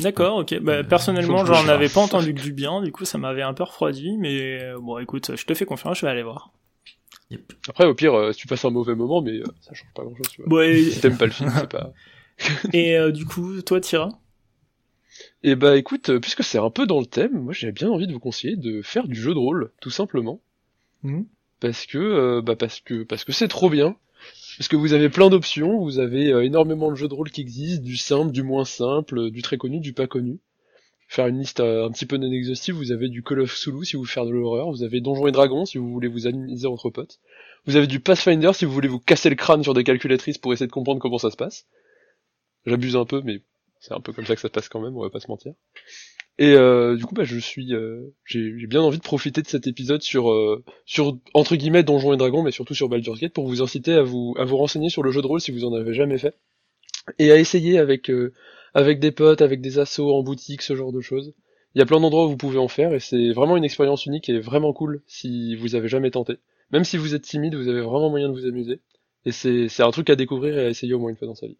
S1: D'accord, ok. Bah, euh, personnellement, j'en avais pas entendu que du bien, du coup, ça m'avait un peu refroidi, mais euh, bon, écoute, je te fais confiance, je vais aller voir.
S3: Yep. Après, au pire, tu passes un mauvais moment, mais ça change pas grand-chose, tu vois. Ouais, si t'aimes pas le film, c'est pas.
S1: Et euh, du coup, toi, Tira?
S3: Eh bah écoute, euh, puisque c'est un peu dans le thème, moi j'ai bien envie de vous conseiller de faire du jeu de rôle, tout simplement. Mmh. Parce que, euh, bah parce que, parce que c'est trop bien. Parce que vous avez plein d'options, vous avez énormément de jeux de rôle qui existent, du simple, du moins simple, du très connu, du pas connu. Faire une liste un petit peu non exhaustive, vous avez du Call of Cthulhu si vous voulez faire de l'horreur, vous avez Donjons et Dragons si vous voulez vous amuser entre potes. Vous avez du Pathfinder si vous voulez vous casser le crâne sur des calculatrices pour essayer de comprendre comment ça se passe. J'abuse un peu, mais c'est un peu comme ça que ça se passe quand même, on va pas se mentir. Et euh, du coup, bah, je suis, euh, j'ai bien envie de profiter de cet épisode sur, euh, sur entre guillemets Donjons et Dragons, mais surtout sur Baldur's Gate, pour vous inciter à vous, à vous renseigner sur le jeu de rôle si vous en avez jamais fait, et à essayer avec, avec des potes, avec des assos en boutique, ce genre de choses. Il y a plein d'endroits où vous pouvez en faire, et c'est vraiment une expérience unique et vraiment cool si vous avez jamais tenté. Même si vous êtes timide, vous avez vraiment moyen de vous amuser. Et c'est un truc à découvrir et à essayer au moins une fois dans sa vie.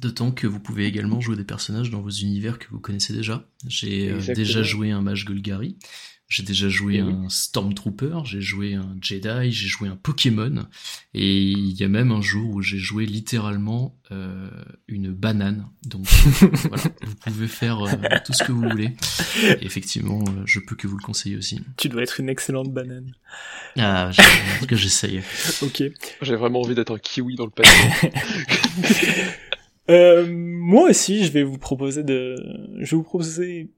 S2: D'autant que vous pouvez également jouer des personnages dans vos univers que vous connaissez déjà. J'ai euh, déjà joué un mage Golgari, j'ai déjà joué un Stormtrooper, j'ai joué un Jedi, j'ai joué un Pokémon, et il y a même un jour où j'ai joué littéralement euh, une banane. Donc voilà, vous pouvez faire euh, tout ce que vous voulez. Et effectivement, je peux que vous le conseiller aussi.
S1: Tu dois être une excellente banane.
S2: Ah, en tout cas j'essaye.
S1: ok.
S3: J'ai vraiment envie d'être un kiwi dans le panier.
S1: Euh, moi aussi, je vais vous proposer de, je vais vous proposer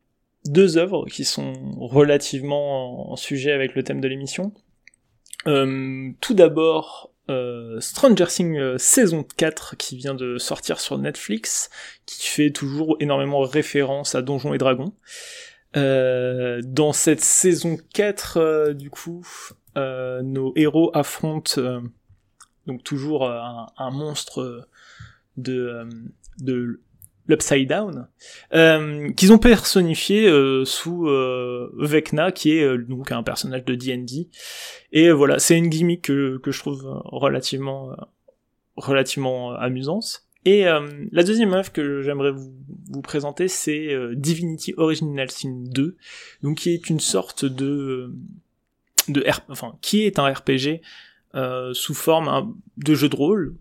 S1: deux œuvres qui sont relativement en sujet avec le thème de l'émission. Euh, tout d'abord, euh, Stranger Things euh, saison 4 qui vient de sortir sur Netflix, qui fait toujours énormément référence à Donjons et Dragons. Euh, dans cette saison 4, euh, du coup, nos héros affrontent donc toujours un, un monstre de, de l'Upside Down, euh, qu'ils ont personnifié euh, sous euh, Vecna, qui est euh, donc un personnage de D&D. Et voilà, c'est une gimmick que, que je trouve relativement relativement amusante. Et la deuxième œuvre que j'aimerais vous, vous présenter, c'est Divinity Original Sin 2, donc qui est une sorte de de R... enfin qui est un RPG sous forme hein, de jeu de rôle.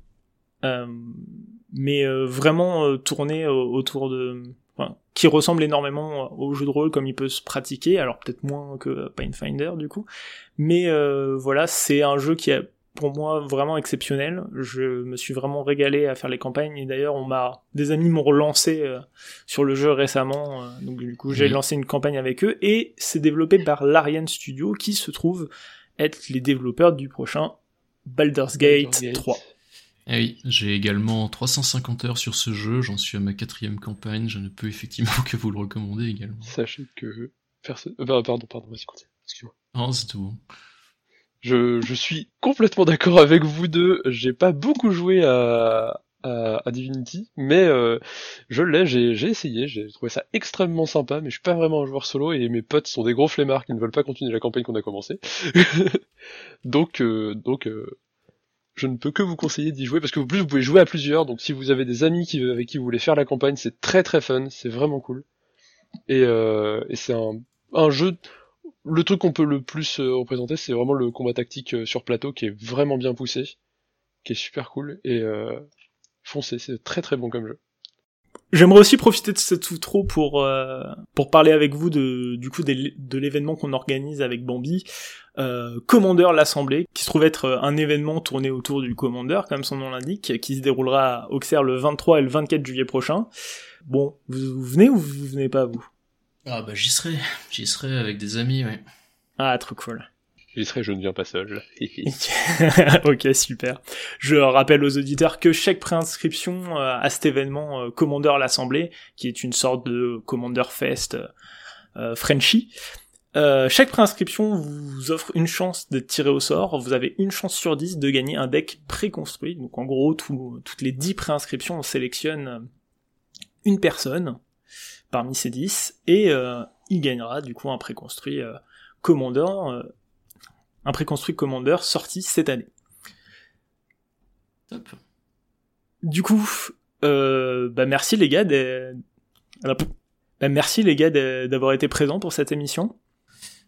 S1: Euh, mais euh, vraiment euh, tourné autour de enfin, qui ressemble énormément au jeu de rôle comme il peut se pratiquer. Alors peut-être moins que Pathfinder du coup. Mais euh, voilà c'est un jeu qui est pour moi vraiment exceptionnel. Je me suis vraiment régalé à faire les campagnes. Et d'ailleurs on m'a des amis m'ont relancé sur le jeu récemment donc du coup j'ai lancé une campagne avec eux. Et c'est développé par l'Ariane Studio qui se trouve être les développeurs du prochain Baldur's Gate, Baldur's Gate. 3
S2: eh oui, j'ai également 350 heures sur ce jeu, j'en suis à ma quatrième campagne, je ne peux effectivement que vous le recommander également.
S3: Sachez que personne... Pardon, pardon, vas-y, continue, excuse-moi.
S2: Non, c'est tout
S3: Je, je suis complètement d'accord avec vous deux, j'ai pas beaucoup joué à, à, à Divinity, mais euh, je l'ai, j'ai, j'ai essayé, j'ai trouvé ça extrêmement sympa, mais je suis pas vraiment un joueur solo et mes potes sont des gros flemmards qui ne veulent pas continuer la campagne qu'on a commencé. donc, euh, donc euh, je ne peux que vous conseiller d'y jouer parce que plus vous pouvez jouer à plusieurs. Donc si vous avez des amis avec qui vous voulez faire la campagne, c'est très très fun, c'est vraiment cool. Et, euh, et c'est un, un jeu. Le truc qu'on peut le plus euh, représenter, c'est vraiment le combat tactique euh, sur plateau qui est vraiment bien poussé, qui est super cool et euh, foncez, c'est très très bon comme jeu.
S1: J'aimerais aussi profiter de cette outro pour euh, pour parler avec vous de du coup de l'événement qu'on organise avec Bambi, euh, Commander l'Assemblée, qui se trouve être euh, un événement tourné autour du Commander, comme son nom l'indique, qui se déroulera à Auxerre le 23 et le 24 juillet prochain. Bon, vous, venez ou vous venez pas vous?
S2: Ah bah j'y serai, j'y serai avec des amis, ouais.
S1: Ah trop cool.
S3: J'y serai, je ne viens pas seul.
S1: ok, super. Je rappelle aux auditeurs que chaque préinscription euh, à cet événement euh, Commander l'Assemblée, qui est une sorte de Commander Fest euh, Frenchy, euh, chaque préinscription vous offre une chance d'être tiré au sort. Vous avez une chance sur 10 de gagner un deck préconstruit. Donc en gros, toutes les 10 préinscriptions, on sélectionne une personne parmi ces 10 et il gagnera du coup un préconstruit Commander, euh, un préconstruit Commander sorti cette année.
S2: Top.
S1: Du coup, bah merci les gars. Bah, merci les gars d'avoir été présents pour cette émission.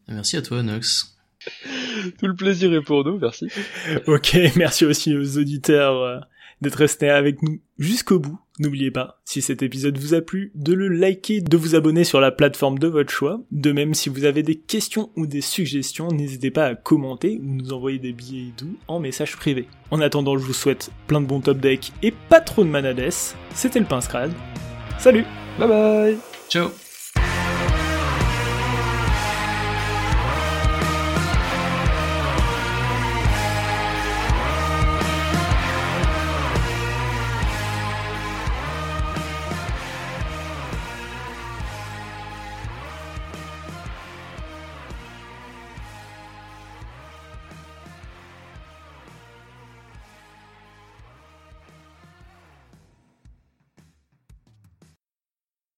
S2: Merci à toi, Nox.
S3: Tout le plaisir est pour nous, merci.
S1: ok, merci aussi aux auditeurs euh, d'être restés avec nous jusqu'au bout. N'oubliez pas, si cet épisode vous a plu, de le liker, de vous abonner sur la plateforme de votre choix. De même, si vous avez des questions ou des suggestions, n'hésitez pas à commenter ou nous envoyer des billets doux en message privé. En attendant, je vous souhaite plein de bons top decks et pas trop de manades. C'était le Pince Salut
S3: Bye bye
S2: Ciao